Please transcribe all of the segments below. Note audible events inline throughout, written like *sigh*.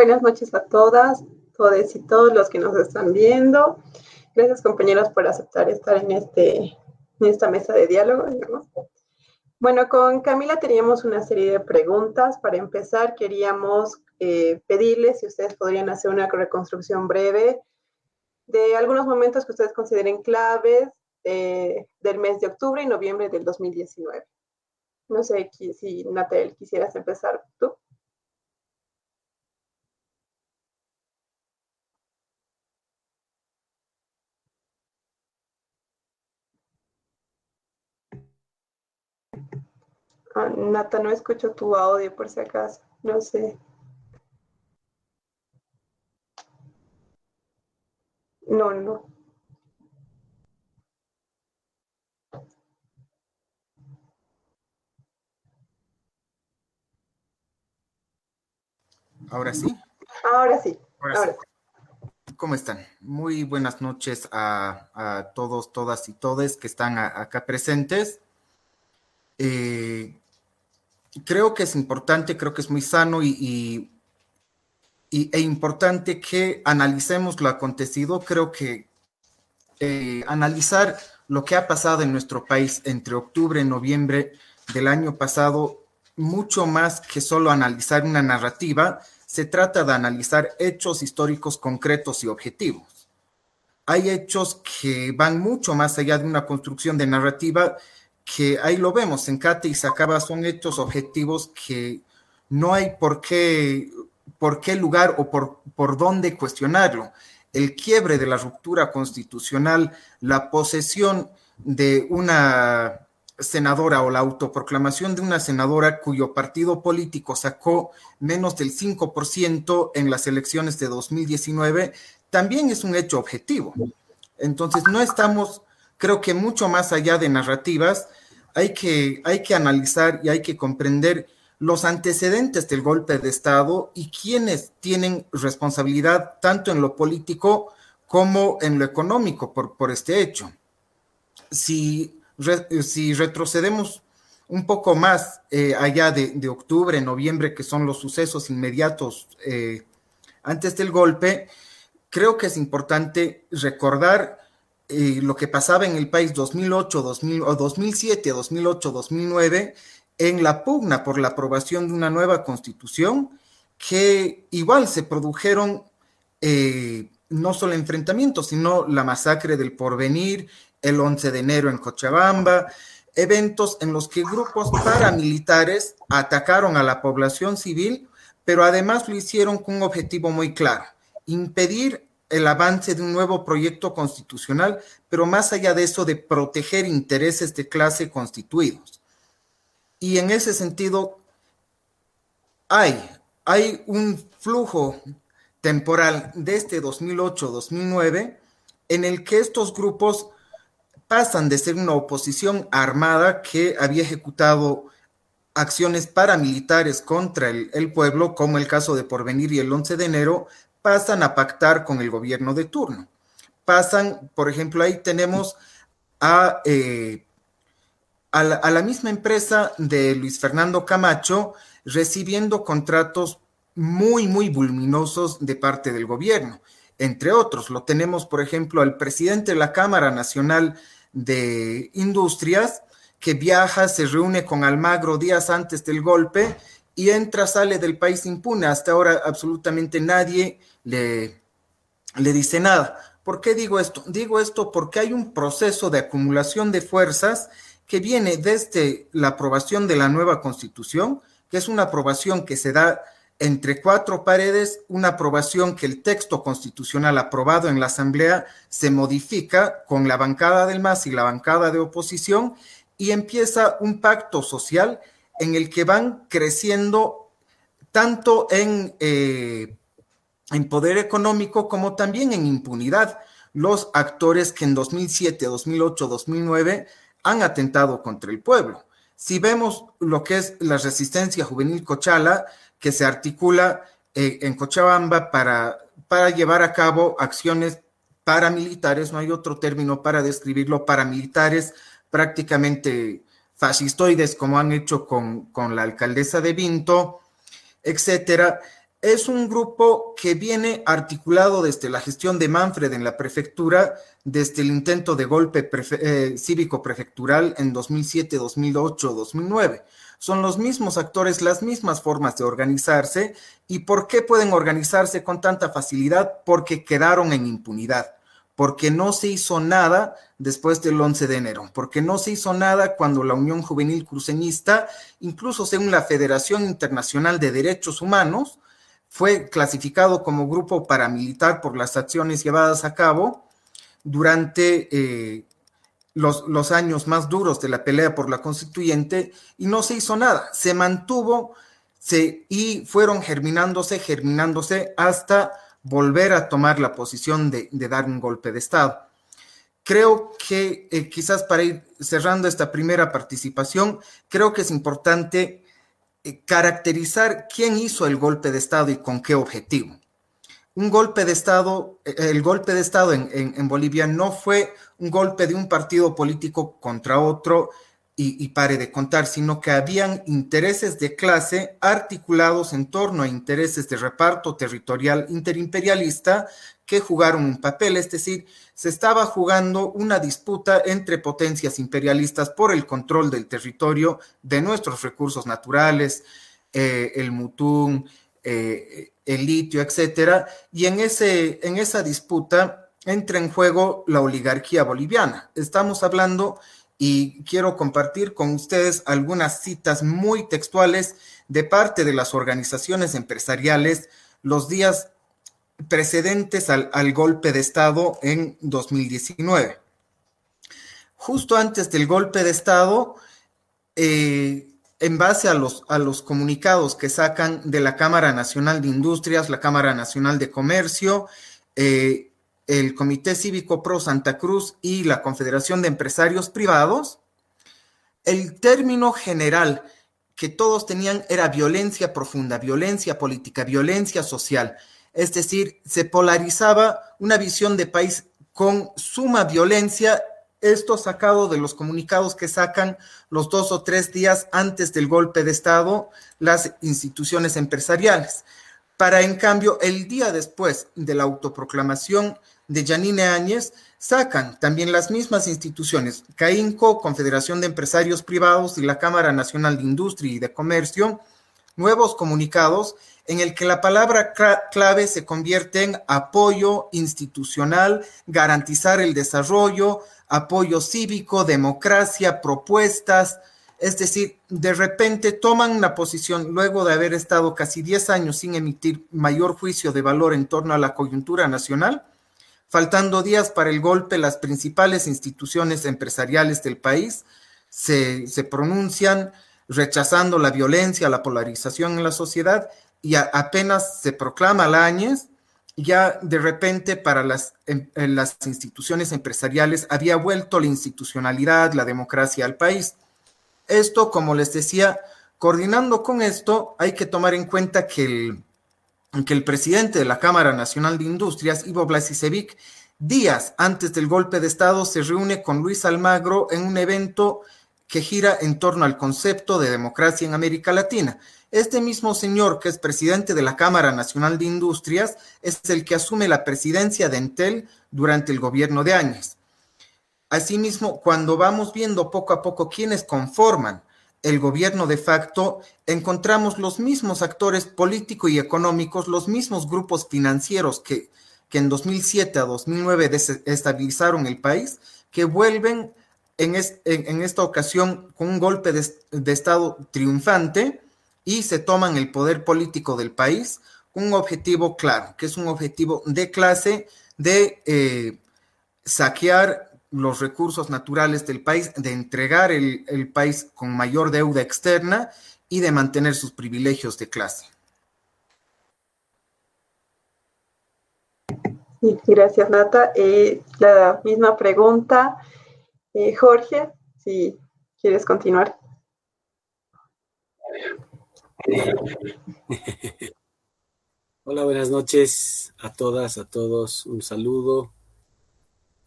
buenas noches a todas, todos y todos los que nos están viendo. Gracias compañeros por aceptar estar en, este, en esta mesa de diálogo. Bueno, con Camila teníamos una serie de preguntas. Para empezar, queríamos eh, pedirles si ustedes podrían hacer una reconstrucción breve de algunos momentos que ustedes consideren claves eh, del mes de octubre y noviembre del 2019. No sé si, Natal, quisieras empezar tú. Ah, Nata, no escucho tu audio por si acaso. No sé. No, no. Ahora sí. Ahora sí. Ahora, sí. ¿Cómo están? Muy buenas noches a, todos, todas y todes que están acá presentes. Eh, creo que es importante, creo que es muy sano y, e importante que analicemos lo acontecido. Creo que eh, analizar lo que ha pasado en nuestro país entre octubre y noviembre del año pasado, mucho más que solo analizar una narrativa, se trata de analizar hechos históricos concretos y objetivos. Hay hechos que van mucho más allá de una construcción de narrativa que ahí lo vemos en Cate y Sacaba, son hechos objetivos que no hay por qué, por qué lugar o por, por dónde cuestionarlo. El quiebre de la ruptura constitucional, la posesión de una senadora o la autoproclamación de una senadora cuyo partido político sacó menos del 5% en las elecciones de 2019, también es un hecho objetivo. Entonces, no estamos, creo que mucho más allá de narrativas, hay que, hay que analizar y hay que comprender los antecedentes del golpe de Estado y quiénes tienen responsabilidad tanto en lo político como en lo económico por, por este hecho. Si, si retrocedemos un poco más eh, allá de, octubre, noviembre, que son los sucesos inmediatos eh, antes del golpe, creo que es importante recordar eh, lo que pasaba en el país 2008, 2000, o 2007, 2008, 2009, en la pugna por la aprobación de una nueva constitución, que igual se produjeron eh, no solo enfrentamientos, sino la masacre del porvenir, el 11 de enero en Cochabamba, eventos en los que grupos paramilitares atacaron a la población civil, pero además lo hicieron con un objetivo muy claro, impedir el avance de un nuevo proyecto constitucional, pero más allá de eso, de proteger intereses de clase constituidos. Y en ese sentido, hay, hay un flujo temporal desde 2008-2009 en el que estos grupos pasan de ser una oposición armada que había ejecutado acciones paramilitares contra el, el, pueblo, como el caso de Porvenir y el 11 de enero, pasan a pactar con el gobierno de turno. Pasan, por ejemplo, ahí tenemos a, eh, a, la, misma empresa de Luis Fernando Camacho recibiendo contratos muy, muy voluminosos de parte del gobierno. Entre otros, lo tenemos, por ejemplo, al presidente de la Cámara Nacional de Industrias, que viaja, se reúne con Almagro días antes del golpe y entra, sale del país impune. Hasta ahora absolutamente nadie le, le dice nada. ¿Por qué digo esto? Digo esto porque hay un proceso de acumulación de fuerzas que viene desde la aprobación de la nueva constitución, que es una aprobación que se da entre cuatro paredes, una aprobación que el texto constitucional aprobado en la Asamblea se modifica con la bancada del MAS y la bancada de oposición y empieza un pacto social en el que van creciendo tanto en eh, en poder económico como también en impunidad los actores que en 2007, 2008, 2009 han atentado contra el pueblo. Si vemos lo que es la resistencia juvenil Cochala, que se articula eh, en Cochabamba para, para llevar a cabo acciones paramilitares, no hay otro término para describirlo, paramilitares prácticamente fascistoides, como han hecho con, con la alcaldesa de Vinto, etcétera, es un grupo que viene articulado desde la gestión de Manfred en la prefectura, desde el intento de golpe eh, cívico prefectural en 2007, 2008, 2009. Son los mismos actores, las mismas formas de organizarse. ¿Y por qué pueden organizarse con tanta facilidad? Porque quedaron en impunidad porque no se hizo nada después del 11 de enero, porque no se hizo nada cuando la Unión Juvenil Cruceñista, incluso según la Federación Internacional de Derechos Humanos, fue clasificado como grupo paramilitar por las acciones llevadas a cabo durante eh, los, años más duros de la pelea por la constituyente y no se hizo nada. Se mantuvo se, y fueron germinándose, germinándose hasta volver a tomar la posición de, dar un golpe de Estado. Creo que eh, quizás para ir cerrando esta primera participación, creo que es importante caracterizar quién hizo el golpe de Estado y con qué objetivo. Un golpe de Estado, eh, el golpe de Estado en, Bolivia no fue un golpe de un partido político contra otro y, y, pare de contar, sino que habían intereses de clase articulados en torno a intereses de reparto territorial interimperialista que jugaron un papel, es decir, se estaba jugando una disputa entre potencias imperialistas por el control del territorio de nuestros recursos naturales, eh, el mutún, eh, el litio, etcétera, y en, ese, en esa disputa entra en juego la oligarquía boliviana. Estamos hablando y quiero compartir con ustedes algunas citas muy textuales de parte de las organizaciones empresariales los días precedentes al, golpe de Estado en 2019. Justo antes del golpe de Estado, eh, en base a los, a los comunicados que sacan de la Cámara Nacional de Industrias, la Cámara Nacional de Comercio, eh, el Comité Cívico Pro Santa Cruz y la Confederación de Empresarios Privados, el término general que todos tenían era violencia profunda, violencia política, violencia social. Es decir, se polarizaba una visión de país con suma violencia, esto sacado de los comunicados que sacan los dos o tres días antes del golpe de Estado las instituciones empresariales. Para, en cambio, el día después de la autoproclamación de Janine Áñez, sacan también las mismas instituciones, CAINCO, Confederación de Empresarios Privados y la Cámara Nacional de Industria y de Comercio, nuevos comunicados en el que la palabra clave se convierte en apoyo institucional, garantizar el desarrollo, apoyo cívico, democracia, propuestas. Es decir, de repente toman una posición luego de haber estado casi 10 años sin emitir mayor juicio de valor en torno a la coyuntura nacional. Faltando días para el golpe, las principales instituciones empresariales del país se, se pronuncian rechazando la violencia, la polarización en la sociedad y apenas se proclama la Áñez, ya de repente para las, las instituciones empresariales había vuelto la institucionalidad, la democracia al país. Esto, como les decía, coordinando con esto, hay que tomar en cuenta que el, que el presidente de la Cámara Nacional de Industrias, Ivo Blasisevic, días antes del golpe de Estado, se reúne con Luis Almagro en un evento que gira en torno al concepto de democracia en América Latina. Este mismo señor, que es presidente de la Cámara Nacional de Industrias, es el que asume la presidencia de Entel durante el gobierno de Áñez. Asimismo, cuando vamos viendo poco a poco quiénes conforman el gobierno de facto, encontramos los mismos actores políticos y económicos, los mismos grupos financieros que, que en 2007 a 2009 desestabilizaron el país, que vuelven en, esta ocasión con un golpe de Estado triunfante y se toman el poder político del país un objetivo claro, que es un objetivo de clase de eh, saquear los recursos naturales del país, de entregar el, país con mayor deuda externa y de mantener sus privilegios de clase. gracias, Nata. Eh, la misma pregunta, eh, Jorge, si quieres continuar. *laughs* Hola, buenas noches a todas, a todos. Un saludo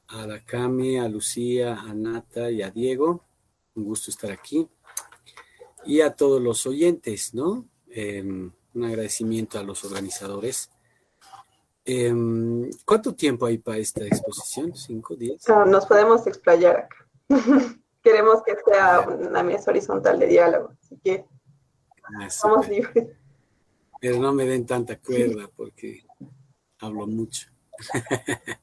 a la Cami, a Lucía, a Nata y a Diego. Un gusto estar aquí. Y a todos los oyentes, ¿no? Em, un agradecimiento a los organizadores. Em, ¿Cuánto tiempo hay para esta exposición? ¿Cinco, diez? nos podemos explayar acá. *laughs* Queremos que sea una mesa horizontal de diálogo, así que libres. Pero no me den tanta cuerda porque hablo mucho. *laughs*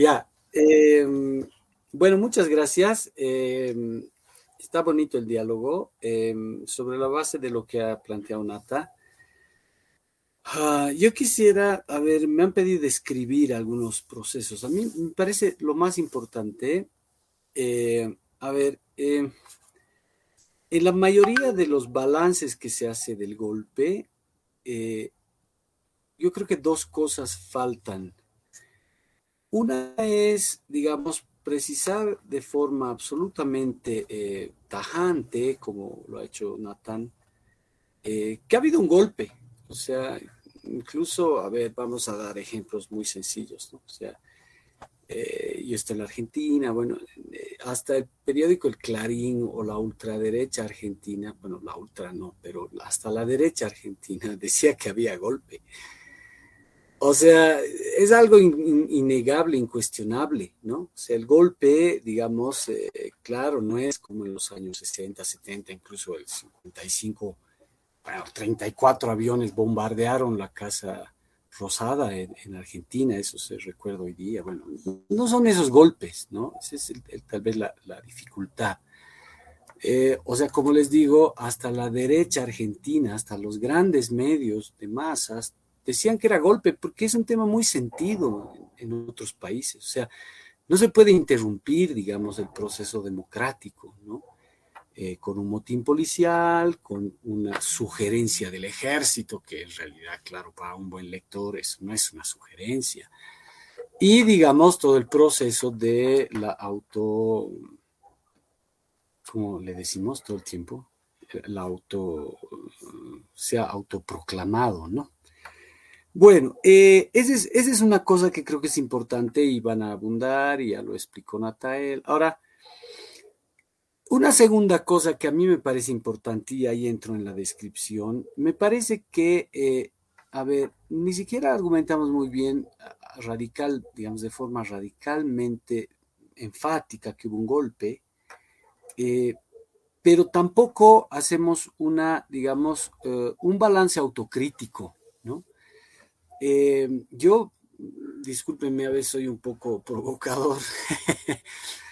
ya. Em, bueno, muchas gracias. Em, está bonito el diálogo. sobre la base de lo que ha planteado Nata, Ah, yo quisiera, a ver, me han pedido describir algunos procesos. A mí me parece lo más importante, eh, a ver, eh, en la mayoría de los balances que se hace del golpe, eh, yo creo que dos cosas faltan. Una es, digamos, precisar de forma absolutamente tajante, como lo ha hecho Nathan, que ha habido un golpe. O sea, incluso, a ver, vamos a dar ejemplos muy sencillos, ¿no? O sea, eh, yo estoy en la Argentina, bueno, eh, hasta el periódico El Clarín o la ultraderecha argentina, bueno, la ultra no, pero hasta la derecha argentina *laughs* decía que había golpe. O sea, es algo innegable, incuestionable, ¿no? O sea, el golpe, digamos, eh, claro, no es como en los años 60, 70, incluso el 55 bueno, 34 aviones bombardearon la Casa Rosada en, Argentina, eso se recuerda hoy día. Bueno, no son esos golpes, ¿no? Esa es tal vez la, dificultad. Eh, o sea, como les digo, hasta la derecha argentina, hasta los grandes medios de masas, decían que era golpe porque es un tema muy sentido en otros países. O sea, no se puede interrumpir, digamos, el proceso democrático, ¿no? Eh, con un motín policial, con una sugerencia del ejército, que en realidad, claro, para un buen lector eso no es una sugerencia. Y digamos todo el proceso de la auto, como le decimos todo el tiempo, la auto, se ha autoproclamado, ¿no? Bueno, eh, esa, es, esa es una cosa que creo que es importante y van a abundar, y ya lo explicó Natael. Ahora, una segunda cosa que a mí me parece importante, y ahí entro en la descripción, me parece que, eh, a ver, ni siquiera argumentamos muy bien, radical, digamos, de forma radicalmente enfática que hubo un golpe, eh, pero tampoco hacemos una, digamos, eh, un balance autocrítico, ¿no? yo, discúlpenme, a veces soy un poco provocador. *laughs*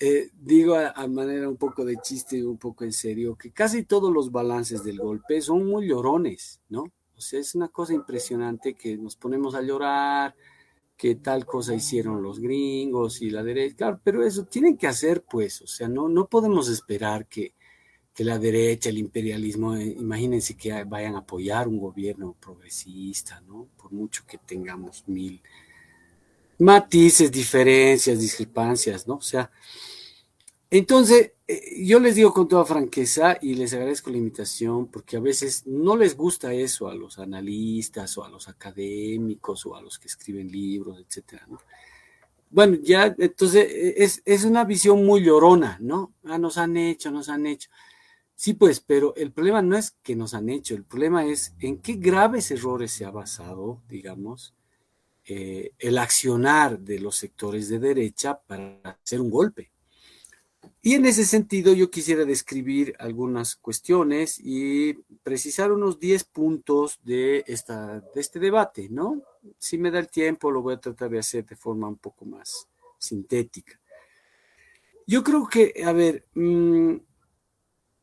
Eh, digo a, manera un poco de chiste y un poco en serio, que casi todos los balances del golpe son muy llorones, ¿no? O sea, es una cosa impresionante que nos ponemos a llorar, que tal cosa hicieron los gringos y la derecha, claro, pero eso tienen que hacer, pues, o sea, no, no podemos esperar que, que la derecha, el imperialismo, eh, imagínense que vayan a apoyar un gobierno progresista, ¿no? Por mucho que tengamos mil matices, diferencias, discrepancias, ¿no? O sea, entonces, eh, yo les digo con toda franqueza y les agradezco la invitación porque a veces no les gusta eso a los analistas o a los académicos o a los que escriben libros, etcétera, ¿no? Bueno, ya, entonces e, es, es una visión muy llorona, ¿no? Ah, nos han hecho, nos han hecho. Sí, pues, pero el problema no es que nos han hecho, el problema es en qué graves errores se ha basado, digamos, eh, el accionar de los sectores de derecha para hacer un golpe. Y en ese sentido yo quisiera describir algunas cuestiones y precisar unos 10 puntos de, esta, de este debate, ¿no? Si me da el tiempo lo voy a tratar de hacer de forma un poco más sintética. Yo creo que, a ver, mm,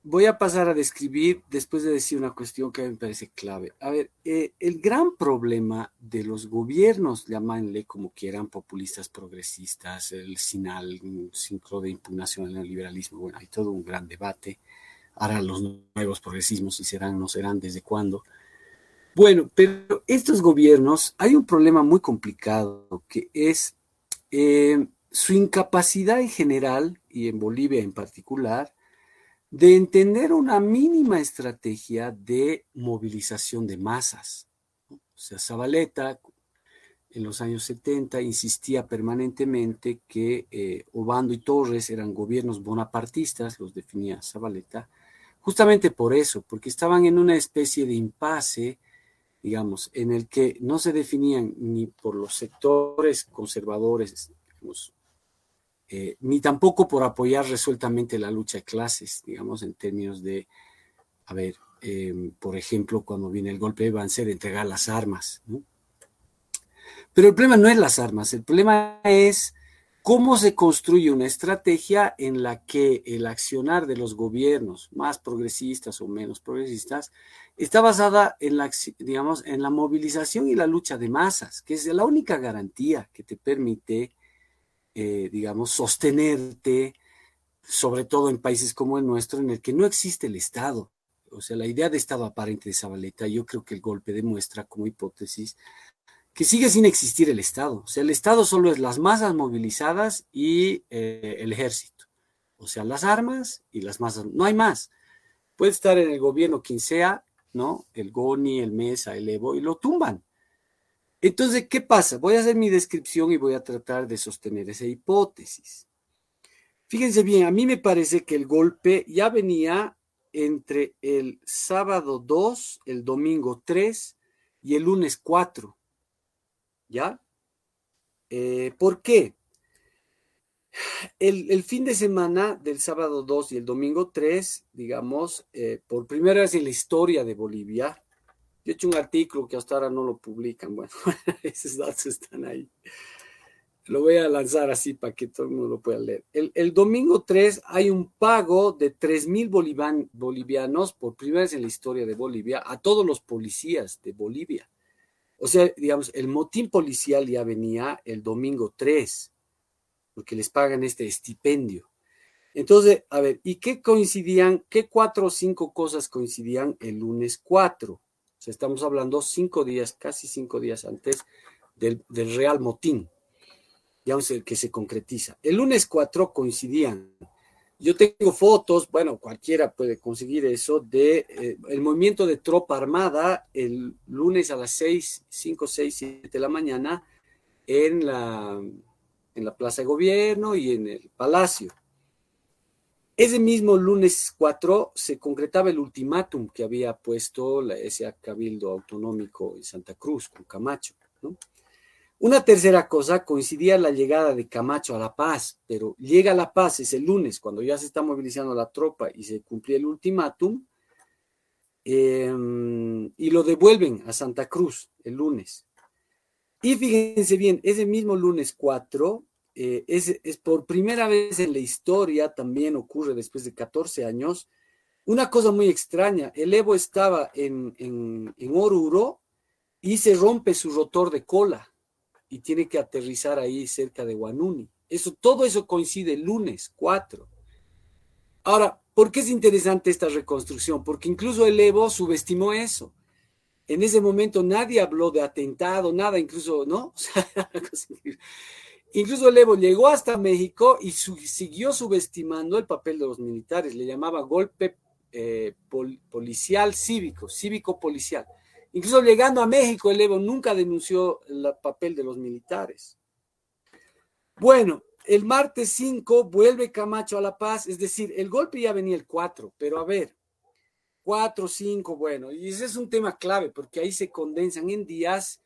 voy a pasar a describir, después de decir una cuestión que me parece clave. A ver, eh, el gran problema de los gobiernos, llamanle como quieran, populistas, progresistas, el SINAL, un ciclo de impugnación al neoliberalismo, bueno, hay todo un gran debate. Ahora los nuevos progresismos, si serán no serán, desde cuándo. Bueno, pero estos gobiernos, hay un problema muy complicado que es eh, su incapacidad en general, y en Bolivia en particular, de entender una mínima estrategia de movilización de masas. O sea, Zabaleta en los años 70 insistía permanentemente que eh, Obando y Torres eran gobiernos bonapartistas, los definía Zabaleta, justamente por eso, porque estaban en una especie de impasse, digamos, en el que no se definían ni por los sectores conservadores, eh, ni tampoco por apoyar resueltamente la lucha de clases, digamos, en términos de, a ver, em, por ejemplo, cuando viene el golpe de Banzer, entregar las armas. Pero el problema no es las armas, el problema es cómo se construye una estrategia en la que el accionar de los gobiernos, más progresistas o menos progresistas, está basada en la, digamos, en la movilización y la lucha de masas, que es la única garantía que te permite eh, digamos, sostenerte, sobre todo en países como el nuestro, en el que no existe el Estado. O sea, la idea de Estado aparente de Zabaleta, yo creo que el golpe demuestra como hipótesis que sigue sin existir el Estado. O sea, el Estado solo es las masas movilizadas y eh, el ejército. O sea, las armas y las masas. No hay más. Puede estar en el gobierno quien sea, ¿no? El GONI, el MESA, el EVO, y lo tumban. Entonces, ¿qué pasa? Voy a hacer mi descripción y voy a tratar de sostener esa hipótesis. Fíjense bien, a mí me parece que el golpe ya venía entre el sábado 2, el domingo 3 y el lunes 4. ¿Ya? Eh, ¿Por qué? El, fin de semana del sábado 2 y el domingo 3, digamos, eh, por primera vez en la historia de Bolivia, yo he hecho un artículo que hasta ahora no lo publican. Bueno, *laughs* esos datos están ahí. Lo voy a lanzar así para que todo el mundo lo pueda leer. El, domingo 3 hay un pago de 3 mil bolivianos por primera vez en la historia de Bolivia a todos los policías de Bolivia. O sea, digamos, el motín policial ya venía el domingo 3, porque les pagan este estipendio. Entonces, a ver, ¿y qué coincidían? ¿Qué cuatro o cinco cosas coincidían el lunes 4? Estamos hablando cinco días, casi cinco días antes del, real motín, el que se concretiza. El lunes 4 coincidían. Yo tengo fotos, bueno, cualquiera puede conseguir eso, de eh, el movimiento de tropa armada el lunes a las 6, 5, 6, 7 de la mañana en la, en la Plaza de Gobierno y en el Palacio. Ese mismo lunes 4 se concretaba el ultimátum que había puesto ese cabildo autonómico en Santa Cruz con Camacho. Una tercera cosa, coincidía la llegada de Camacho a La Paz, pero llega a La Paz ese lunes, cuando ya se está movilizando la tropa y se cumplía el ultimátum, em, y lo devuelven a Santa Cruz el lunes. Y fíjense bien, ese mismo lunes 4, eh, es, por primera vez en la historia, también ocurre después de 14 años, una cosa muy extraña. El Evo estaba en, en, en Oruro y se rompe su rotor de cola y tiene que aterrizar ahí cerca de Guanuni. Eso, todo eso coincide el lunes 4. Ahora, ¿por qué es interesante esta reconstrucción? Porque incluso el Evo subestimó eso. En ese momento nadie habló de atentado, nada, incluso, ¿no? *laughs* *laughs* Incluso el Evo llegó hasta México y siguió subestimando el papel de los militares. Le llamaba golpe eh, policial cívico, cívico policial. Incluso llegando a México, el Evo nunca denunció el papel de los militares. Bueno, el martes 5 vuelve Camacho a La Paz, es decir, el golpe ya venía el 4, pero a ver, 4, 5, bueno, y ese es un tema clave porque ahí se condensan en días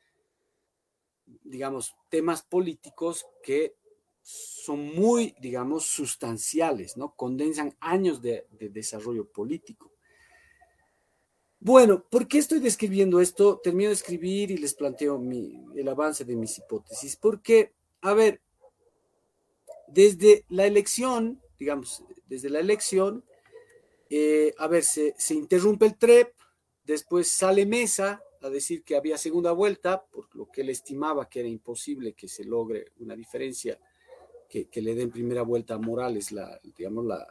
digamos, temas políticos que son muy, digamos, sustanciales, ¿no? Condensan años de, desarrollo político. Bueno, ¿por qué estoy describiendo esto? Termino de escribir y les planteo el avance de mis hipótesis. Porque, a ver, desde la elección, digamos, desde la elección, eh, a ver, se, se interrumpe el TREP, después sale Mesa, a decir que había segunda vuelta, por lo que él estimaba que era imposible que se logre una diferencia que, le den primera vuelta a Morales, la, digamos, la,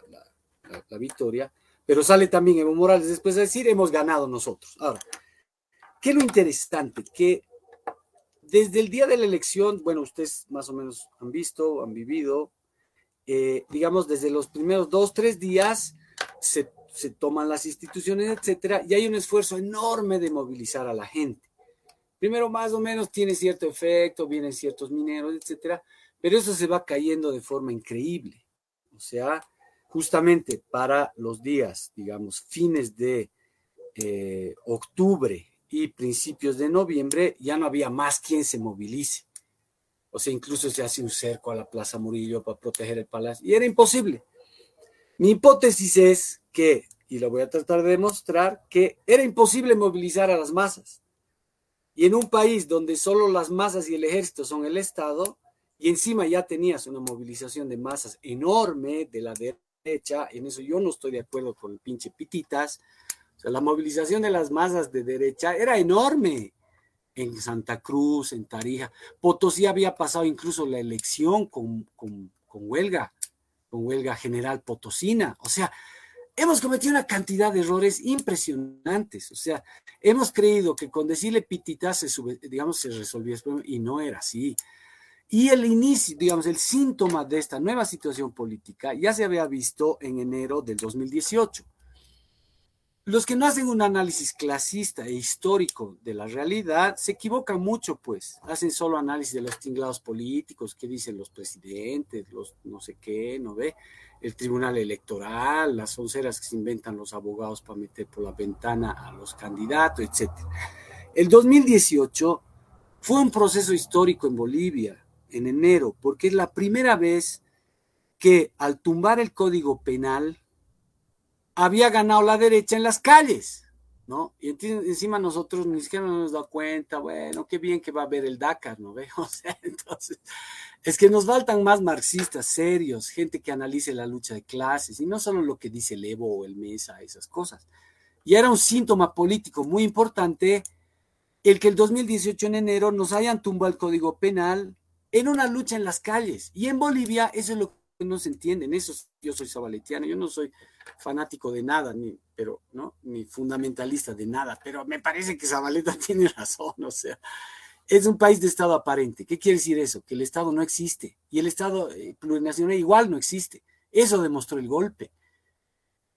la, victoria, pero sale también Evo Morales después de decir, hemos ganado nosotros. Ahora, ¿qué es lo interesante? Que desde el día de la elección, bueno, ustedes más o menos han visto, han vivido, eh, digamos, desde los primeros dos, tres días se se toman las instituciones, etcétera, y hay un esfuerzo enorme de movilizar a la gente. Primero, más o menos tiene cierto efecto, vienen ciertos mineros, etcétera, pero eso se va cayendo de forma increíble. O sea, justamente para los días, digamos, fines de eh, octubre y principios de noviembre, ya no había más quien se movilice. O sea, incluso se hace un cerco a la Plaza Murillo para proteger el palacio. Y era imposible. Mi hipótesis es que, y lo voy a tratar de demostrar, que era imposible movilizar a las masas. Y en un país donde solo las masas y el ejército son el Estado, y encima ya tenías una movilización de masas enorme de la derecha, en eso yo no estoy de acuerdo con el pinche Pititas, o sea, la movilización de las masas de derecha era enorme en Santa Cruz, en Tarija. Potosí había pasado incluso la elección con, con, huelga, con huelga general potosina. O sea, hemos cometido una cantidad de errores impresionantes. O sea, hemos creído que con decirle pititas se sube, digamos, se resolvía el y no era así. Y el inicio, digamos, el síntoma de esta nueva situación política ya se había visto en enero del 2018 los que no hacen un análisis clasista e histórico de la realidad se equivocan mucho, pues. Hacen solo análisis de los tinglados políticos, qué dicen los presidentes, los no sé qué, ¿no ve? El tribunal electoral, las onceras que se inventan los abogados para meter por la ventana a los candidatos, etc. El 2018 fue un proceso histórico en Bolivia, en enero, porque es la primera vez que al tumbar el código penal, había ganado la derecha en las calles, ¿no? Y encima nosotros ni siquiera nos dado cuenta, bueno, qué bien que va a haber el Dakar, ¿no ve? *laughs* O sea, entonces, es que nos faltan más marxistas serios, gente que analice la lucha de clases y no solo lo que dice el Evo o el Mesa, esas cosas. Y era un síntoma político muy importante el que el 2018 en enero nos hayan tumbado el código penal en una lucha en las calles. Y en Bolivia eso es lo que no se entiende. En eso yo soy sabaletiano, yo no soy fanático de nada, ni, pero, ¿no? Ni fundamentalista de nada, pero me parece que Zabaleta *laughs* tiene razón, o sea, es un país de Estado aparente. ¿Qué quiere decir eso? Que el Estado no existe y el Estado eh, plurinacional igual no existe. Eso demostró el golpe.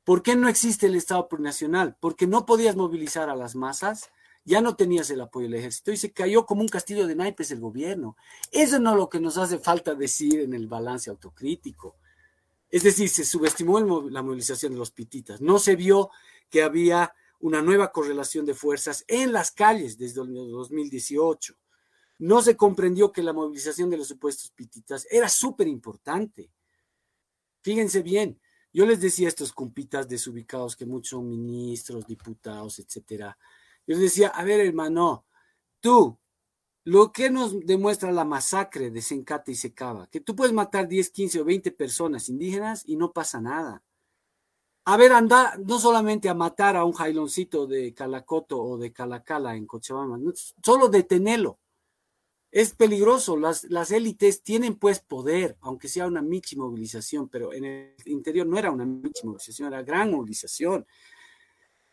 ¿Por qué no existe el Estado plurinacional? Porque no podías movilizar a las masas, ya no tenías el apoyo del ejército y se cayó como un castillo de naipes el gobierno. Eso no es lo que nos hace falta decir en el balance autocrítico. Es decir, se subestimó la movilización de los pititas. No se vio que había una nueva correlación de fuerzas en las calles desde el 2018. No se comprendió que la movilización de los supuestos pititas era súper importante. Fíjense bien, yo les decía a estos compitas desubicados que muchos ministros, diputados, etcétera. Yo decía, a ver, hermano, tú lo que nos demuestra la masacre de Sencate y Secaba, que tú puedes matar 10, 15 o 20 personas indígenas y no pasa nada. A ver, anda no solamente a matar a un jailoncito de Calacoto o de Calacala en Cochabamba, solo detenerlo. Es peligroso, las, las élites tienen pues poder, aunque sea una michi movilización, pero en el interior no era una michi movilización, era gran movilización.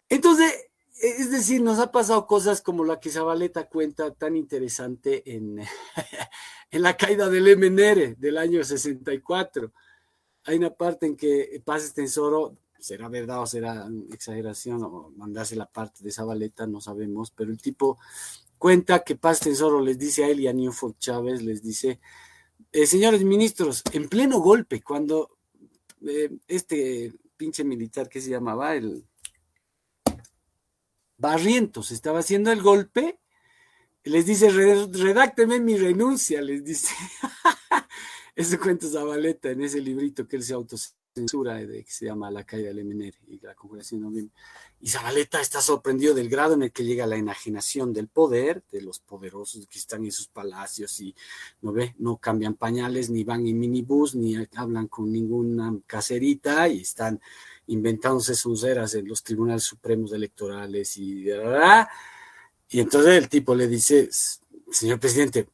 Entonces, es decir, nos ha pasado cosas como la que Zabaleta cuenta tan interesante en, *laughs* en la caída del MNR del año 64. Hay una parte en que Paz Estensoro, será verdad o será exageración o mandarse la parte de Zabaleta, no sabemos, pero el tipo cuenta que Paz Estensoro les dice a él y a Newford Chávez, les dice, eh, señores ministros, en pleno golpe, cuando eh, este pinche militar que se llamaba el Barrientos estaba haciendo el golpe, les dice, redácteme mi renuncia, les dice. *laughs* Eso cuenta Zabaleta en ese librito que él se autocensura, de, que se llama La caída del MNR y la conjuración de Y Zabaleta está sorprendido del grado en el que llega la enajenación del poder, de los poderosos que están en sus palacios y no ve, no cambian pañales, ni van en minibús, ni hablan con ninguna caserita y están inventándose sus eras en los tribunales supremos electorales y... Y entonces el tipo le dice, señor presidente,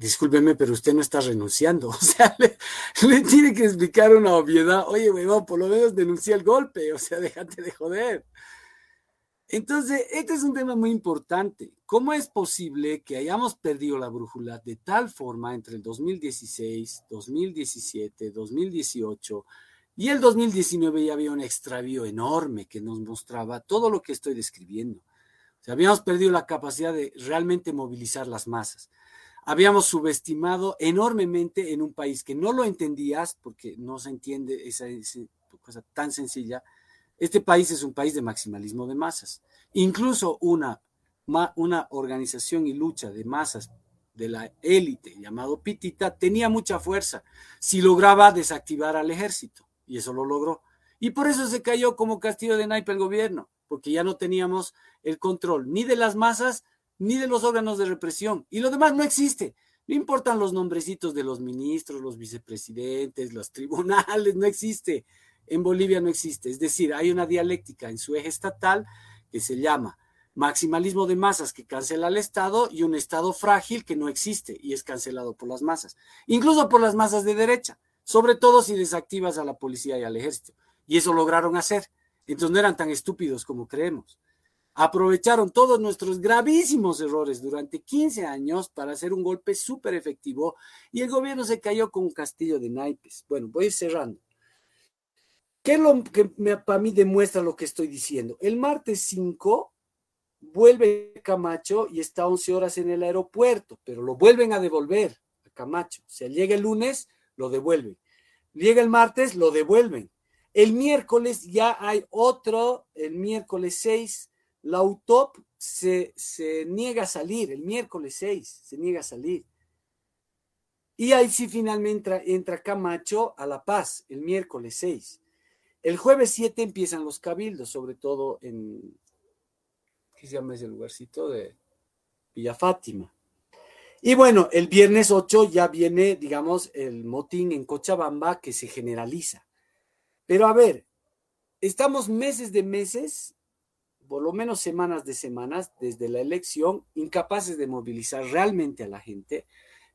discúlpeme, pero usted no está renunciando. *laughs* O sea, le, tiene que explicar una obviedad. Oye, weón, por lo menos denuncia el golpe. O sea, *laughs* déjate de joder. Entonces, este es un tema muy importante. ¿Cómo es posible que hayamos perdido la brújula de tal forma entre el 2016, 2017, 2018 y el 2019 ya había un extravío enorme que nos mostraba todo lo que estoy describiendo. Habíamos perdido la capacidad de realmente movilizar las masas. Habíamos subestimado enormemente en un país que no lo entendías, porque no se entiende esa, cosa tan sencilla. Este país es un país de maximalismo de masas. Incluso una, una organización y lucha de masas de la élite llamado Pitita tenía mucha fuerza si lograba desactivar al ejército y eso lo logró. Y por eso se cayó como castillo de naipe el gobierno, porque ya no teníamos el control ni de las masas ni de los órganos de represión. Y lo demás no existe. No importan los nombrecitos de los ministros, los vicepresidentes, los tribunales, no existe. En Bolivia no existe. Es decir, hay una dialéctica en su eje estatal que se llama maximalismo de masas que cancela al Estado y un Estado frágil que no existe y es cancelado por las masas, incluso por las masas de derecha, sobre todo si desactivas a la policía y al ejército. Y eso lograron hacer. Entonces no eran tan estúpidos como creemos. Aprovecharon todos nuestros gravísimos errores durante 15 años para hacer un golpe súper efectivo y el gobierno se cayó con un castillo de naipes. Bueno, voy a ir cerrando. ¿Qué es lo que para mí demuestra lo que estoy diciendo? El martes 5 vuelve Camacho y está 11 horas en el aeropuerto, pero lo vuelven a devolver a Camacho. O sea, llega el lunes, lo devuelven. Llega el martes, lo devuelven. El miércoles ya hay otro, el miércoles 6, la UTOP se, se niega a salir, el miércoles 6 se niega a salir. Y ahí sí finalmente entra, entra Camacho a La Paz, el miércoles 6. El jueves 7 empiezan los cabildos, sobre todo en, ¿qué se llama ese lugarcito? De Villa Fátima. Y bueno, el viernes 8 ya viene, digamos, el motín en Cochabamba que se generaliza. Pero a ver, estamos meses de meses, por lo menos semanas de semanas, desde la elección, incapaces de movilizar realmente a la gente.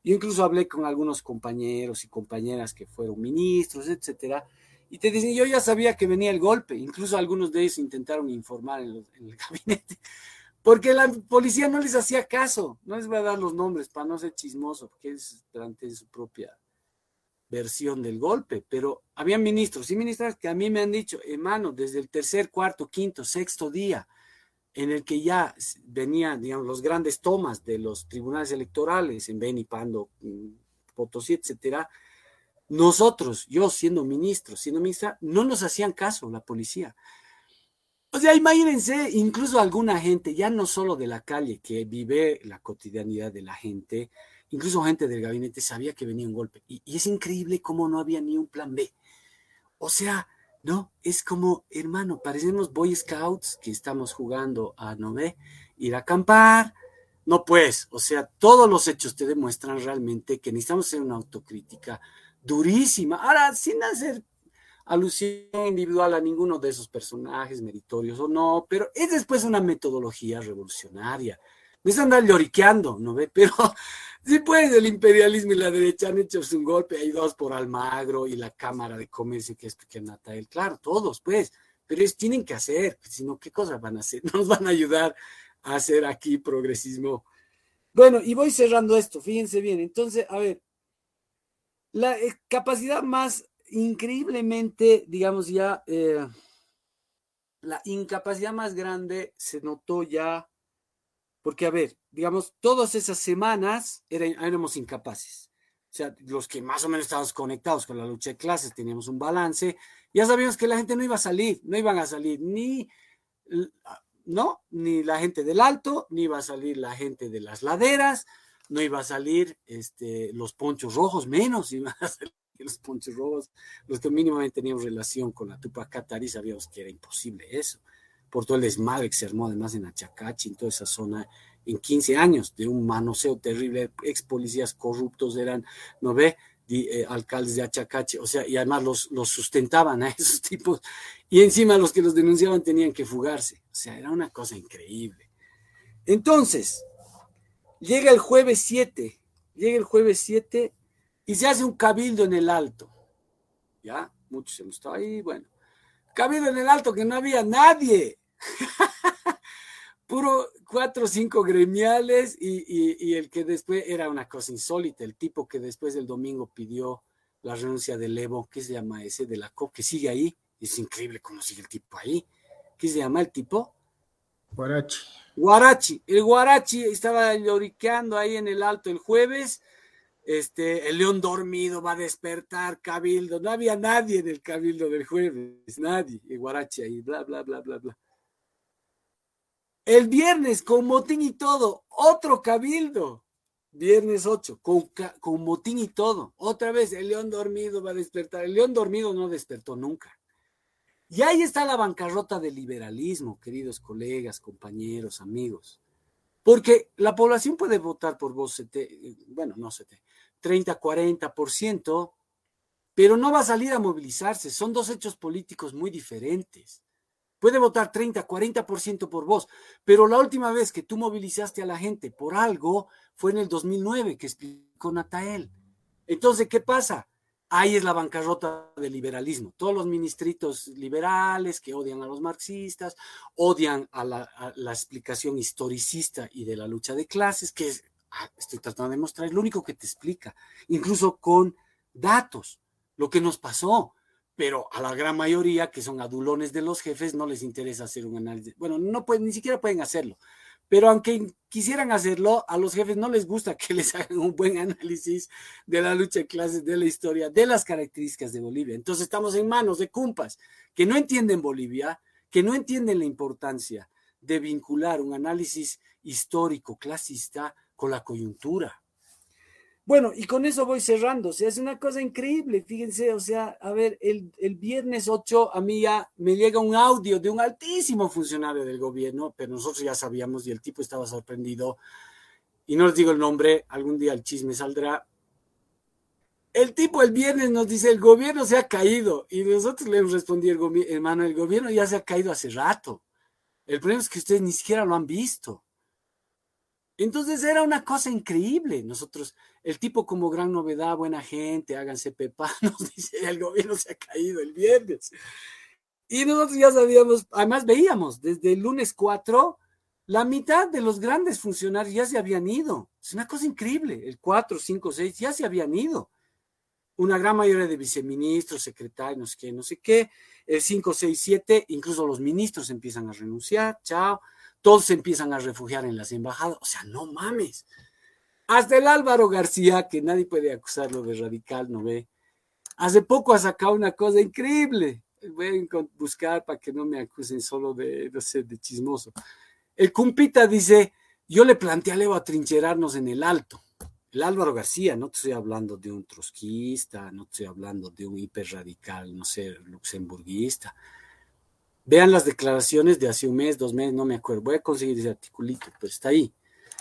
Yo incluso hablé con algunos compañeros y compañeras que fueron ministros, etcétera, y te dicen, yo ya sabía que venía el golpe, incluso algunos de ellos intentaron informar en, el *laughs* gabinete, porque la policía no les hacía caso, no les voy a dar los nombres para no ser chismoso, porque es durante su propia versión del golpe, pero había ministros y ministras que a mí me han dicho, hermano, desde el tercer, cuarto, quinto, sexto día, en el que ya venían, digamos, los grandes tomas de los tribunales electorales en Beni, Pando, mm, Potosí, etcétera, nosotros, yo siendo ministro, siendo ministra, no nos hacían caso la policía. O sea, imagínense, incluso alguna gente, ya no solo de la calle, que vive la cotidianidad de la gente, incluso gente del gabinete sabía que venía un golpe. Y, es increíble cómo no había ni un plan B. O sea, no, es como, hermano, parecemos Boy Scouts que estamos jugando a, ¿no ve? Ir a acampar. No, pues, o sea, todos los hechos te demuestran realmente que necesitamos hacer una autocrítica durísima. Ahora, sin hacer alusión individual a ninguno de esos personajes, meritorios o no, pero es después una metodología revolucionaria. No es andar lloriqueando, ¿no ve? Pero *laughs* sí pues el imperialismo y la derecha han hecho un golpe, hay dos por Almagro y la Cámara de Comercio que es que Natal, claro, todos pues, pero ellos tienen que hacer, pues, si no, ¿qué cosas van a hacer? No *laughs* nos van a ayudar a hacer aquí progresismo. Bueno, y voy cerrando esto, fíjense bien, entonces, a ver, la eh, capacidad más increíblemente, digamos ya, eh, la incapacidad más grande se notó ya, porque a ver, digamos, todas esas semanas éramos incapaces. O sea, los que más o menos estábamos conectados con la lucha de clases, teníamos un balance, ya sabíamos que la gente no iba a salir, no iban a salir ni, no, ni la gente del alto, ni iba a salir la gente de las laderas, no iba a salir este, los ponchos rojos, menos *laughs* iban a salir los ponchos rojos, los que mínimamente teníamos relación con la Tupac Katari, sabíamos que era imposible eso, por todo el desmadre que se armó además en Achacachi, en toda esa zona, en 15 años de un manoseo terrible, ex policías corruptos eran, ¿no ve? Eh, alcaldes de Achacachi, o sea, y además los, los sustentaban a *laughs* esos tipos, y encima los que los denunciaban tenían que fugarse, o sea, era una cosa increíble. Entonces, Llega el jueves 7, llega el jueves 7 y se hace un cabildo en el alto. Ya, muchos hemos estado ahí, bueno. Cabildo en el alto que no había nadie. *laughs* Puro cuatro o cinco gremiales y, el que después era una cosa insólita, el tipo que después del domingo pidió la renuncia del Evo, ¿qué se llama ese? De la COP, que sigue ahí. Es increíble cómo sigue el tipo ahí. ¿Qué se llama el tipo? Guarachi. Guarachi. El Guarachi estaba lloriqueando ahí en el alto el jueves. este, el león dormido va a despertar, cabildo. No había nadie en el cabildo del jueves, nadie, en Guarache y bla, bla, bla, bla, bla. El viernes, con motín y todo, otro cabildo. Viernes 8, con, con motín y todo. Otra vez, el león dormido va a despertar. El león dormido no despertó nunca. Y ahí está la bancarrota del liberalismo, queridos colegas, compañeros, amigos. Porque la población puede votar por vos, bueno, no sé, 30, 40%, pero no va a salir a movilizarse. Son dos hechos políticos muy diferentes. Puede votar 30, 40% por vos, pero la última vez que tú movilizaste a la gente por algo fue en el 2009, que explicó Natael. Entonces, ¿qué pasa? Ahí es la bancarrota del liberalismo. Todos los ministritos liberales que odian a los marxistas, odian a la, explicación historicista y de la lucha de clases, que ah, estoy tratando de mostrar, es lo único que te explica, incluso con datos, lo que nos pasó pero a la gran mayoría, que son adulones de los jefes, no les interesa hacer un análisis. Bueno, no pueden, ni siquiera pueden hacerlo. Pero aunque quisieran hacerlo, a los jefes no les gusta que les *laughs* hagan un buen análisis de la lucha de clases, de la historia, de las características de Bolivia. Entonces estamos en manos de cumpas que no entienden Bolivia, que no entienden la importancia de vincular un análisis histórico clasista con la coyuntura. Bueno, y con eso voy cerrando. O sea, es una cosa increíble. Fíjense, o sea, a ver, el, viernes 8 a mí ya me llega un audio de un altísimo funcionario del gobierno, pero nosotros ya sabíamos y el tipo estaba sorprendido. Y no les digo el nombre, algún día el chisme saldrá. El tipo el viernes nos dice, el gobierno se ha caído. Y nosotros le hemos respondido, hermano, el gobierno ya se ha caído hace rato. El problema es que ustedes ni siquiera lo han visto. Entonces era una cosa increíble. Nosotros, el tipo como gran novedad, buena gente, háganse pepa, *laughs* nos dice, el gobierno se ha caído el viernes. Y nosotros ya sabíamos, además veíamos, desde el lunes 4, la mitad de los grandes funcionarios ya se habían ido. Es una cosa increíble. El 4, 5, 6 ya se habían ido. Una gran mayoría de viceministros, secretarios, no sé qué, no sé qué. El 5, 6, 7, incluso los ministros empiezan a renunciar. Chao todos se empiezan a refugiar en las embajadas. O sea, no mames. Hasta el Álvaro García, que nadie puede acusarlo de radical, ¿no ve? Hace poco ha sacado una cosa increíble. Voy a buscar para que no me acusen solo de, no sé, de chismoso. El cumpita dice, yo le planteé a Leo a trincherarnos en el alto. El Álvaro García, no te estoy hablando de un trotskista, no te estoy hablando de un hiperradical, no sé, luxemburguista. Vean las declaraciones de hace un mes, dos meses, no me acuerdo. Voy a conseguir ese articulito, pero está ahí.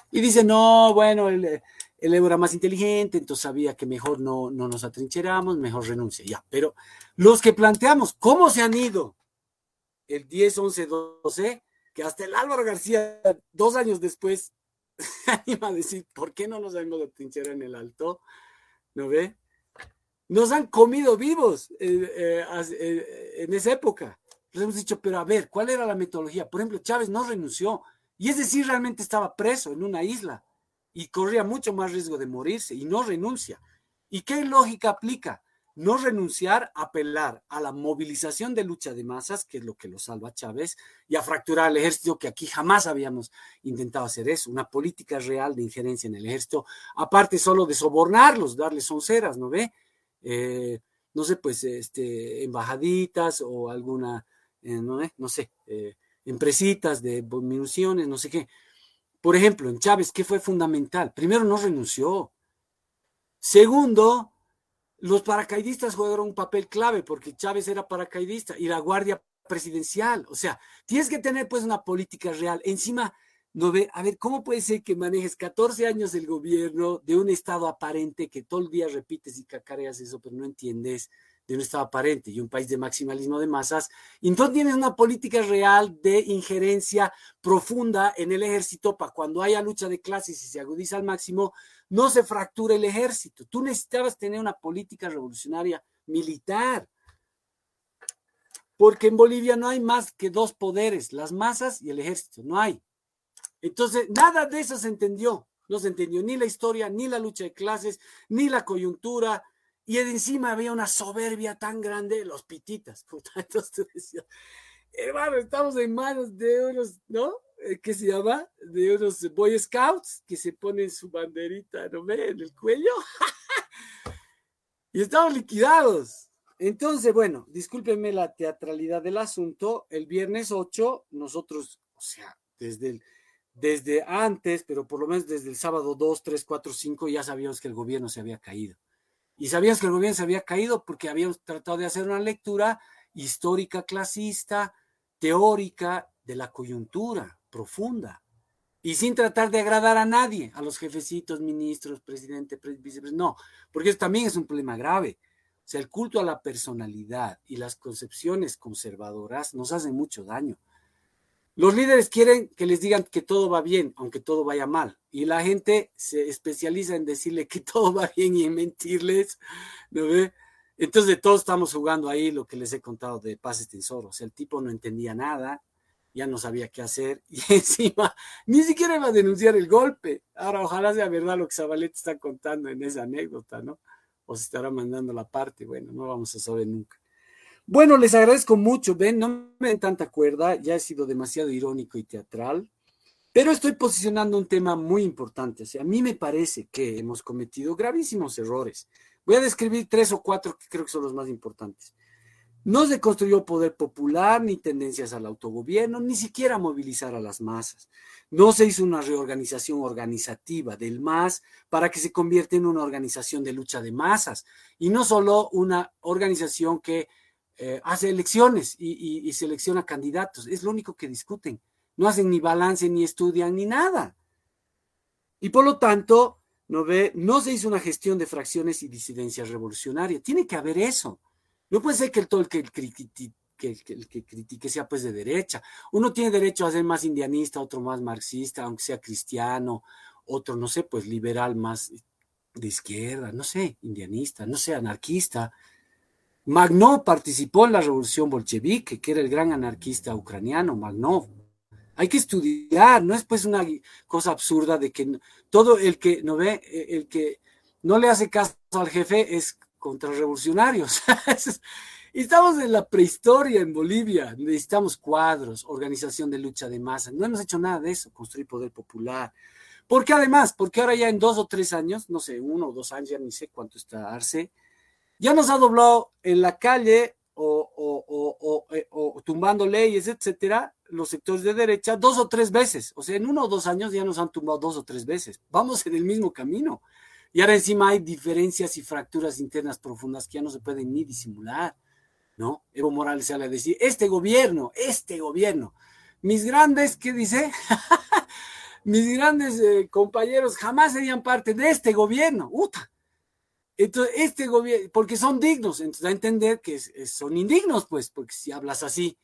Y dice, no, bueno, el, el era más inteligente, entonces sabía que mejor no, no nos atrincheramos, mejor renuncia. Ya, pero los que planteamos, ¿cómo se han ido? El 10, 11, 12, que hasta el Álvaro García, dos años después, *laughs* anima a decir, ¿por qué no nos hemos atrincherado en el alto? ¿No ve? Nos han comido vivos eh, eh, eh, en esa época les hemos dicho, pero a ver, ¿cuál era la metodología? Por ejemplo, Chávez no renunció, y es decir, realmente estaba preso en una isla y corría mucho más riesgo de morirse y no renuncia. ¿Y qué lógica aplica? No renunciar, apelar a la movilización de lucha de masas, que es lo que lo salva Chávez, y a fracturar el ejército, que aquí jamás habíamos intentado hacer eso, una política real de injerencia en el ejército, aparte solo de sobornarlos, darles onceras, ¿no ve? Eh, no sé, pues, este, embajaditas o alguna eh, no, sé, eh, empresitas de municiones, no sé qué. Por ejemplo, en Chávez, ¿qué fue fundamental? Primero, no renunció. Segundo, los paracaidistas jugaron un papel clave porque Chávez era paracaidista y la Guardia Presidencial. O sea, tienes que tener pues una política real. Encima, no ve, a ver, ¿cómo puede ser que manejes 14 años el gobierno de un estado aparente que todo el día repites y cacareas eso, pero no entiendes? De un Estado aparente y un país de maximalismo de masas, y entonces tienes una política real de injerencia profunda en el ejército para cuando haya lucha de clases y se agudiza al máximo, no se fracture el ejército. Tú necesitabas tener una política revolucionaria militar, porque en Bolivia no hay más que dos poderes, las masas y el ejército, no hay. Entonces, nada de eso se entendió. No se entendió ni la historia, ni la lucha de clases, ni la coyuntura, y encima había una soberbia tan grande de los pititas. *laughs* Entonces tú decías, hermano, estamos en manos de unos, ¿no? eh, ¿qué se llama? De unos Boy Scouts que se ponen su banderita, ¿no ve? En el cuello. *laughs* y estamos liquidados. Entonces, bueno, discúlpenme la teatralidad del asunto. El viernes 8, nosotros, o sea, desde, desde antes, pero por lo menos desde el sábado 2, 3, 4, 5, ya sabíamos que el gobierno se había caído. Y sabíamos que el gobierno se había caído porque habíamos tratado de hacer una lectura histórica clasista, teórica de la coyuntura profunda y sin tratar de agradar a nadie, a los jefecitos, ministros, presidente, vicepresidente, no, porque eso también es un problema grave. O sea, el culto a la personalidad y las concepciones conservadoras nos hacen mucho daño. Los líderes quieren que les digan que todo va bien, aunque todo vaya mal. Y la gente se especializa en decirle que *laughs* todo va bien y en mentirles. ¿no ve? Entonces todos estamos jugando ahí lo que les he contado de Pases sea, el tipo no entendía nada, ya no sabía qué hacer *laughs* y encima ni siquiera iba a denunciar el golpe. Ahora ojalá sea verdad lo que Zabaleta está contando en esa anécdota, ¿no? O se estará mandando la parte, bueno, no vamos a saber nunca. Bueno, les agradezco mucho, ven, no me den tanta cuerda, ya he sido demasiado irónico y teatral, pero estoy posicionando un tema muy importante. Sea, a mí me parece que hemos cometido gravísimos errores. Voy a describir tres o cuatro que creo que son los más importantes. No se construyó poder popular ni tendencias al autogobierno, ni siquiera movilizar a las masas. No se hizo una reorganización organizativa del MAS para que se convierta en una organización de lucha de masas y no solo una organización que eh, hace elecciones y, selecciona candidatos. Es lo único que discuten. No hacen ni balance, ni estudian, ni nada. Y por lo tanto, no, ve, no se hizo una gestión de fracciones y disidencias revolucionarias. Tiene que haber eso. No puede ser que el, todo el que, que, que, critique sea pues de derecha. Uno tiene derecho a ser más indianista, otro más marxista, aunque sea cristiano, otro, no sé, pues liberal más de izquierda, no sé, indianista, no sé, anarquista. Magnov participó en la revolución bolchevique, que era el gran anarquista ucraniano, Magnov. Hay que estudiar, no es pues una cosa absurda de que todo el que no ve, el que no le hace caso al jefe es contrarrevolucionarios. *laughs* Estamos en la prehistoria en Bolivia, necesitamos cuadros, organización de lucha de masas. No hemos hecho nada de eso, construir poder popular. Porque además, porque ahora ya en dos o tres años, no sé, uno o dos años, ya ni sé cuánto está Arce, ya nos ha doblado en la calle o, o, tumbando leyes, etcétera, los sectores de derecha dos o tres veces. O sea, en uno o dos años ya nos han tumbado dos o tres veces. Vamos en el mismo camino. Y ahora encima hay diferencias y fracturas internas profundas que ya no se pueden ni disimular, ¿no? Evo Morales sale a decir, este gobierno, este gobierno, mis grandes, ¿qué dice? *laughs* mis grandes eh, compañeros jamás serían parte de este gobierno. ¡Uta! Entonces, este gobierno, porque son dignos, entonces a entender que son indignos, pues, porque si hablas así,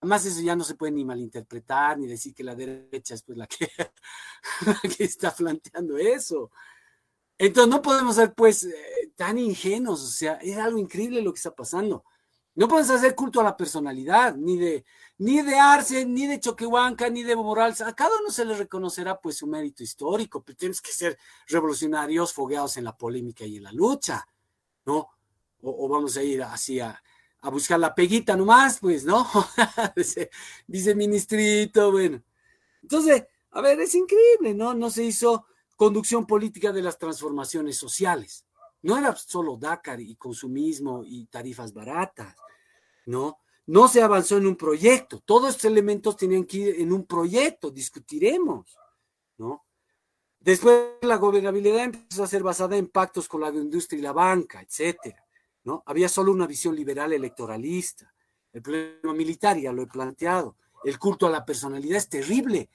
además eso ya no se puede ni malinterpretar, ni decir que la derecha es pues la que, *laughs* la que está planteando eso. Entonces no podemos ser pues eh, tan ingenuos, o sea, es algo increíble lo que está pasando. No podemos hacer culto a la personalidad, ni de, ni de Arce, ni de Choquehuanca, ni de Morales. A cada uno se le reconocerá pues su mérito histórico, pero tienes que ser revolucionarios, fogueados en la polémica y en la lucha, ¿no? O, vamos a ir así a, a, buscar la peguita nomás, pues, ¿no? *laughs* dice ministrito, bueno. Entonces, a ver, es increíble, ¿no? No se hizo conducción política de las transformaciones sociales. No era solo Dakar y consumismo y tarifas baratas, ¿no? No se avanzó en un proyecto. Todos estos elementos tenían que ir en un proyecto, discutiremos, ¿no? Después la gobernabilidad empezó a ser basada en pactos con la industria y la banca, etcétera, ¿no? Había solo una visión liberal electoralista. El problema militar, ya lo he planteado. El culto a la personalidad es terrible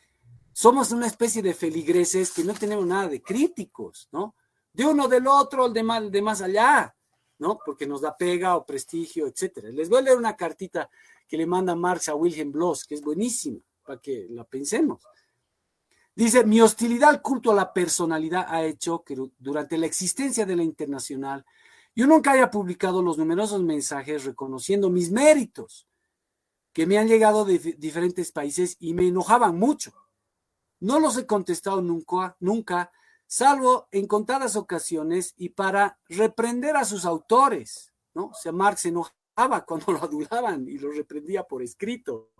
somos una especie de feligreses que no tenemos nada de críticos, ¿no? De uno del otro, el de más, de más allá, ¿no? Porque nos da pega o prestigio, etcétera. Les voy a leer una cartita que le manda Marx a Wilhelm Bloss, que es buenísima, para que la pensemos. Dice, mi hostilidad al culto a la personalidad ha hecho que durante la existencia de la internacional yo nunca haya publicado los numerosos mensajes reconociendo mis méritos que me han llegado de diferentes países y me enojaban mucho. No los he contestado nunca, nunca, salvo en contadas ocasiones y para reprender a sus autores, ¿no? O sea, Marx se enojaba *laughs* cuando lo adulaban y lo reprendía por escrito.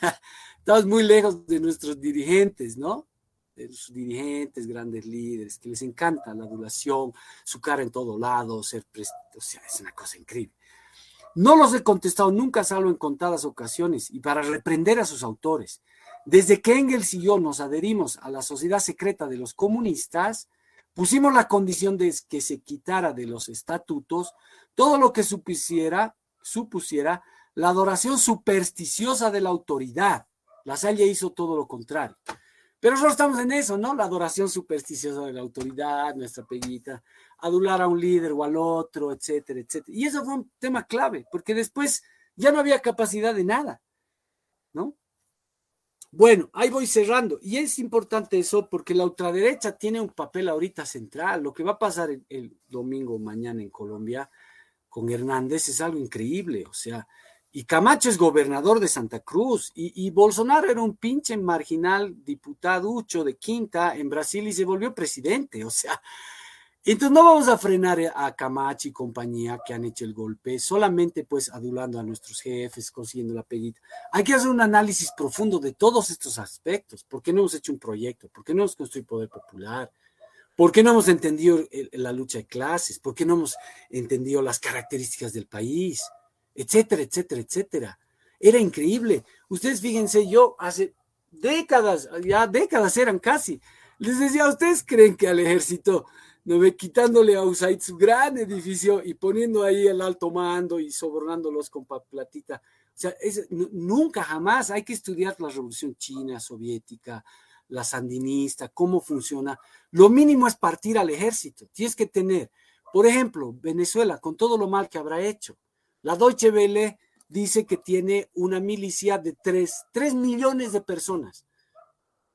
*laughs* Estamos muy lejos de nuestros dirigentes, ¿no? De sus dirigentes, grandes líderes, que les encanta la adulación, su cara en todo lado, ser, o sea, es una cosa increíble. No los he contestado nunca, salvo en contadas ocasiones, y para reprender a sus autores. Desde que Engels y yo nos adherimos a la sociedad secreta de los comunistas, pusimos la condición de que se quitara de los estatutos todo lo que supusiera, supusiera la adoración supersticiosa de la autoridad. La Salle hizo todo lo contrario. Pero nosotros estamos en eso, ¿no? La adoración supersticiosa de la autoridad, nuestra peguita, adular a un líder o al otro, etcétera, etcétera. Y eso fue un tema clave, porque después ya no había capacidad de nada, ¿no? Bueno, ahí voy cerrando. Y es importante eso porque la ultraderecha tiene un papel ahorita central. Lo que va a pasar el, domingo mañana en Colombia con Hernández es algo increíble. O sea, y Camacho es gobernador de Santa Cruz y, Bolsonaro era un pinche marginal diputaducho de quinta en Brasil y se volvió presidente. O sea, entonces no vamos a frenar a Camacho y compañía que han hecho el golpe, solamente pues adulando a nuestros jefes, consiguiendo la peguita. Hay que hacer un análisis profundo de todos estos aspectos. ¿Por qué no hemos hecho un proyecto? ¿Por qué no hemos construido poder popular? ¿Por qué no hemos entendido la lucha de clases? ¿Por qué no hemos entendido las características del país? Etcétera, etcétera, etcétera. Era increíble. Ustedes fíjense, yo hace décadas, ya décadas eran casi, les decía, ¿ustedes creen que al ejército ¿no quitándole a USAID su gran edificio y poniendo ahí el alto mando y sobornándolos con platita. O sea, nunca jamás hay que estudiar la revolución china, soviética, la sandinista, cómo funciona. Lo mínimo es partir al ejército. Tienes que tener, por ejemplo, Venezuela, con todo lo mal que habrá hecho. La Deutsche Welle dice que tiene una milicia de tres 3 millones de personas.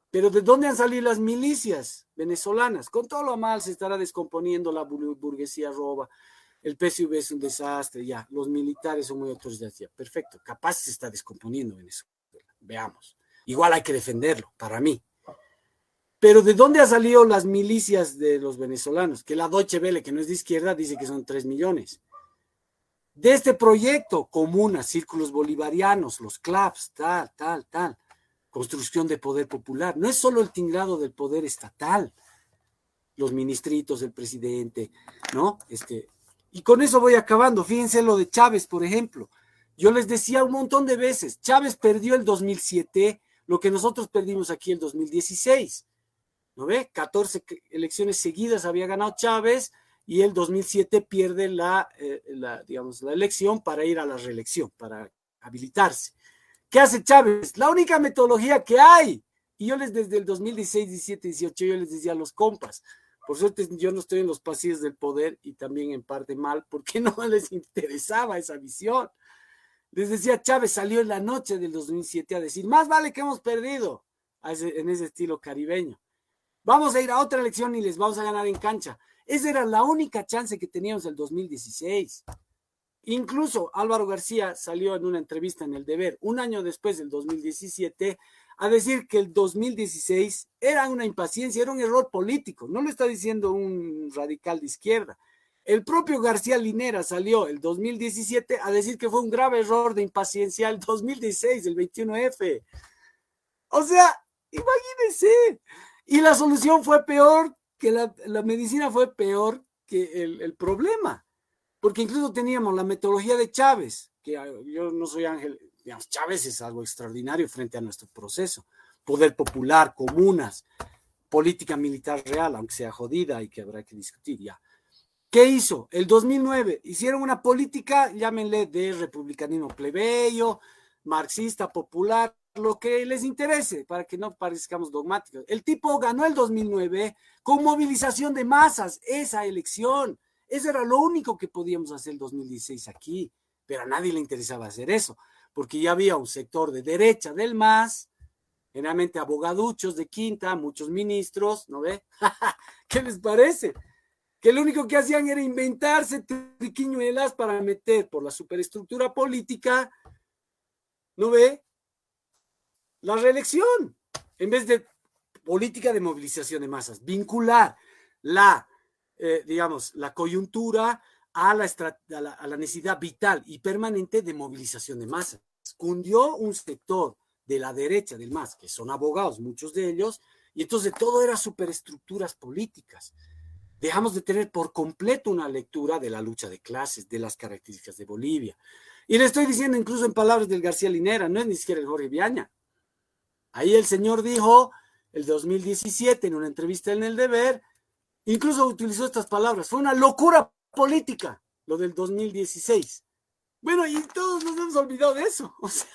Pero ¿de dónde han salido las milicias venezolanas? Con todo lo mal se estará descomponiendo la burguesía roba, el PSV es un desastre, ya, los militares son muy autorizados, perfecto, capaz se está descomponiendo Venezuela, veamos. Igual hay que defenderlo, para mí. Pero ¿de dónde han salido las milicias de los venezolanos? Que la Deutsche Welle, que no es de izquierda, dice que son 3 millones. De este proyecto, comunas, círculos bolivarianos, los clubs, tal, tal, tal construcción de poder popular. No es solo el tinglado del poder estatal, los ministritos, el presidente, ¿no? Este, y con eso voy acabando. Fíjense lo de Chávez, por ejemplo. Yo les decía un montón de veces, Chávez perdió el 2007, lo que nosotros perdimos aquí el 2016. ¿No ve? 14 elecciones seguidas había ganado Chávez y el 2007 pierde la, eh, la, digamos, la elección para ir a la reelección, para habilitarse. ¿Qué hace Chávez? La única metodología que hay. Y yo les desde el 2016, 17, 18, yo les decía a los compas, por suerte yo no estoy en los pasillos del poder y también en parte mal, porque *laughs* no les interesaba esa visión. Les decía, Chávez salió en la noche del 2007 a decir, más vale que hemos perdido, en ese estilo caribeño. Vamos a ir a otra elección y les vamos a ganar en cancha. Esa era la única chance que teníamos el 2016. Incluso Álvaro García salió en una entrevista en El Deber un año después del 2017 a decir que el 2016 era una impaciencia, era un error político. No lo está diciendo un radical de izquierda. El propio García Linera salió el 2017 a decir que fue un grave error de impaciencia el 2016, el 21F. O sea, imagínense. Y la solución fue peor que la, medicina fue peor que el problema porque incluso teníamos la metodología de Chávez, que ah, yo no soy ángel, digamos, Chávez es algo extraordinario frente a nuestro proceso. Poder popular, comunas, política militar real, aunque sea jodida y que habrá que discutir ya. ¿Qué hizo? El 2009 hicieron una política, llámenle de republicanismo plebeyo, marxista, popular, lo que les interese, para que no parezcamos dogmáticos. El tipo ganó el 2009 con movilización de masas, esa elección. Eso era lo único que podíamos hacer el 2016 aquí, pero a nadie le interesaba hacer eso, porque ya había un sector de derecha del MAS, generalmente abogaduchos de quinta, muchos ministros, ¿no ve? *laughs* ¿Qué les parece? Que lo único que hacían era inventarse triquiñuelas para meter por la superestructura política, ¿no ve? La reelección, en vez de política de movilización de masas, vincular la eh, digamos, la coyuntura a la, a la, necesidad vital y permanente de movilización de masas. Cundió un sector de la derecha, del MAS, que son abogados, muchos de ellos, y entonces todo era superestructuras políticas. Dejamos de tener por completo una lectura de la lucha de clases, de las características de Bolivia. Y le estoy diciendo incluso en palabras del García Linera, no es ni siquiera el Jorge Viaña. Ahí el señor dijo, el 2017, en una entrevista en El Deber, incluso utilizó estas palabras, fue una locura política lo del 2016. Bueno, y todos nos hemos olvidado de eso. *laughs* O sea,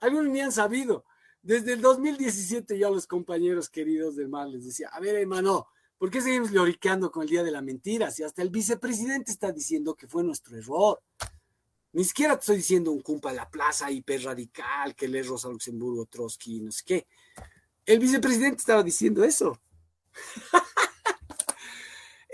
algunos ni han sabido. Desde el 2017 yo a los compañeros queridos del MAR les decía, a ver, hermano, ¿por qué seguimos lloriqueando con el Día de la Mentira? Si hasta el vicepresidente está diciendo que fue nuestro error. Ni siquiera te estoy diciendo un cumpa de la plaza hiperradical que lee Rosa Luxemburgo, Trotsky, no sé qué. El vicepresidente estaba diciendo eso. *laughs*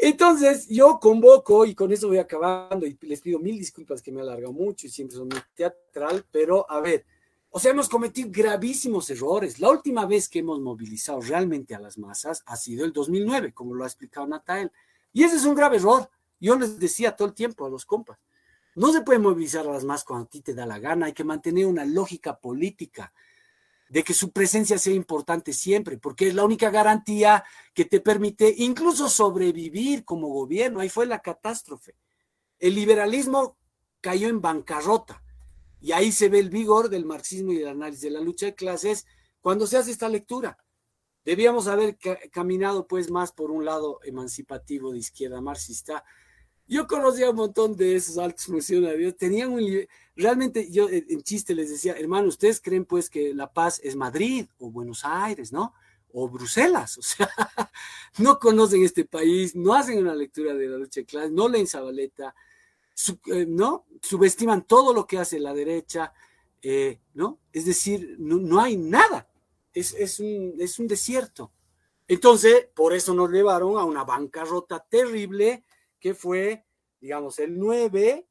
Entonces, yo convoco, y con eso voy acabando, y les pido mil disculpas que me he alargado mucho y siempre son muy teatral, pero a ver, o sea, hemos cometido gravísimos errores. La última vez que hemos movilizado realmente a las masas ha sido el 2009, como lo ha explicado Natael. Y ese es un grave error. Yo les decía todo el tiempo a los compas, no se puede movilizar a las masas cuando a ti te da la gana, hay que mantener una lógica política de que su presencia sea importante siempre, porque es la única garantía que te permite incluso sobrevivir como gobierno. Ahí fue la catástrofe. El liberalismo cayó en bancarrota y ahí se ve el vigor del marxismo y del análisis de la lucha de clases cuando se hace esta lectura. Debíamos haber caminado pues más por un lado emancipativo de izquierda marxista yo conocía un montón de esos altos funcionarios, tenían un realmente yo en chiste les decía, hermano, ustedes creen pues que La Paz es Madrid o Buenos Aires, ¿no? O Bruselas, *laughs* o sea, no conocen este país, no hacen una lectura de la lucha de clases, no leen Zabaleta, eh, ¿no? Subestiman todo lo que hace la derecha, eh, ¿no? Es decir, no, hay nada, es, es, un, es un desierto. Entonces, por eso nos llevaron a una bancarrota terrible, que fue, digamos, el 9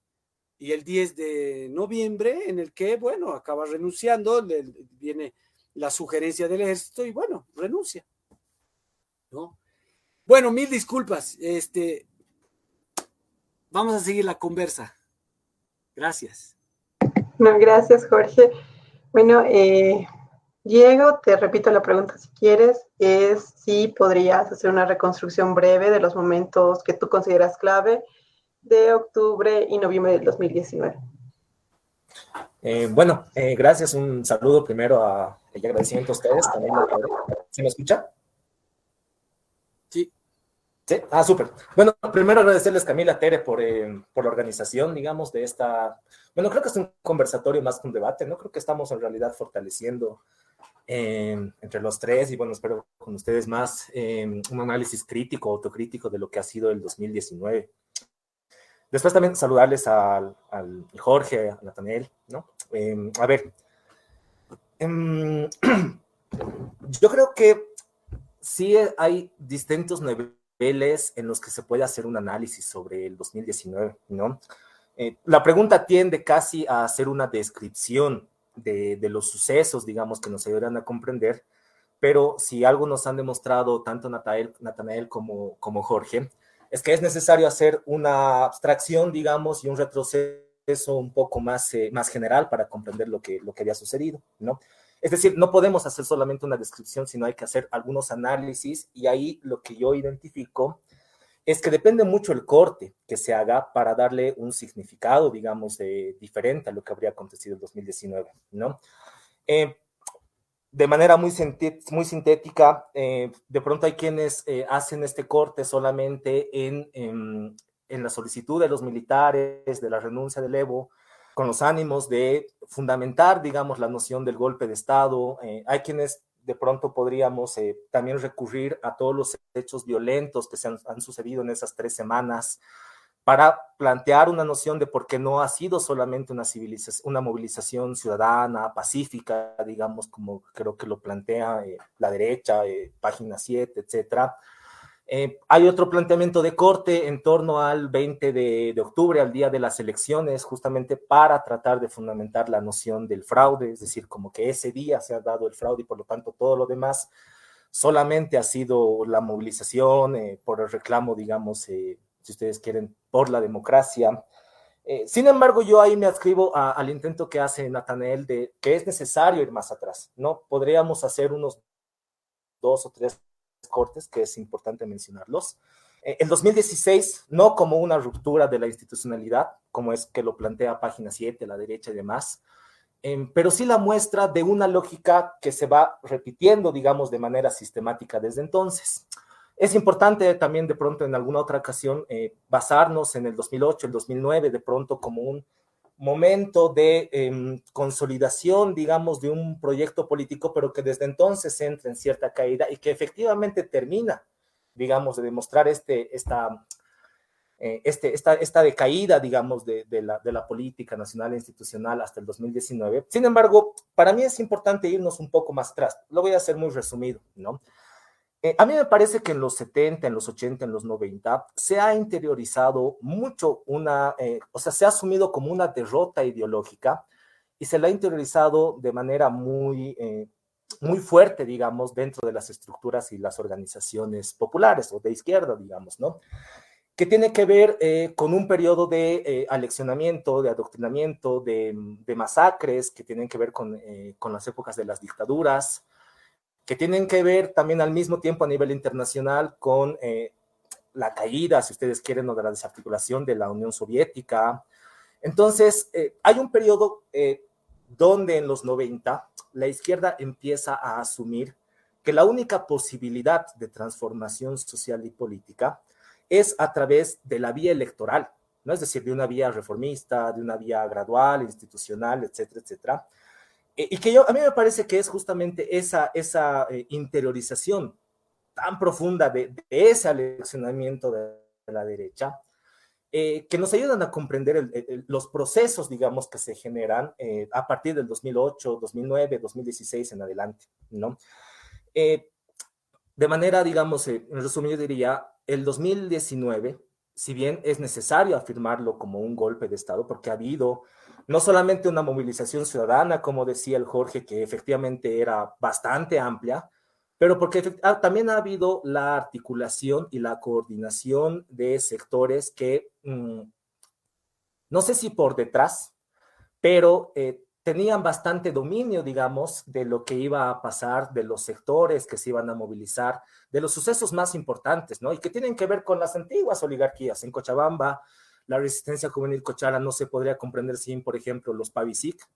y el 10 de noviembre, en el que, bueno, acaba renunciando, le, viene la sugerencia del ejército y, bueno, renuncia. ¿no? Bueno, mil disculpas. Este, vamos a seguir la conversa. Gracias. No, gracias, Jorge. Bueno, eh, Diego, te repito la pregunta si quieres, es si podrías hacer una reconstrucción breve de los momentos que tú consideras clave de octubre y noviembre del 2019. Eh, bueno, eh, gracias, un saludo primero a, y agradecimiento a ustedes también. ¿Se me escucha? Sí. Sí, ah, súper. Bueno, primero agradecerles Camila Tere por, eh, por la organización, digamos, de esta, bueno, creo que es un conversatorio más que un debate, ¿no? Creo que estamos en realidad fortaleciendo entre los tres y bueno, espero con ustedes más un análisis crítico, autocrítico de lo que ha sido el 2019. Después también saludarles al, al Jorge, a Nathaniel, ¿no? Em, a ver, *clears throat* yo creo que sí hay distintos niveles en los que se puede hacer un análisis sobre el 2019, ¿no? Eh, la pregunta tiende casi a hacer una descripción de, los sucesos, digamos, que nos ayudan a comprender, pero si algo nos han demostrado tanto Natanael, como, como Jorge, es que es necesario hacer una abstracción, digamos, y un retroceso un poco más, eh, más general para comprender lo que, lo que había sucedido, ¿no? Es decir, no podemos hacer solamente una descripción, sino hay que hacer algunos análisis y ahí lo que yo identifico es que depende mucho el corte que se haga para darle un significado, digamos, diferente a lo que habría acontecido en 2019, ¿no? Eh, de manera muy, muy sintética, eh, de pronto hay quienes eh, hacen este corte solamente en, en, en, la solicitud de los militares, de la renuncia del Evo, con los ánimos de fundamentar, digamos, la noción del golpe de Estado. hay quienes de pronto podríamos eh, también recurrir a todos los hechos violentos que se han, sucedido en esas tres semanas para plantear una noción de por qué no ha sido solamente una, movilización ciudadana, pacífica, digamos, como creo que lo plantea eh, la derecha, eh, página 7, etcétera, eh, hay otro planteamiento de corte en torno al 20 de, octubre, al día de las elecciones, justamente para tratar de fundamentar la noción del fraude, es decir, como que ese día se ha dado el fraude y por lo tanto todo lo demás solamente ha sido la movilización eh, por el reclamo, digamos, eh, si ustedes quieren, por la democracia. Sin embargo, yo ahí me adscribo al intento que hace Nathanael de que es necesario ir más atrás, ¿no? Podríamos hacer unos dos o tres cortes, que es importante mencionarlos. Eh, el 2016, no como una ruptura de la institucionalidad, como es que lo plantea página 7, la derecha y demás, em, pero sí la muestra de una lógica que se va repitiendo, digamos, de manera sistemática desde entonces. Es importante también de pronto en alguna otra ocasión eh, basarnos en el 2008, el 2009, de pronto como un momento de em, consolidación, digamos, de un proyecto político, pero que desde entonces entra en cierta caída y que efectivamente termina, digamos, de demostrar este, esta, eh, este, esta, esta decaída, digamos, de, la, de la política nacional e institucional hasta el 2019. Sin embargo, para mí es importante irnos un poco más atrás. Lo voy a hacer muy resumido, ¿no? Eh, a mí me parece que en los 70, en los 80, en los 90, se ha interiorizado mucho una, eh, o sea, se ha asumido como una derrota ideológica y se la ha interiorizado de manera muy, eh, muy fuerte, digamos, dentro de las estructuras y las organizaciones populares o de izquierda, digamos, ¿no? Que tiene que ver con un periodo de aleccionamiento, de adoctrinamiento, de, masacres, que tienen que ver con las épocas de las dictaduras, que tienen que ver también al mismo tiempo a nivel internacional con eh, la caída, si ustedes quieren, o de la desarticulación de la Unión Soviética. Entonces, eh, hay un periodo eh, donde en los 90 la izquierda empieza a asumir que la única posibilidad de transformación social y política es a través de la vía electoral, ¿no? Es decir, de una vía reformista, de una vía gradual, institucional, etcétera, etcétera. Eh, y que yo, a mí me parece que es justamente esa, esa eh, interiorización tan profunda de, ese aleccionamiento de, la derecha, eh, que nos ayudan a comprender los procesos, digamos, que se generan a partir del 2008, 2009, 2016 en adelante, ¿no? de manera, digamos, en resumen, yo diría, el 2019, si bien es necesario afirmarlo como un golpe de Estado, porque ha habido no solamente una movilización ciudadana, como decía el Jorge, que efectivamente era bastante amplia, pero porque ah, también ha habido la articulación y la coordinación de sectores que, mm, no sé si por detrás, pero eh, tenían bastante dominio, digamos, de lo que iba a pasar, de los sectores que se iban a movilizar, de los sucesos más importantes, ¿no? Y que tienen que ver con las antiguas oligarquías. En Cochabamba, la resistencia juvenil cochara no se podría comprender sin, por ejemplo, los Pavisic.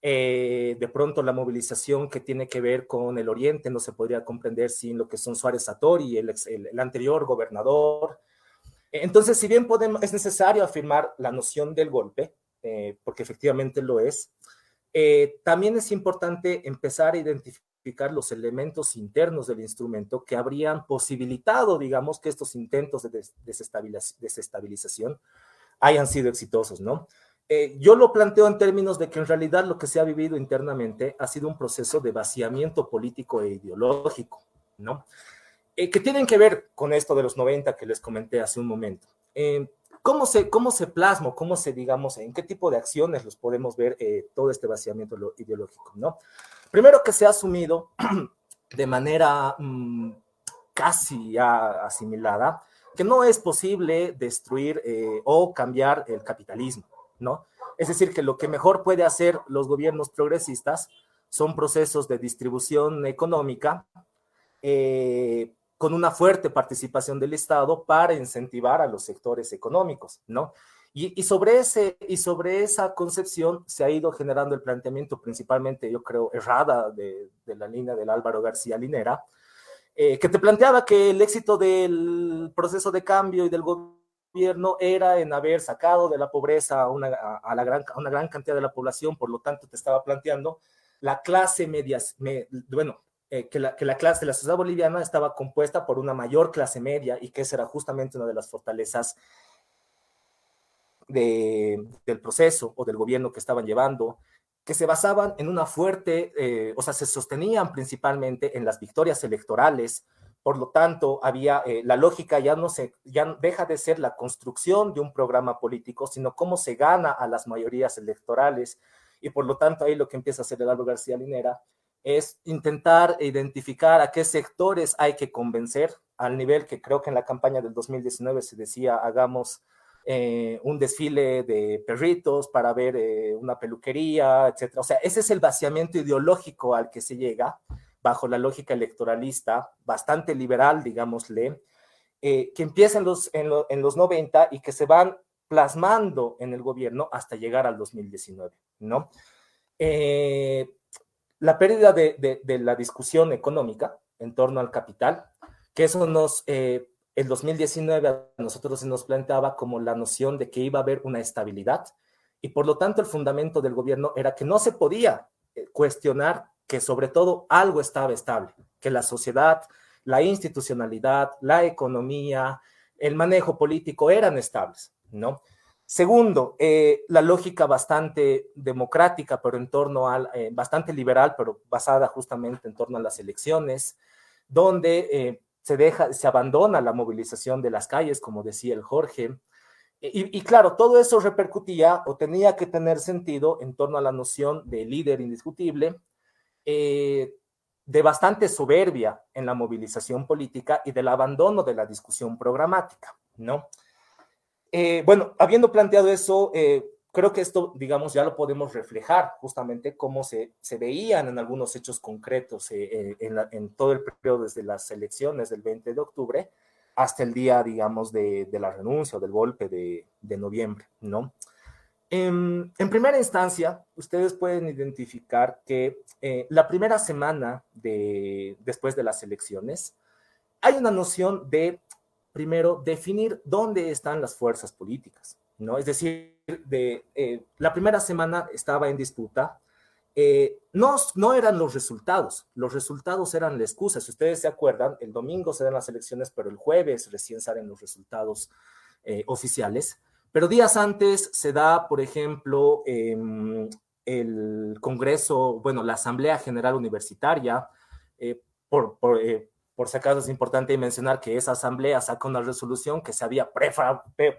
Eh, de pronto la movilización que tiene que ver con el Oriente no se podría comprender sin lo que son Suárez Satori, el, el, anterior gobernador. Entonces, si bien podemos, es necesario afirmar la noción del golpe, eh, porque efectivamente lo es, eh, también es importante empezar a identificar los elementos internos del instrumento que habrían posibilitado, digamos, que estos intentos de desestabilización hayan sido exitosos, ¿no? Eh, yo lo planteo en términos de que en realidad lo que se ha vivido internamente ha sido un proceso de vaciamiento político e ideológico, ¿no? Eh, que tienen que ver con esto de los 90 que les comenté hace un momento. Eh, ¿cómo, se, ¿Cómo se plasma, cómo se, digamos, en qué tipo de acciones los podemos ver todo este vaciamiento ideológico, ¿no? Primero que se ha asumido *clears throat* de manera mm, casi asimilada que no es posible destruir eh, o cambiar el capitalismo, ¿no? Es decir, que lo que mejor puede hacer los gobiernos progresistas son procesos de distribución económica eh, con una fuerte participación del Estado para incentivar a los sectores económicos, ¿no? Y, sobre ese, y sobre esa concepción se ha ido generando el planteamiento, principalmente, yo creo, errada de, la línea del Álvaro García Linera, eh, que te planteaba que el éxito del proceso de cambio y del gobierno era en haber sacado de la pobreza a una, a, la gran, una gran cantidad de la población, por lo tanto te estaba planteando la clase media, bueno, eh, que, la, que la clase de la sociedad boliviana estaba compuesta por una mayor clase media y que esa era justamente una de las fortalezas del proceso o del gobierno que estaban llevando, que se basaban en una fuerte, eh, o sea, se sostenían principalmente en las victorias electorales. Por lo tanto, había eh, la lógica ya no se, ya deja de ser la construcción de un programa político, sino cómo se gana a las mayorías electorales. Y por lo tanto, ahí lo que empieza a hacer Eduardo García Linera es intentar identificar a qué sectores hay que convencer al nivel que creo que en la campaña del 2019 se decía, hagamos eh, un desfile de perritos, para ver eh, una peluquería, etc. O sea, ese es el vaciamiento ideológico al que se llega bajo la lógica electoralista, bastante liberal, digámosle, que empieza en los, en, en los 90 y que se van plasmando en el gobierno hasta llegar al 2019, ¿no? Eh, la pérdida de, la discusión económica en torno al capital, que eso nos, eh, el 2019 a nosotros se nos planteaba como la noción de que iba a haber una estabilidad y por lo tanto el fundamento del gobierno era que no se podía eh, cuestionar que sobre todo algo estaba estable, que la sociedad, la institucionalidad, la economía, el manejo político eran estables. ¿no? Segundo, eh, la lógica bastante democrática, pero en torno al, eh, bastante liberal, pero basada justamente en torno a las elecciones, donde eh, se deja, se abandona la movilización de las calles, como decía el Jorge. Y, claro, todo eso repercutía o tenía que tener sentido en torno a la noción de líder indiscutible, de bastante soberbia en la movilización política y del abandono de la discusión programática, ¿no? Eh, bueno, habiendo planteado eso, eh, creo que esto, digamos, ya lo podemos reflejar justamente cómo se, se veían en algunos hechos concretos eh, en, todo el periodo desde las elecciones del 20 de octubre hasta el día, digamos, de, la renuncia o del golpe de, noviembre, ¿no? En, en, primera instancia, ustedes pueden identificar que la primera semana de, después de las elecciones hay una noción de primero definir dónde están las fuerzas políticas, ¿no? Es decir, de, eh, la primera semana estaba en disputa, eh, no, no eran los resultados, los resultados eran la excusa. Si ustedes se acuerdan, el domingo se dan las elecciones, pero el jueves recién salen los resultados eh, oficiales. Pero días antes se da, por ejemplo, em, el Congreso, bueno, la Asamblea General Universitaria, por, por por si acaso es importante mencionar que esa asamblea saca una resolución que se había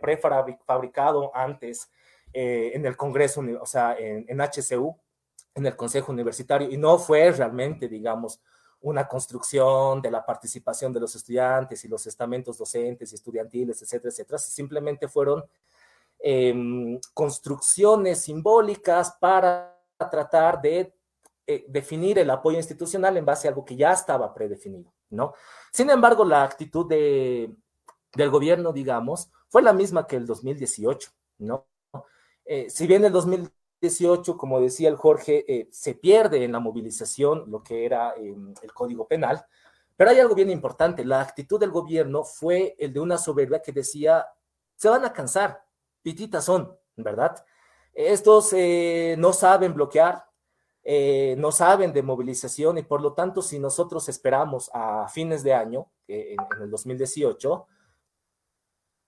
prefabricado antes eh, en el Congreso, o sea, en, HCU, en el Consejo Universitario, y no fue realmente, digamos, una construcción de la participación de los estudiantes y los estamentos docentes y estudiantiles, etcétera, etcétera. Simplemente fueron em, construcciones simbólicas para tratar de eh, definir el apoyo institucional en base a algo que ya estaba predefinido, ¿no? Sin embargo, la actitud de, del gobierno, digamos, fue la misma que el 2018, ¿no? Eh, si bien el 2018, como decía el Jorge, eh, se pierde en la movilización lo que era em, el Código Penal, pero hay algo bien importante, la actitud del gobierno fue el de una soberbia que decía, se van a cansar, pititas son, ¿verdad? Estos no saben bloquear, eh, no saben de movilización y por lo tanto si nosotros esperamos a fines de año, en, el 2018,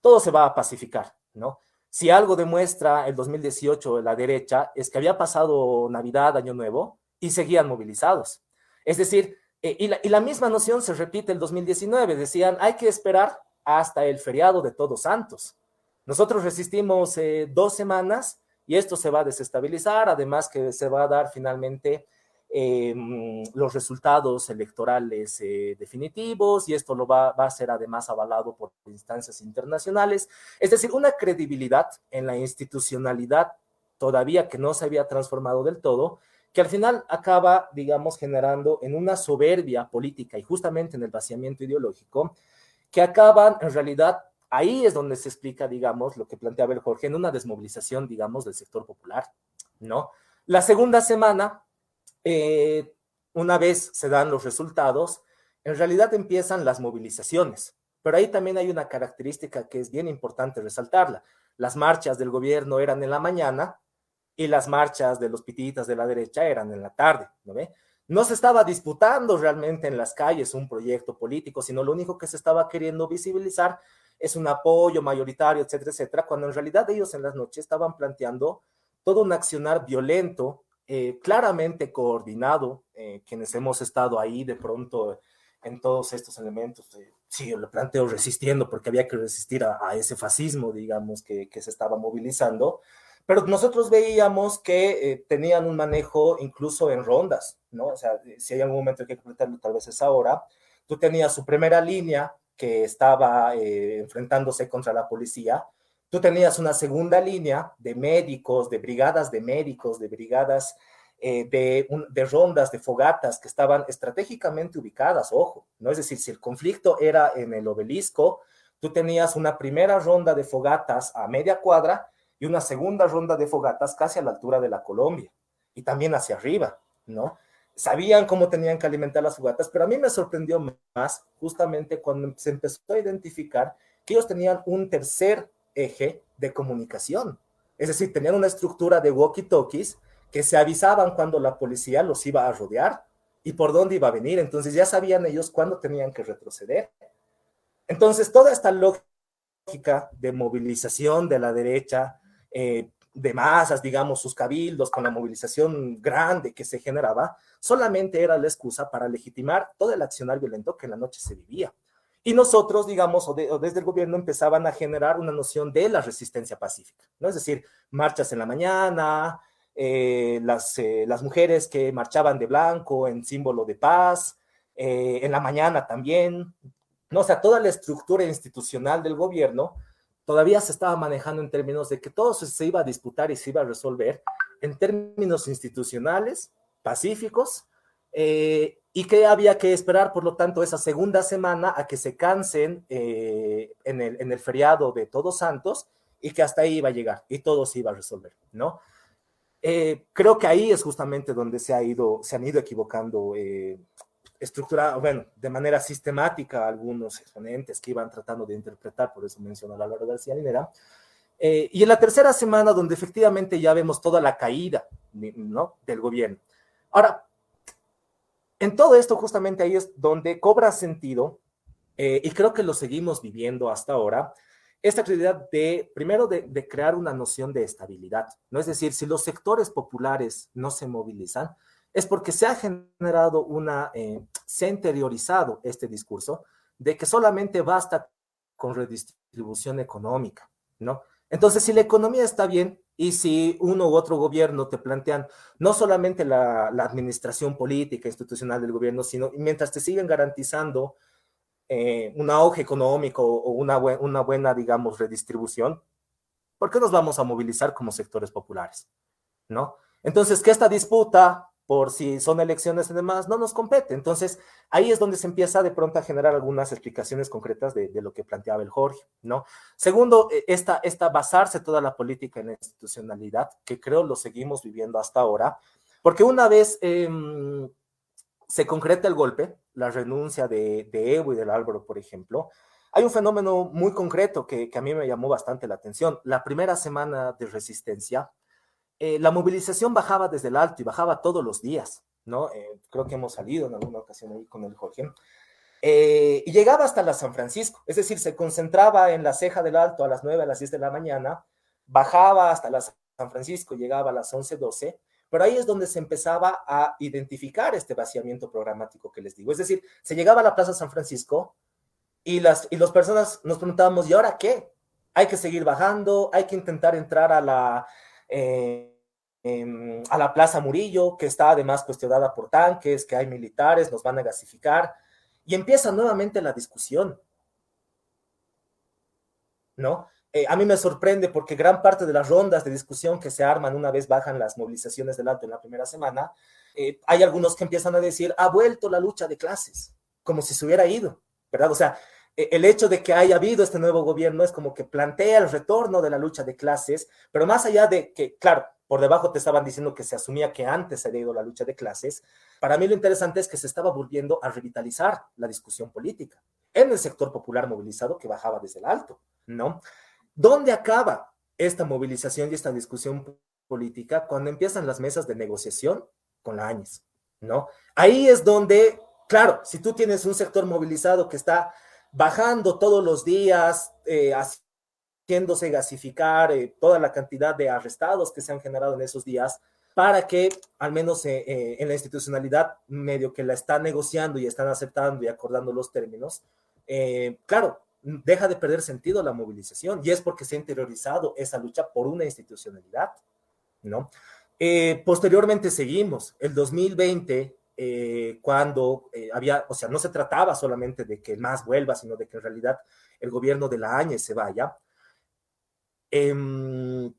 todo se va a pacificar, ¿no? Si algo demuestra el 2018 la derecha es que había pasado Navidad, Año Nuevo y seguían movilizados. Es decir, eh, y, la, misma noción se repite el 2019, decían, hay que esperar hasta el feriado de Todos Santos. Nosotros resistimos eh, dos semanas y esto se va a desestabilizar, además que se va a dar finalmente em, los resultados electorales eh, definitivos y esto lo va, a ser además avalado por instancias internacionales. Es decir, una credibilidad en la institucionalidad todavía que no se había transformado del todo, que al final acaba, digamos, generando en una soberbia política y justamente en el vaciamiento ideológico, que acaban en realidad Ahí es donde se explica, digamos, lo que planteaba el Jorge, en una desmovilización, digamos, del sector popular, ¿no? La segunda semana, eh, una vez se dan los resultados, en realidad empiezan las movilizaciones, pero ahí también hay una característica que es bien importante resaltarla. Las marchas del gobierno eran en la mañana y las marchas de los pititas de la derecha eran en la tarde, ¿no ve? No se estaba disputando realmente en las calles un proyecto político, sino lo único que se estaba queriendo visibilizar es un apoyo mayoritario, etcétera, etcétera, cuando en realidad ellos en las noches estaban planteando todo un accionar violento, eh, claramente coordinado, eh, quienes hemos estado ahí de pronto en todos estos elementos, sí, yo lo planteo resistiendo porque había que resistir a, ese fascismo, digamos, que, se estaba movilizando, pero nosotros veíamos que eh, tenían un manejo incluso en rondas, ¿no? O sea, si hay algún momento que comentarlo, tal vez es ahora, tú tenías su primera línea, que estaba eh, enfrentándose contra la policía, Tú tenías una segunda línea de médicos, de brigadas de médicos, de brigadas eh, de, de, rondas, de fogatas que estaban estratégicamente ubicadas, ojo, ¿no? Es decir, si el conflicto era en el obelisco, tú tenías una primera ronda de fogatas a media cuadra y una segunda ronda de fogatas casi a la altura de la Colombia y también hacia arriba, ¿no? Sabían cómo tenían que alimentar las fogatas, pero a mí me sorprendió más justamente cuando se empezó a identificar que ellos tenían un tercer eje de comunicación. Es decir, tenían una estructura de walkie-talkies que se avisaban cuando la policía los iba a rodear y por dónde iba a venir. Entonces ya sabían ellos cuándo tenían que retroceder. Entonces, toda esta lógica de movilización de la derecha, eh, de masas, digamos, sus cabildos, con la movilización grande que se generaba, solamente era la excusa para legitimar todo el accionar violento que en la noche se vivía. Y nosotros, digamos, o, desde el gobierno empezaban a generar una noción de la resistencia pacífica, ¿no? Es decir, marchas en la mañana, eh, las, eh, las mujeres que marchaban de blanco en símbolo de paz, en la mañana también, ¿no? O sea, toda la estructura institucional del gobierno todavía se estaba manejando en términos de que todo se iba a disputar y se iba a resolver en términos institucionales, pacíficos, eh, y que había que esperar, por lo tanto, esa segunda semana a que se cansen eh, en, el, en, el, feriado de Todos Santos y que hasta ahí iba a llegar y todo se iba a resolver, ¿no? Eh, creo que ahí es justamente donde se, ha ido, se han ido equivocando estructurado, bueno, de manera sistemática algunos exponentes que iban tratando de interpretar, por eso mencionó la Laura García Linera. Eh, y en la tercera semana, donde efectivamente ya vemos toda la caída ¿no? del gobierno. Ahora, en todo esto, justamente ahí es donde cobra sentido, eh, y creo que lo seguimos viviendo hasta ahora, esta actividad de, primero, de, crear una noción de estabilidad, ¿no? Es decir, si los sectores populares no se movilizan, es porque se ha generado una, eh, se ha interiorizado este discurso de que solamente basta con redistribución económica, ¿no? Entonces, si la economía está bien y si uno u otro gobierno te plantean no solamente la, administración política, institucional del gobierno, sino mientras te siguen garantizando eh, un auge económico o una, una buena, digamos, redistribución, ¿por qué nos vamos a movilizar como sectores populares? ¿No? Entonces, que esta disputa por si son elecciones y demás, no nos compete. Entonces, ahí es donde se empieza de pronto a generar algunas explicaciones concretas de, lo que planteaba el Jorge, ¿no? Segundo, e, esta, esta basarse toda la política en la institucionalidad, que creo lo seguimos viviendo hasta ahora, porque una vez em, se concreta el golpe, la renuncia de, de Evo y del Álvaro, por ejemplo, hay un fenómeno muy concreto que, que a mí me llamó bastante la atención. La primera semana de resistencia, eh, la movilización bajaba desde el alto y bajaba todos los días, ¿no? Eh, creo que hemos salido en alguna ocasión ahí con el Jorge. Eh, y llegaba hasta la San Francisco, es decir, se concentraba en la ceja del alto a las 9, a las 10 de la mañana, bajaba hasta la San Francisco, llegaba a las 11, 12, pero ahí es donde se empezaba a identificar este vaciamiento programático que les digo. Es decir, se llegaba a la Plaza San Francisco y las, y las personas nos preguntábamos, ¿y ahora qué? Hay que seguir bajando, hay que intentar entrar a la, a la Plaza Murillo, que está además cuestionada por tanques, que hay militares, nos van a gasificar, y empieza nuevamente la discusión. ¿No? Eh, a mí me sorprende porque gran parte de las rondas de discusión que se arman una vez bajan las movilizaciones del alto en la primera semana, eh, hay algunos que empiezan a decir, ha vuelto la lucha de clases, como si se hubiera ido, ¿verdad? O sea, e, el hecho de que haya habido este nuevo gobierno es como que plantea el retorno de la lucha de clases, pero más allá de que, claro, por debajo te estaban diciendo que se asumía que antes había ido la lucha de clases, para mí lo interesante es que se estaba volviendo a revitalizar la discusión política en el sector popular movilizado que bajaba desde el alto, ¿no? ¿Dónde acaba esta movilización y esta discusión política cuando empiezan las mesas de negociación con la AñES, ¿no? Ahí es donde, claro, si tú tienes un sector movilizado que está bajando todos los días, eh, haciéndose gasificar eh, toda la cantidad de arrestados que se han generado en esos días, para que al menos eh, en la institucionalidad medio que la están negociando y están aceptando y acordando los términos, claro, deja de perder sentido la movilización y es porque se ha interiorizado esa lucha por una institucionalidad, ¿no? posteriormente seguimos, el 2020 eh, cuando eh, había, o sea, no se trataba solamente de que más vuelva, sino de que en realidad el gobierno de la AñE se vaya. Em,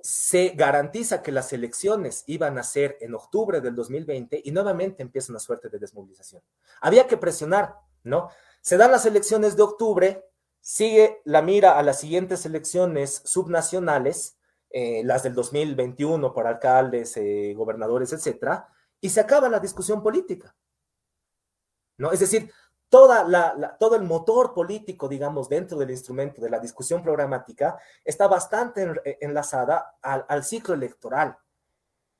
se garantiza que las elecciones iban a ser en octubre del 2020 y nuevamente empieza una suerte de desmovilización. Había que presionar, ¿no? Se dan las elecciones de octubre, sigue la mira a las siguientes elecciones subnacionales, eh, las del 2021 por alcaldes, eh, gobernadores, etcétera, y se acaba la discusión política. ¿No? Es decir, toda la, todo el motor político, digamos, dentro del instrumento de la discusión programática está bastante enlazada al, ciclo electoral.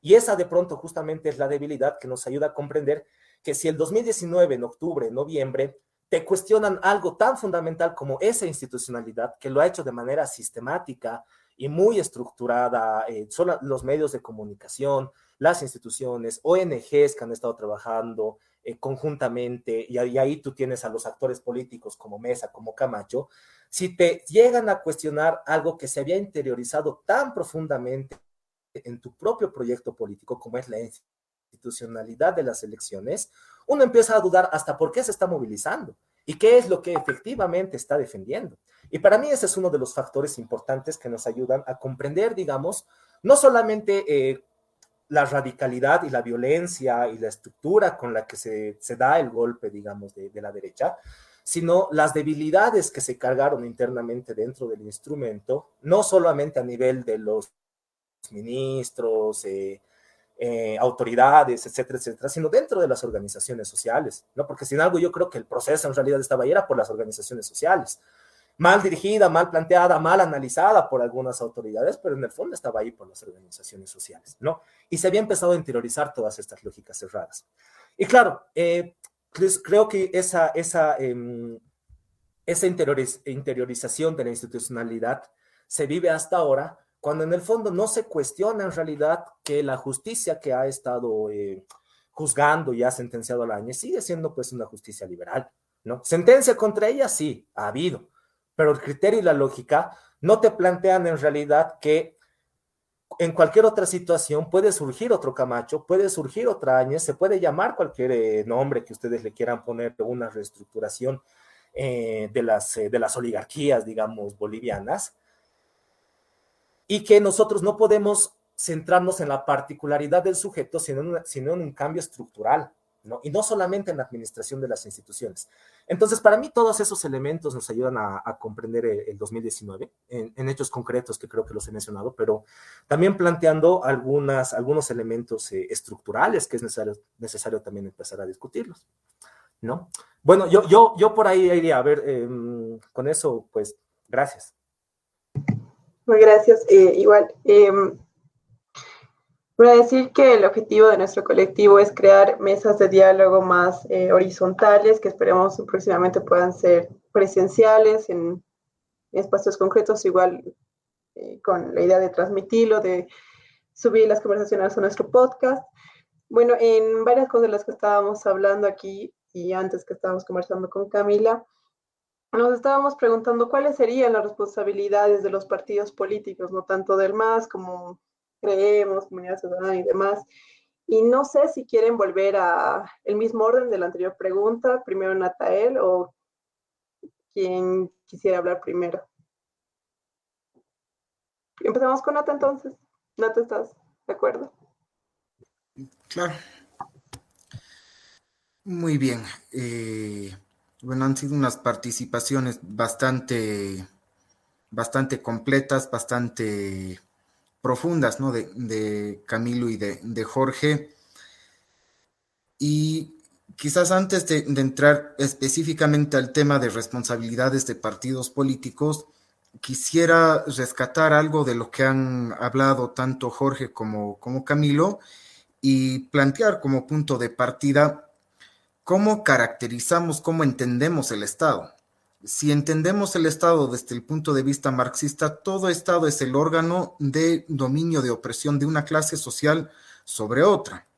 Y esa de pronto justamente es la debilidad que nos ayuda a comprender que si el 2019, en octubre, noviembre, te cuestionan algo tan fundamental como esa institucionalidad, que lo ha hecho de manera sistemática y muy estructurada, eh, son los medios de comunicación, las instituciones, ONGs que han estado trabajando, eh, conjuntamente, y, ahí tú tienes a los actores políticos como Mesa, como Camacho, si te llegan a cuestionar algo que se había interiorizado tan profundamente en tu propio proyecto político como es la institucionalidad de las elecciones, uno empieza a dudar hasta por qué se está movilizando y qué es lo que efectivamente está defendiendo. Y para mí ese es uno de los factores importantes que nos ayudan a comprender, digamos, no solamente eh, la radicalidad y la violencia y la estructura con la que se, da el golpe, digamos, de, la derecha, sino las debilidades que se cargaron internamente dentro del instrumento, no solamente a nivel de los ministros, eh, eh, autoridades, etcétera, etcétera, sino dentro de las organizaciones sociales, ¿no? Porque sin algo yo creo que el proceso en realidad estaba ahí era por las organizaciones sociales mal dirigida, mal planteada, mal analizada por algunas autoridades, pero en el fondo estaba ahí por las organizaciones sociales, ¿no? Y se había empezado a interiorizar todas estas lógicas cerradas. Y claro, eh, creo que esa, esa, em, esa interiorización de la institucionalidad se vive hasta ahora, cuando en el fondo no se cuestiona en realidad que la justicia que ha estado eh, juzgando y ha sentenciado a la AñE sigue siendo pues una justicia liberal, ¿no? Sentencia contra ella sí, ha habido, pero el criterio y la lógica no te plantean en realidad que en cualquier otra situación puede surgir otro Camacho, puede surgir otra Áñez, se puede llamar cualquier eh, nombre que ustedes le quieran poner una reestructuración eh, de, las, eh, de las oligarquías, digamos, bolivianas, y que nosotros no podemos centrarnos en la particularidad del sujeto, sino sino en un cambio estructural. Y no solamente en la administración de las instituciones. Entonces, para mí todos esos elementos nos ayudan a, comprender el, 2019 en, hechos concretos que creo que los he mencionado, pero también planteando algunas, algunos elementos eh, estructurales que es necesario, necesario también empezar a discutirlos, ¿no? Bueno, yo, yo, yo por ahí iría, a ver, em, con eso, pues, gracias. Muy gracias. Eh, igual, em, Voy a decir que el objetivo de nuestro colectivo es crear mesas de diálogo más eh, horizontales que esperemos próximamente puedan ser presenciales en espacios concretos, igual eh, con la idea de transmitirlo, de subir las conversaciones a nuestro podcast. Bueno, en varias cosas de las que estábamos hablando aquí y antes que estábamos conversando con Camila, nos estábamos preguntando cuáles serían las responsabilidades de los partidos políticos, no tanto del MAS como creemos, comunidad ciudadana y demás. Y no sé si quieren volver a el mismo orden de la anterior pregunta, primero Natael o quien quisiera hablar primero. Empezamos con Nata entonces. Nata, ¿estás de acuerdo? Claro. Muy bien. Eh, bueno, han sido unas participaciones bastante, bastante completas, bastante profundas, ¿no? De, Camilo y de, Jorge. Y quizás antes de, entrar específicamente al tema de responsabilidades de partidos políticos, quisiera rescatar algo de lo que han hablado tanto Jorge como, como Camilo y plantear como punto de partida cómo caracterizamos, cómo entendemos el Estado si entendemos el Estado desde el punto de vista marxista, todo Estado es el órgano de dominio de opresión de una clase social sobre otra.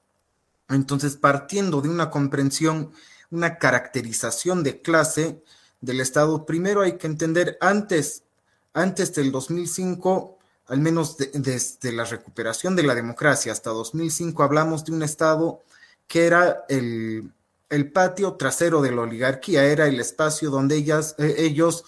Entonces, partiendo de una comprensión, una caracterización de clase del Estado, primero hay que entender antes, antes del 2005, al menos desde la recuperación de la democracia hasta 2005, hablamos de un Estado que era el, el patio trasero de la oligarquía era el espacio donde ellas, eh, ellos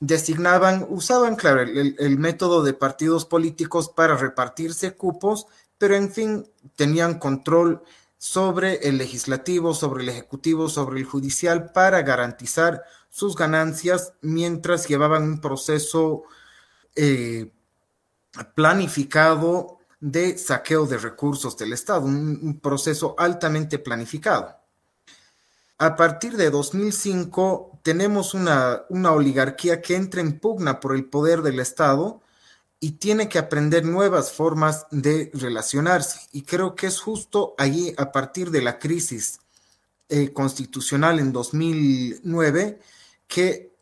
designaban, usaban, claro, el, método de partidos políticos para repartirse cupos, pero en fin, tenían control sobre el legislativo, sobre el ejecutivo, sobre el judicial para garantizar sus ganancias mientras llevaban un proceso eh, planificado de saqueo de recursos del Estado, un proceso altamente planificado. A partir de 2005 tenemos una, oligarquía que entra en pugna por el poder del Estado y tiene que aprender nuevas formas de relacionarse. Y creo que es justo allí, a partir de la crisis eh, constitucional en 2009, que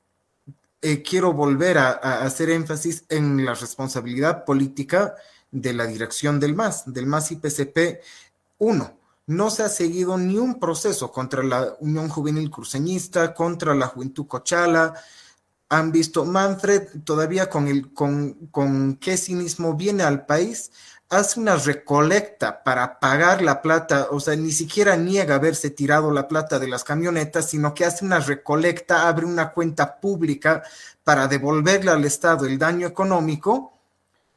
eh, quiero volver a, hacer énfasis en la responsabilidad política de la dirección del MAS, del MAS IPCP 1 no se ha seguido ni un proceso contra la Unión Juvenil Cruceñista, contra la Juventud Cochala. Han visto Manfred todavía con, el, con, con qué cinismo viene al país, hace una recolecta para pagar la plata, o sea, ni siquiera niega haberse tirado la plata de las camionetas, sino que hace una recolecta, abre una cuenta pública para devolverle al Estado el daño económico.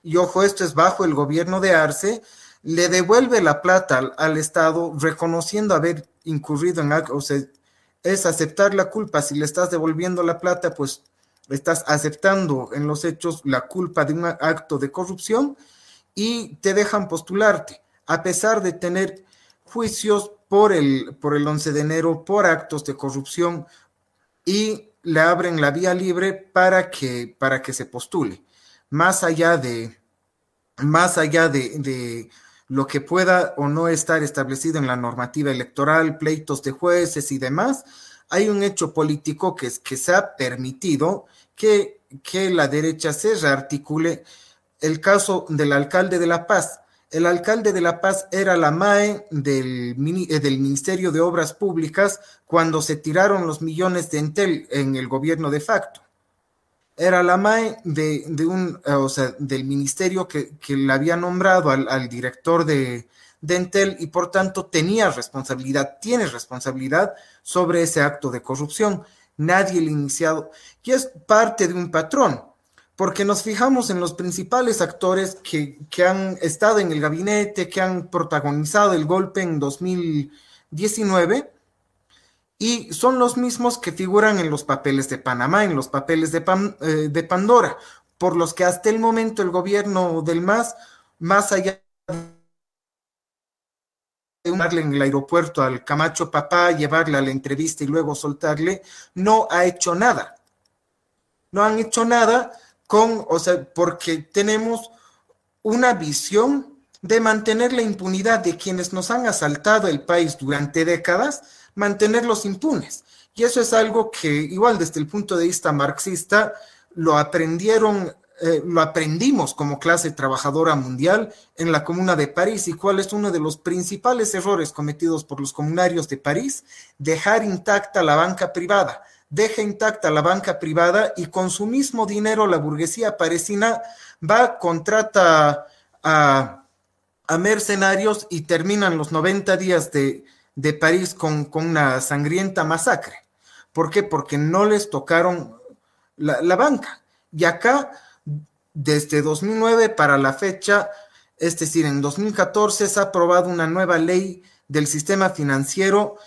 Y ojo, esto es bajo el gobierno de Arce le devuelve la plata al, Estado reconociendo haber incurrido en algo, o sea, es aceptar la culpa. Si le estás devolviendo la plata, pues estás aceptando en los hechos la culpa de un acto de corrupción y te dejan postularte, a pesar de tener juicios por el, por el 11 de enero, por actos de corrupción y le abren la vía libre para que, para que se postule. Más allá de, más allá de lo que pueda o no estar establecido en la normativa electoral, pleitos de jueces y demás, hay un hecho político que, es, que se ha permitido que, que la derecha se rearticule. El caso del alcalde de La Paz. El alcalde de La Paz era la MAE del, eh, del Ministerio de Obras Públicas cuando se tiraron los millones de Entel en el gobierno de facto era la MAE de, un, eh, o sea, del ministerio que, le había nombrado al, director de, de, Entel y por tanto tenía responsabilidad, tiene responsabilidad sobre ese acto de corrupción. Nadie le iniciado y es parte de un patrón, porque nos fijamos en los principales actores que, que han estado en el gabinete, que han protagonizado el golpe en 2019 y son los mismos que figuran en los papeles de Panamá, en los papeles de, eh, de Pandora, por los que hasta el momento el gobierno del MAS, más allá de darle en el aeropuerto al Camacho Papá, llevarle a la entrevista y luego soltarle, no ha hecho nada. No han hecho nada con, o sea, porque tenemos una visión de mantener la impunidad de quienes nos han asaltado el país durante décadas, mantenerlos impunes. Y eso es algo que igual desde el punto de vista marxista lo aprendieron, eh, lo aprendimos como clase trabajadora mundial en la Comuna de París y cuál es uno de los principales errores cometidos por los comunarios de París, dejar intacta la banca privada. Deja intacta la banca privada y con su mismo dinero la burguesía parisina va, contrata a, a mercenarios y terminan los 90 días de, de París con, una sangrienta masacre. ¿Por qué? Porque no les tocaron la, banca. Y acá, desde 2009 para la fecha, es decir, en 2014 se ha aprobado una nueva ley del sistema financiero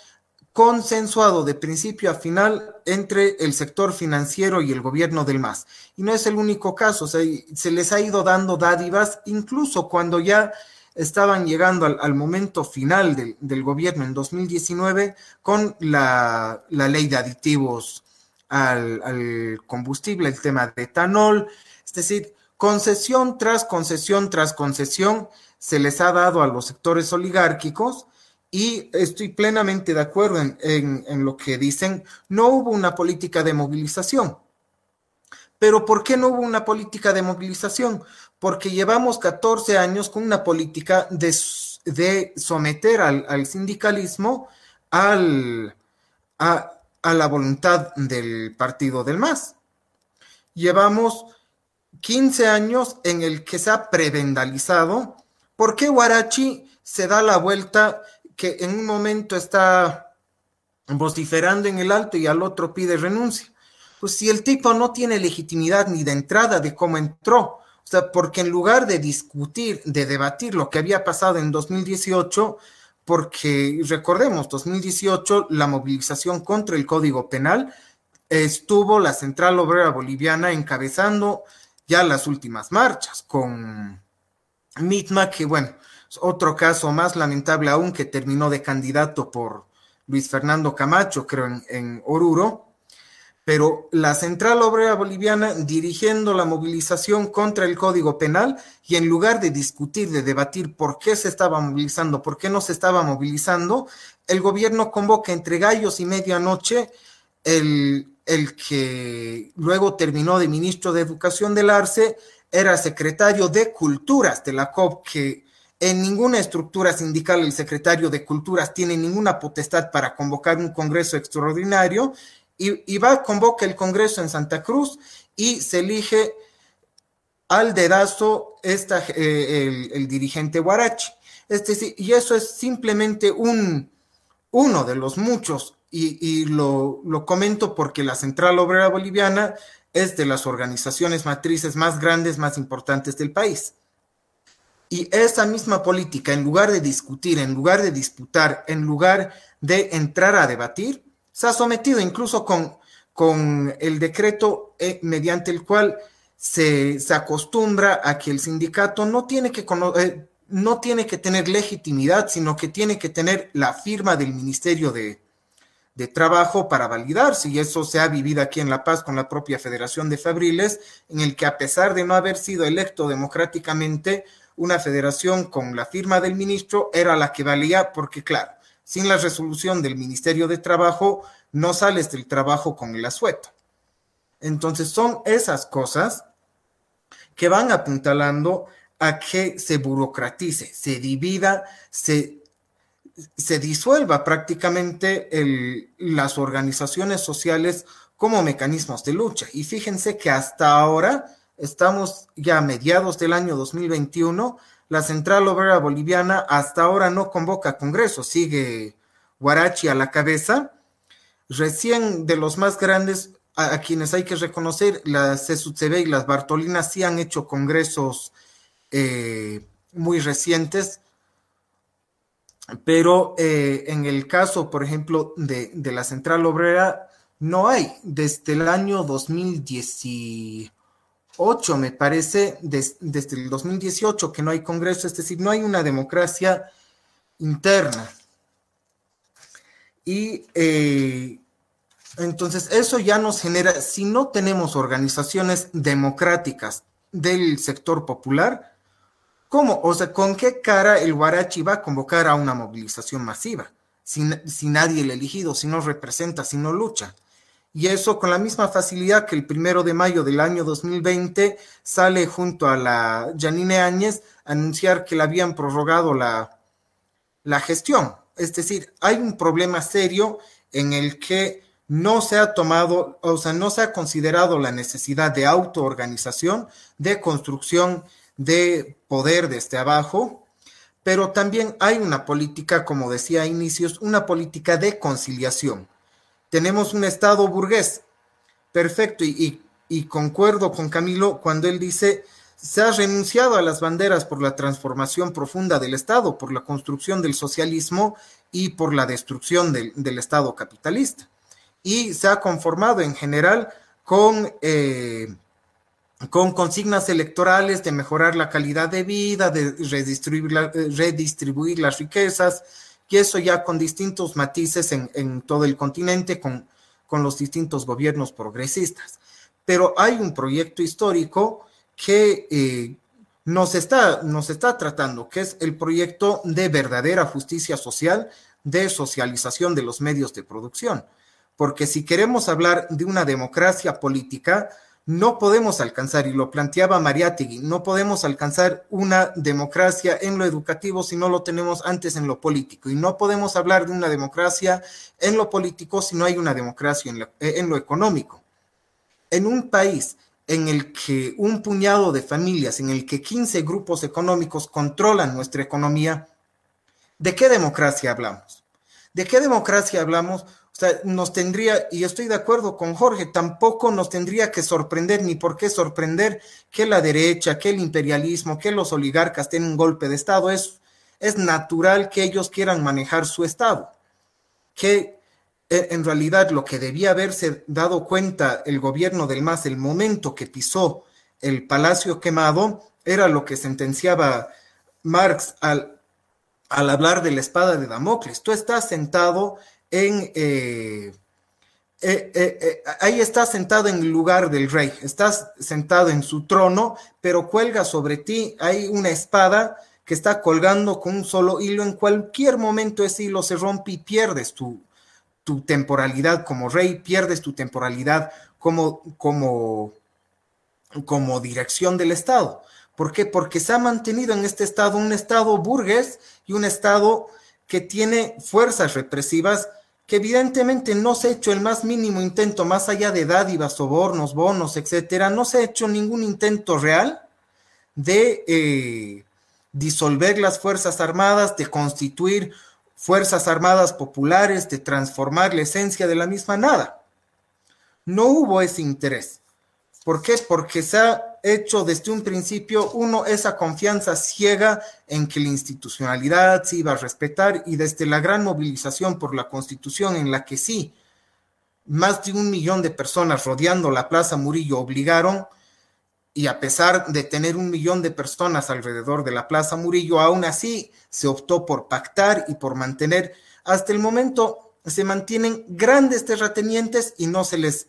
consensuado de principio a final entre el sector financiero y el gobierno del MAS. Y no es el único caso, se les ha ido dando dádivas, incluso cuando ya estaban llegando al, momento final del gobierno en 2019 con la, ley de aditivos al, combustible, el tema de etanol, es decir, concesión tras concesión tras concesión se les ha dado a los sectores oligárquicos y estoy plenamente de acuerdo en, lo que dicen, no hubo una política de movilización. Pero ¿por qué no hubo una política de movilización? Porque llevamos 14 años con una política de, someter al, sindicalismo al, a, la voluntad del partido del MAS. Llevamos 15 años en el que se ha prebendalizado. ¿Por qué Guarachi se da la vuelta que en un momento está vociferando en el alto y al otro pide renuncia? pues si el tipo no tiene legitimidad ni de entrada de cómo entró, o sea, porque en lugar de discutir, de debatir lo que había pasado en 2018, porque recordemos, 2018, la movilización contra el Código Penal, estuvo la Central Obrera Boliviana encabezando ya las últimas marchas con Mitma, que bueno, es otro caso más lamentable aún que terminó de candidato por Luis Fernando Camacho, creo, en, en Oruro, pero la Central Obrera Boliviana dirigiendo la movilización contra el Código Penal y en lugar de discutir, de debatir por qué se estaba movilizando, por qué no se estaba movilizando, el gobierno convoca entre gallos y medianoche el, el que luego terminó de ministro de Educación del Arce, era secretario de Culturas de la COP, que en ninguna estructura sindical el secretario de Culturas tiene ninguna potestad para convocar un congreso extraordinario, y, va, convoca el congreso en Santa Cruz y se elige al dedazo esta, eh, el, dirigente Guarachi. Este, y eso es simplemente un, uno de los muchos y, lo, comento porque la Central Obrera Boliviana es de las organizaciones matrices más grandes, más importantes del país. Y esa misma política, en lugar de discutir, en lugar de disputar, en lugar de entrar a debatir, se ha sometido incluso con, con el decreto eh, mediante el cual se, acostumbra a que el sindicato no tiene que, eh, no tiene que tener legitimidad, sino que tiene que tener la firma del Ministerio de, de trabajo para validarse, y eso se ha vivido aquí en La Paz con la propia Federación de Fabriles, en el que a pesar de no haber sido electo democráticamente, una federación con la firma del ministro era la que valía, porque claro, sin la resolución del Ministerio de Trabajo, no sales del trabajo con el asueto. Entonces son esas cosas que van apuntalando a que se burocratice, se divida, se se disuelva prácticamente las organizaciones sociales como mecanismos de lucha. Y fíjense que hasta ahora, estamos ya a mediados del año 2021, la Central Obrera Boliviana hasta ahora no convoca congreso, sigue Guarachi a la cabeza. Recién de los más grandes, a, quienes hay que reconocer, las CSUCB y las Bartolinas sí han hecho congresos eh, muy recientes pero eh, en el caso, por ejemplo, de, la central obrera, no hay. Desde el año 2018, me parece, desde el 2018 que no hay congreso, es decir, no hay una democracia interna. Y eh, entonces eso ya nos genera, si no tenemos organizaciones democráticas del sector popular, ¿Cómo? O sea, ¿con qué cara el Guarachi va a convocar a una movilización masiva? Si, nadie le ha elegido, si no representa, si no lucha. Y eso con la misma facilidad que el primero de mayo del año 2020 sale junto a la Janine Áñez a anunciar que le habían prorrogado la, la gestión. Es decir, hay un problema serio en el que no se ha tomado, o sea, no se ha considerado la necesidad de autoorganización, de construcción de poder desde abajo, pero también hay una política, como decía a inicios, una política de conciliación. Tenemos un Estado burgués, perfecto, y, concuerdo con Camilo cuando él dice, se ha renunciado a las banderas por la transformación profunda del Estado, por la construcción del socialismo y por la destrucción del, Estado capitalista. Y se ha conformado en general con... Eh, con consignas electorales de mejorar la calidad de vida, de redistribuir, eh, redistribuir las riquezas, y eso ya con distintos matices en, todo el continente, con, con, los distintos gobiernos progresistas. Pero hay un proyecto histórico que eh, nos, está, nos está tratando, que es el proyecto de verdadera justicia social, de socialización de los medios de producción. Porque si queremos hablar de una democracia política, no podemos alcanzar, y lo planteaba Mariátegui, no podemos alcanzar una democracia en lo educativo si no lo tenemos antes en lo político. Y no podemos hablar de una democracia en lo político si no hay una democracia en lo, eh, en lo económico. En un país en el que un puñado de familias, en el que 15 grupos económicos controlan nuestra economía, ¿de qué democracia hablamos? ¿De qué democracia hablamos O sea, nos tendría, y estoy de acuerdo con Jorge, tampoco nos tendría que sorprender, ni por qué sorprender que la derecha, que el imperialismo, que los oligarcas tengan un golpe de Estado. Es, es natural que ellos quieran manejar su Estado. Que eh, en realidad lo que debía haberse dado cuenta el gobierno del MAS el momento que pisó el Palacio Quemado era lo que sentenciaba Marx al, al hablar de la espada de Damocles. Tú estás sentado en... Eh, eh, ahí estás sentado en el lugar del rey, estás sentado en su trono, pero cuelga sobre ti, hay una espada que está colgando con un solo hilo, en cualquier momento ese hilo se rompe y pierdes tu, tu temporalidad como rey, pierdes tu temporalidad como, como, como dirección del Estado. ¿Por qué? Porque se ha mantenido en este Estado un Estado burgués y un Estado que tiene fuerzas represivas que evidentemente no se ha hecho el más mínimo intento, más allá de dádivas, sobornos, bonos, etcétera, no se ha hecho ningún intento real de eh, disolver las Fuerzas Armadas, de constituir Fuerzas Armadas Populares, de transformar la esencia de la misma, nada. No hubo ese interés. ¿Por qué? Porque se ha hecho desde un principio, uno, esa confianza ciega en que la institucionalidad se iba a respetar y desde la gran movilización por la constitución en la que sí, más de un millón de personas rodeando la Plaza Murillo obligaron y a pesar de tener un millón de personas alrededor de la Plaza Murillo, aún así se optó por pactar y por mantener. Hasta el momento se mantienen grandes terratenientes y no se les,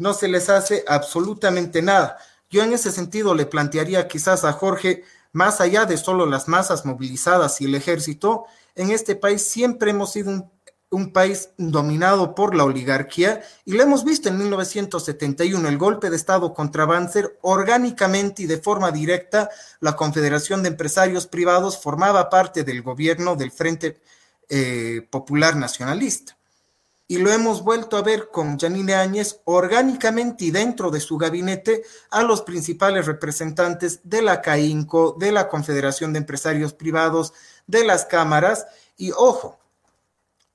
no se les hace absolutamente nada. Yo en ese sentido le plantearía quizás a Jorge, más allá de solo las masas movilizadas y el ejército, en este país siempre hemos sido un país dominado por la oligarquía y lo hemos visto en 1971, el golpe de Estado contra Banzer, orgánicamente y de forma directa, la Confederación de Empresarios Privados formaba parte del gobierno del Frente eh, Popular Nacionalista. Y lo hemos vuelto a ver con Janine Áñez orgánicamente y dentro de su gabinete a los principales representantes de la CAINCO, de la Confederación de Empresarios Privados, de las cámaras. Y ojo,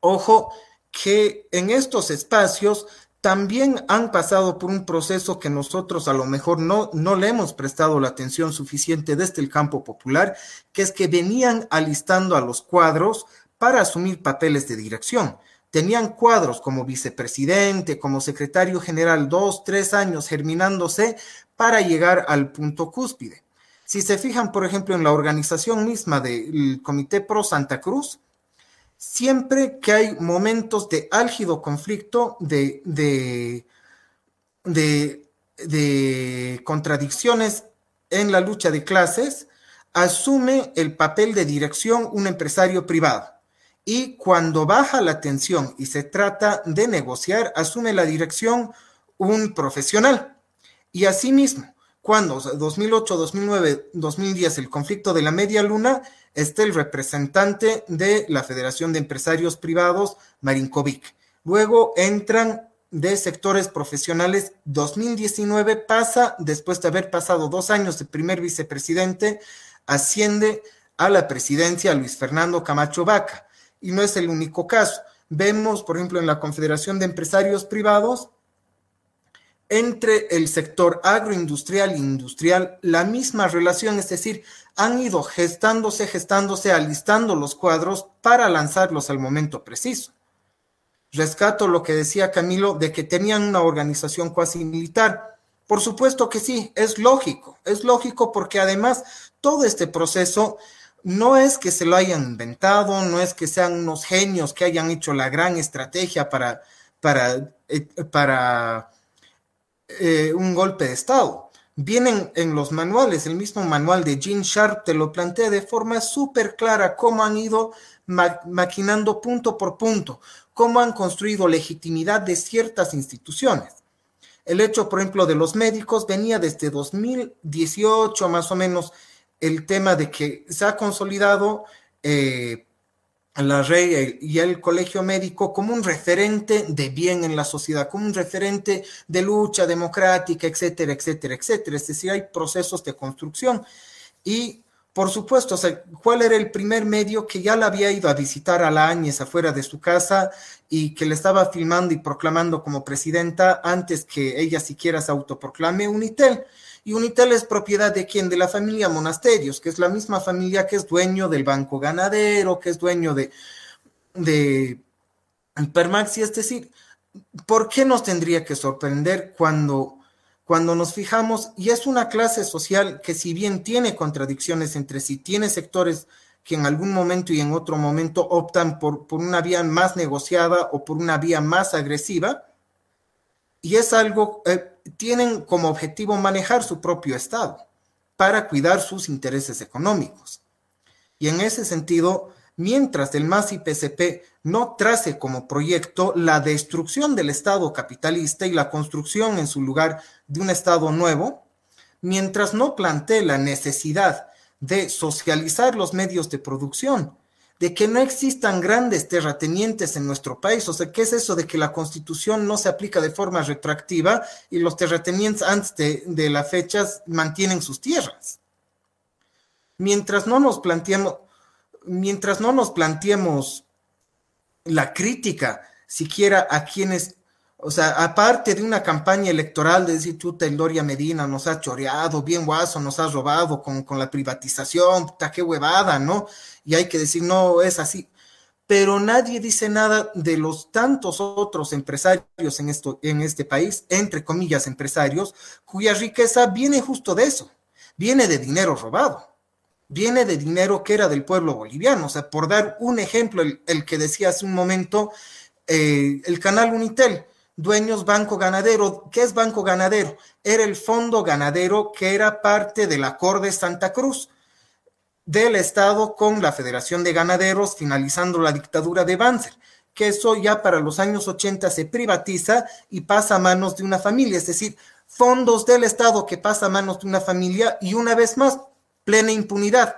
Ojo que en estos espacios también han pasado por un proceso que nosotros a lo mejor no, no le hemos prestado la atención suficiente desde el campo popular, que es que venían alistando a los cuadros para asumir papeles de dirección. Tenían cuadros como vicepresidente, como secretario general, dos, tres años germinándose para llegar al punto cúspide. Si se fijan, por ejemplo, en la organización misma del Comité Pro Santa Cruz, siempre que hay momentos de álgido conflicto, de, de, de, contradicciones en la lucha de clases, asume el papel de dirección un empresario privado. Y cuando baja la tensión y se trata de negociar, asume la dirección un profesional. Y asimismo, cuando 2008, 2009, 2010, el conflicto de la media luna, está el representante de la Federación de Empresarios Privados, Marinkovic. Luego entran de sectores profesionales. 2019 pasa, después de haber pasado dos años de primer vicepresidente, asciende a la presidencia Luis Fernando Camacho Vaca. Y no es el único caso. Vemos, por ejemplo, en la Confederación de Empresarios Privados, entre el sector agroindustrial e industrial la misma relación, es decir, han ido gestándose, gestándose, alistando los cuadros para lanzarlos al momento preciso. Rescato lo que decía Camilo de que tenían una organización cuasi militar. Por supuesto que sí, es lógico, es lógico porque además todo este proceso no es que se lo hayan inventado, no es que sean unos genios que hayan hecho la gran estrategia para, para, eh, para eh, un golpe de Estado. Vienen en los manuales, el mismo manual de Gene Sharp te lo plantea de forma súper clara cómo han ido maquinando punto por punto, cómo han construido legitimidad de ciertas instituciones. El hecho, por ejemplo, de los médicos venía desde 2018 más o menos el tema de que se ha consolidado eh, la rey y el colegio médico como un referente de bien en la sociedad, como un referente de lucha democrática, etcétera, etcétera, etcétera. Es decir, hay procesos de construcción. Y por supuesto, o sea, ¿cuál era el primer medio que ya la había ido a visitar a la Áñez afuera de su casa y que le estaba filmando y proclamando como presidenta antes que ella siquiera se autoproclame Unitel? Y Unitel es propiedad de quién? De la familia Monasterios, que es la misma familia que es dueño del Banco Ganadero, que es dueño de, de Permaxi. Es decir, ¿por qué nos tendría que sorprender cuando cuando nos fijamos, y es una clase social que si bien tiene contradicciones entre sí, tiene sectores que en algún momento y en otro momento optan por, por una vía más negociada o por una vía más agresiva, y es algo, eh, tienen como objetivo manejar su propio Estado para cuidar sus intereses económicos. Y en ese sentido, mientras el MAS y PCP no trace como proyecto la destrucción del Estado capitalista y la construcción en su lugar de un Estado nuevo, mientras no plantee la necesidad de socializar los medios de producción, de que no existan grandes terratenientes en nuestro país. O sea, ¿qué es eso de que la constitución no se aplica de forma retroactiva y los terratenientes antes de, las fechas mantienen sus tierras? Mientras no nos mientras no nos planteemos la crítica siquiera a quienes, o sea, aparte de una campaña electoral de decir, chuta, el Doria Medina nos ha choreado, bien guaso, nos ha robado con, con la privatización, puta, qué huevada, ¿no? Y hay que decir, no, es así. Pero nadie dice nada de los tantos otros empresarios en, esto, en este país, entre comillas empresarios, cuya riqueza viene justo de eso, viene de dinero robado viene de dinero que era del pueblo boliviano. O sea, por dar un ejemplo, el, que decía hace un momento, eh, el canal Unitel, dueños Banco Ganadero. ¿Qué es Banco Ganadero? Era el fondo ganadero que era parte del Acorde Santa Cruz del Estado con la Federación de Ganaderos, finalizando la dictadura de Banzer que eso ya para los años 80 se privatiza y pasa a manos de una familia, es decir, fondos del Estado que pasa a manos de una familia y una vez más plena impunidad.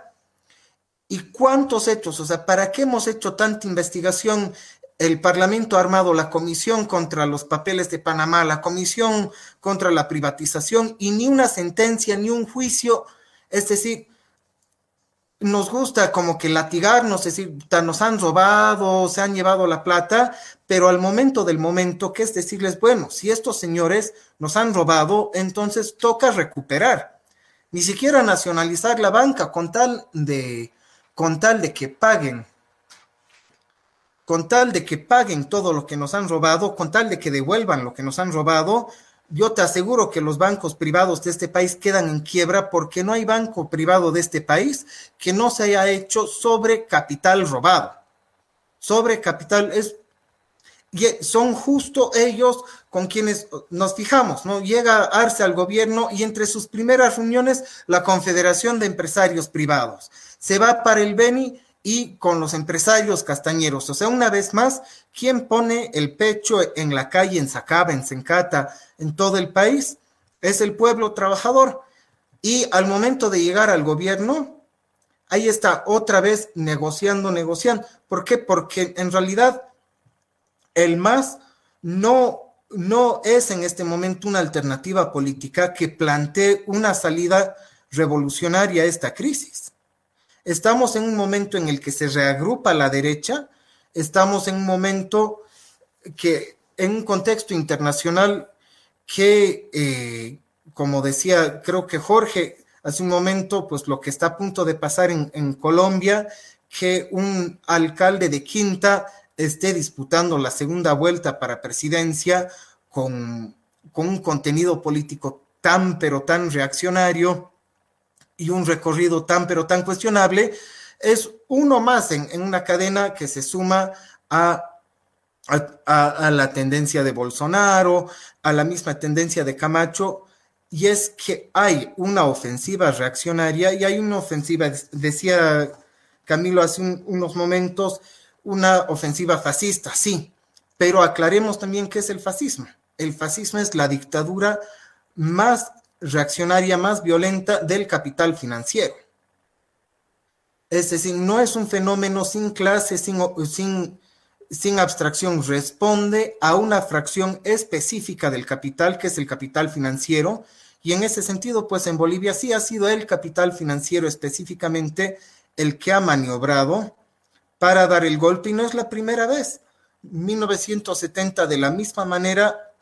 ¿Y cuántos hechos? O sea, ¿para qué hemos hecho tanta investigación? El Parlamento ha armado la comisión contra los papeles de Panamá, la comisión contra la privatización y ni una sentencia, ni un juicio. Es decir, nos gusta como que latigarnos, es decir, nos han robado, se han llevado la plata, pero al momento del momento, ¿qué es decirles, bueno, si estos señores nos han robado, entonces toca recuperar. Ni siquiera nacionalizar la banca con tal de, con tal de que paguen, con tal de que paguen todo lo que nos han robado, con tal de que devuelvan lo que nos han robado, yo te aseguro que los bancos privados de este país quedan en quiebra porque no hay banco privado de este país que no se haya hecho sobre capital robado. Sobre capital es son justo ellos con quienes nos fijamos, ¿no? Llega Arce al gobierno y entre sus primeras reuniones la Confederación de Empresarios Privados. Se va para el Beni y con los empresarios castañeros. O sea, una vez más, ¿quién pone el pecho en la calle, en Sacaba, en Sencata, en todo el país? Es el pueblo trabajador. Y al momento de llegar al gobierno, ahí está otra vez negociando, negociando. ¿Por qué? Porque en realidad el MAS no, no es en este momento una alternativa política que plantee una salida revolucionaria a esta crisis. Estamos en un momento en el que se reagrupa la derecha, estamos en un momento que, en un contexto internacional que, eh, como decía, creo que Jorge hace un momento, pues lo que está a punto de pasar en, en Colombia, que un alcalde de Quinta esté disputando la segunda vuelta para presidencia con, un contenido político tan pero tan reaccionario y un recorrido tan pero tan cuestionable, es uno más en, una cadena que se suma a a, la tendencia de Bolsonaro, a la misma tendencia de Camacho, y es que hay una ofensiva reaccionaria y hay una ofensiva, decía Camilo hace unos momentos, una ofensiva fascista, sí, pero aclaremos también qué es el fascismo. El fascismo es la dictadura más reaccionaria, más violenta del capital financiero. Es decir, no es un fenómeno sin clase, sin, sin, sin abstracción, responde a una fracción específica del capital, que es el capital financiero, Y en ese sentido, pues en Bolivia sí ha sido el capital financiero específicamente el que ha maniobrado para dar el golpe y no es la primera vez. 1970, de la misma manera,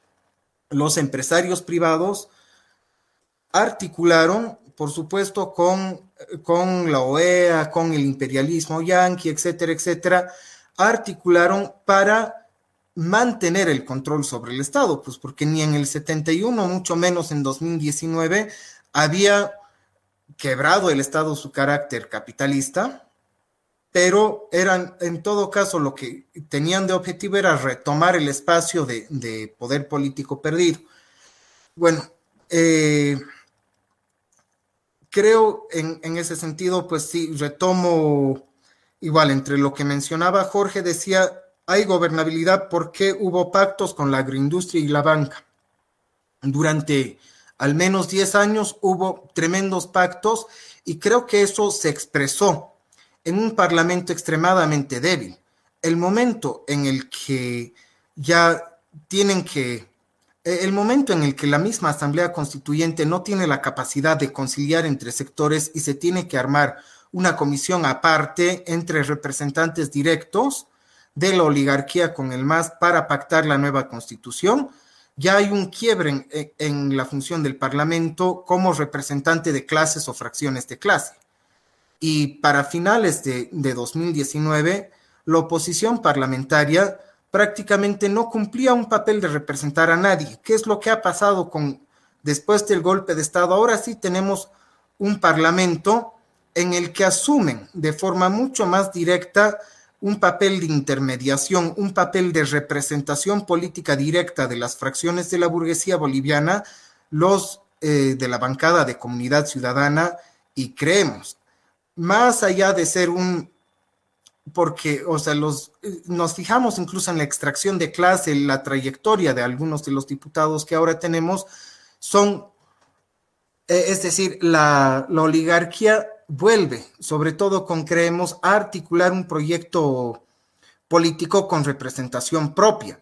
los empresarios privados articularon, por supuesto, con, con la OEA, con el imperialismo yanqui, etcétera, etcétera, articularon para mantener el control sobre el Estado, pues porque ni en el 71, mucho menos en 2019, había quebrado el Estado su carácter capitalista, pero eran, en todo caso, lo que tenían de objetivo era retomar el espacio de, poder político perdido. Bueno, eh, creo en, en, ese sentido, pues sí, retomo igual entre lo que mencionaba Jorge, decía, hay gobernabilidad porque hubo pactos con la agroindustria y la banca. Durante al menos 10 años hubo tremendos pactos y creo que eso se expresó en un parlamento extremadamente débil. El momento en el que ya tienen que, el momento en el que la misma Asamblea Constituyente no tiene la capacidad de conciliar entre sectores y se tiene que armar una comisión aparte entre representantes directos de la oligarquía con el MAS para pactar la nueva constitución, ya hay un quiebre en, la función del Parlamento como representante de clases o fracciones de clase. Y para finales de, 2019, la oposición parlamentaria prácticamente no cumplía un papel de representar a nadie. ¿Qué es lo que ha pasado con después del golpe de Estado? Ahora sí tenemos un parlamento en el que asumen de forma mucho más directa un papel de intermediación, un papel de representación política directa de las fracciones de la burguesía boliviana, los eh, de la bancada de comunidad ciudadana, y creemos más allá de ser un, porque, o sea, los, nos fijamos incluso en la extracción de clase, la trayectoria de algunos de los diputados que ahora tenemos, son, eh, es decir, la, la, oligarquía vuelve, sobre todo con creemos, a articular un proyecto político con representación propia.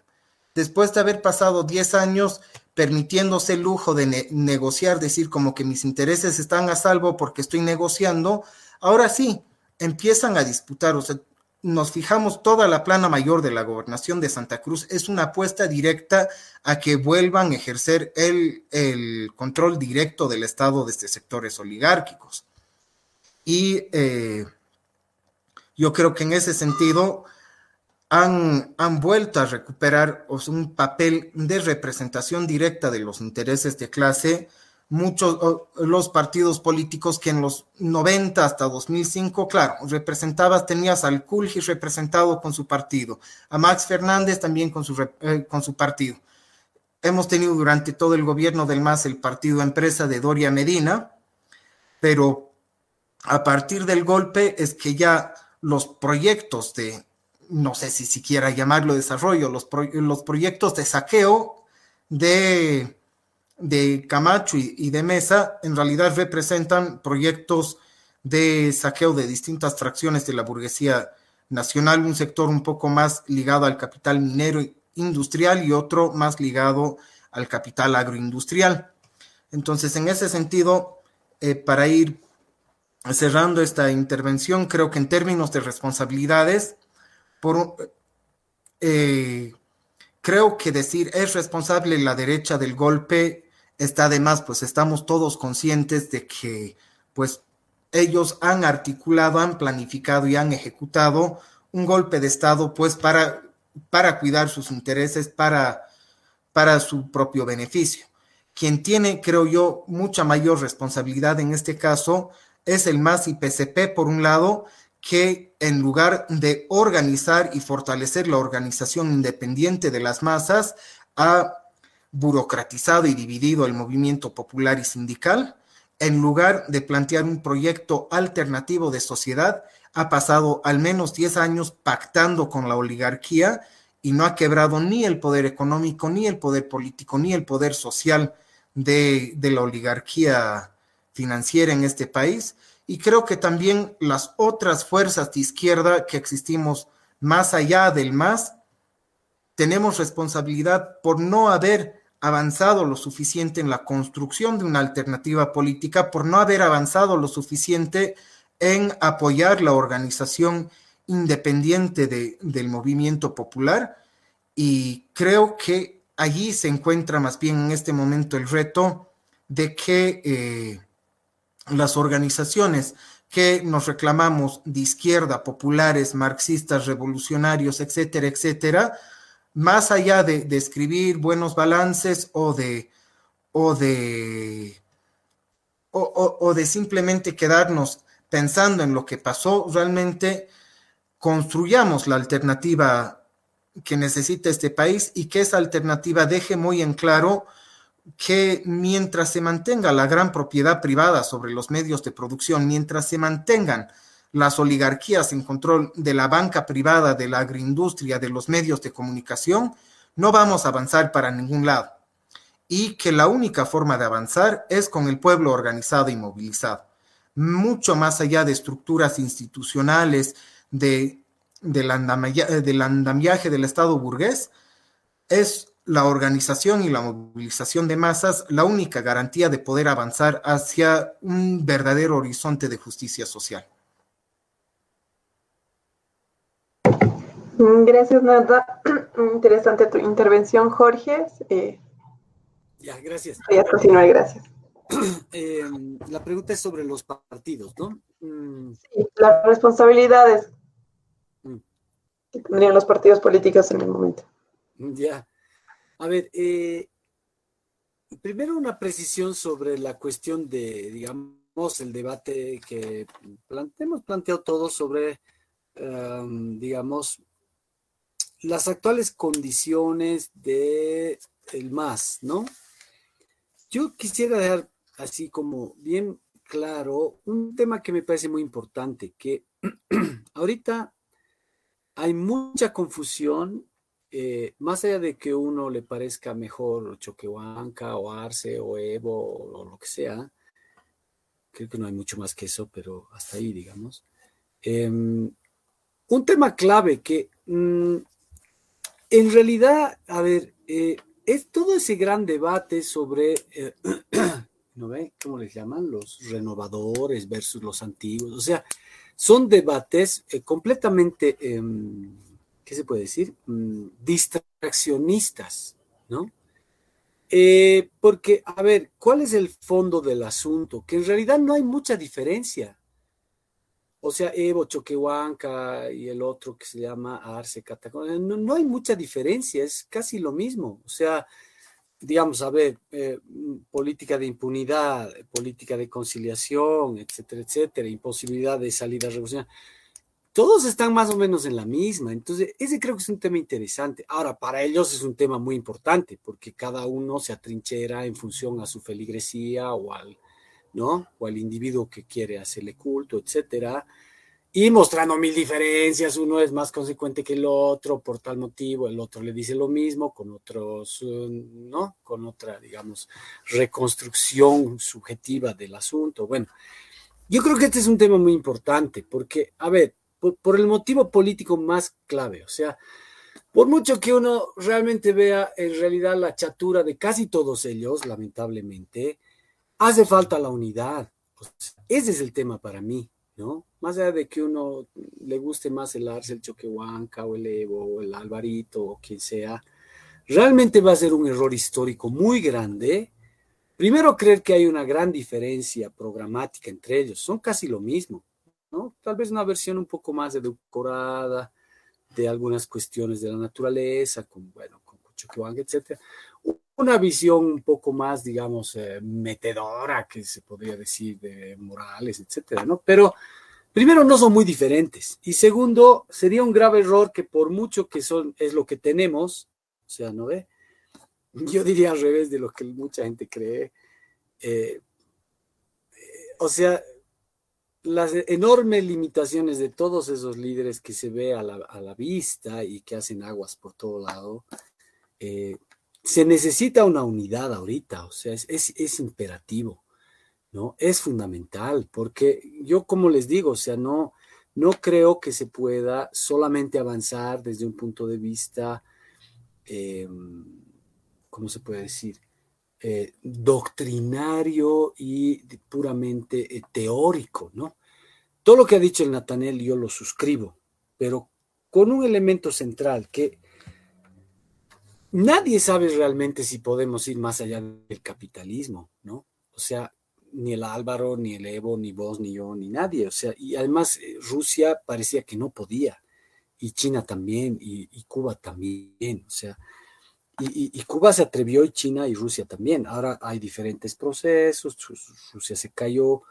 Después de haber pasado 10 años permitiéndose el lujo de negociar, decir como que mis intereses están a salvo porque estoy negociando, Ahora sí, empiezan a disputar, o sea, nos fijamos, toda la plana mayor de la gobernación de Santa Cruz es una apuesta directa a que vuelvan a ejercer el, control directo del Estado desde sectores oligárquicos. Y eh, yo creo que en ese sentido han, han vuelto a recuperar un papel de representación directa de los intereses de clase muchos los partidos políticos que en los 90 hasta 2005, claro, representabas, tenías al Kulji representado con su partido, a Max Fernández también con su, eh, con su partido. Hemos tenido durante todo el gobierno del MAS el partido empresa de Doria Medina, pero a partir del golpe es que ya los proyectos de, no sé si siquiera llamarlo desarrollo, los, los proyectos de saqueo de de Camacho y, de Mesa en realidad representan proyectos de saqueo de distintas fracciones de la burguesía nacional, un sector un poco más ligado al capital minero industrial y otro más ligado al capital agroindustrial. Entonces, en ese sentido, eh, para ir cerrando esta intervención, creo que en términos de responsabilidades, por, eh, creo que decir es responsable la derecha del golpe está además, pues estamos todos conscientes de que pues ellos han articulado, han planificado y han ejecutado un golpe de Estado pues para, para cuidar sus intereses, para, para su propio beneficio. Quien tiene, creo yo, mucha mayor responsabilidad en este caso es el MAS y PCP, por un lado, que en lugar de organizar y fortalecer la organización independiente de las masas, ha burocratizado y dividido el movimiento popular y sindical, en lugar de plantear un proyecto alternativo de sociedad, ha pasado al menos 10 años pactando con la oligarquía y no ha quebrado ni el poder económico, ni el poder político, ni el poder social de, de la oligarquía financiera en este país, y creo que también las otras fuerzas de izquierda que existimos más allá del MAS, tenemos responsabilidad por no haber avanzado lo suficiente en la construcción de una alternativa política, por no haber avanzado lo suficiente en apoyar la organización independiente del movimiento popular. Y creo que allí se encuentra más bien en este momento el reto de que eh, las organizaciones que nos reclamamos de izquierda, populares, marxistas, revolucionarios, etcétera, etcétera, más allá de, escribir buenos balances o de, o de, o, de simplemente quedarnos pensando en lo que pasó, realmente construyamos la alternativa que necesita este país y que esa alternativa deje muy en claro que mientras se mantenga la gran propiedad privada sobre los medios de producción, mientras se mantengan las oligarquías en control de la banca privada, de la agroindustria, de los medios de comunicación, no vamos a avanzar para ningún lado. Y que la única forma de avanzar es con el pueblo organizado y movilizado. Mucho más allá de estructuras institucionales, de, del, andamiaje del Estado burgués, es la organización y la movilización de masas la única garantía de poder avanzar hacia un verdadero horizonte de justicia social. Gracias, Nada. *clears throat* Interesante tu intervención, Jorge. Eh, ya, gracias. Voy a continuar, gracias. Eh, *clears throat* la pregunta es sobre los partidos, ¿no? Mm. Sí, las responsabilidades mm. que tendrían los partidos políticos en el momento. Ya. A ver, eh, primero una precisión sobre la cuestión de, digamos, el debate que hemos planteado todos sobre, em, digamos, las actuales condiciones de el MAS, ¿no? Yo quisiera dejar así como bien claro un tema que me parece muy importante, que *clears throat* ahorita hay mucha confusión, eh, más allá de que uno le parezca mejor Choquehuanca o Arce o Evo o, lo que sea, creo que no hay mucho más que eso, pero hasta ahí, digamos. Em, un tema clave que mm, en realidad, a ver, eh, es todo ese gran debate sobre, eh, *clears throat* ¿no ve? ¿Cómo les llaman? Los renovadores versus los antiguos. O sea, son debates eh, completamente, em, ¿qué se puede decir? Mm, distraccionistas, ¿no? porque, a ver, ¿cuál es el fondo del asunto? Que en realidad no hay mucha diferencia. O sea, Evo, Choquehuanca y el otro que se llama Arce, Catacón, no, no, hay mucha diferencia, es casi lo mismo. O sea, digamos, a ver, eh, política de impunidad, política de conciliación, etcétera, etcétera, imposibilidad de salida revolucionaria. Todos están más o menos en la misma. Entonces, ese creo que es un tema interesante. Ahora, para ellos es un tema muy importante porque cada uno se atrinchera en función a su feligresía o al, ¿no? O al individuo que quiere hacerle culto, etcétera, y mostrando mil diferencias, uno es más consecuente que el otro por tal motivo, el otro le dice lo mismo con otros, ¿no? Con otra, digamos, reconstrucción subjetiva del asunto. Bueno, yo creo que este es un tema muy importante porque, a ver, por, por el motivo político más clave, o sea, por mucho que uno realmente vea en realidad la chatura de casi todos ellos, lamentablemente, hace falta la unidad. ese es el tema para mí, ¿no? Más allá de que uno le guste más el Arce, el Choquehuanca o el Evo o el Alvarito o quien sea, realmente va a ser un error histórico muy grande. Primero, creer que hay una gran diferencia programática entre ellos. Son casi lo mismo, ¿no? Tal vez una versión un poco más edulcorada de algunas cuestiones de la naturaleza, con, bueno, con Choquehuanca, etcétera una visión un poco más, digamos, eh, metedora, que se podría decir, de morales, etcétera, ¿no? Pero primero no son muy diferentes y segundo sería un grave error que por mucho que son es lo que tenemos, o sea, ¿no ve? Yo diría al revés de lo que mucha gente cree. Eh, o sea, las enormes limitaciones de todos esos líderes que se ve a la, vista y que hacen aguas por todo lado, eh, se necesita una unidad ahorita, o sea, es, imperativo, ¿no? Es fundamental, porque yo, como les digo, o sea, no, no creo que se pueda solamente avanzar desde un punto de vista, em, ¿cómo se puede decir? Eh, doctrinario y puramente teórico, ¿no? Todo lo que ha dicho el Natanel yo lo suscribo, pero con un elemento central que nadie sabe realmente si podemos ir más allá del capitalismo, ¿no? O sea, ni el Álvaro, ni el Evo, ni vos, ni yo, ni nadie. O sea, y además eh, Rusia parecía que no podía, y China también, y, Cuba también. O sea, y, Cuba se atrevió, y China y Rusia también. Ahora hay diferentes procesos, Rusia se cayó.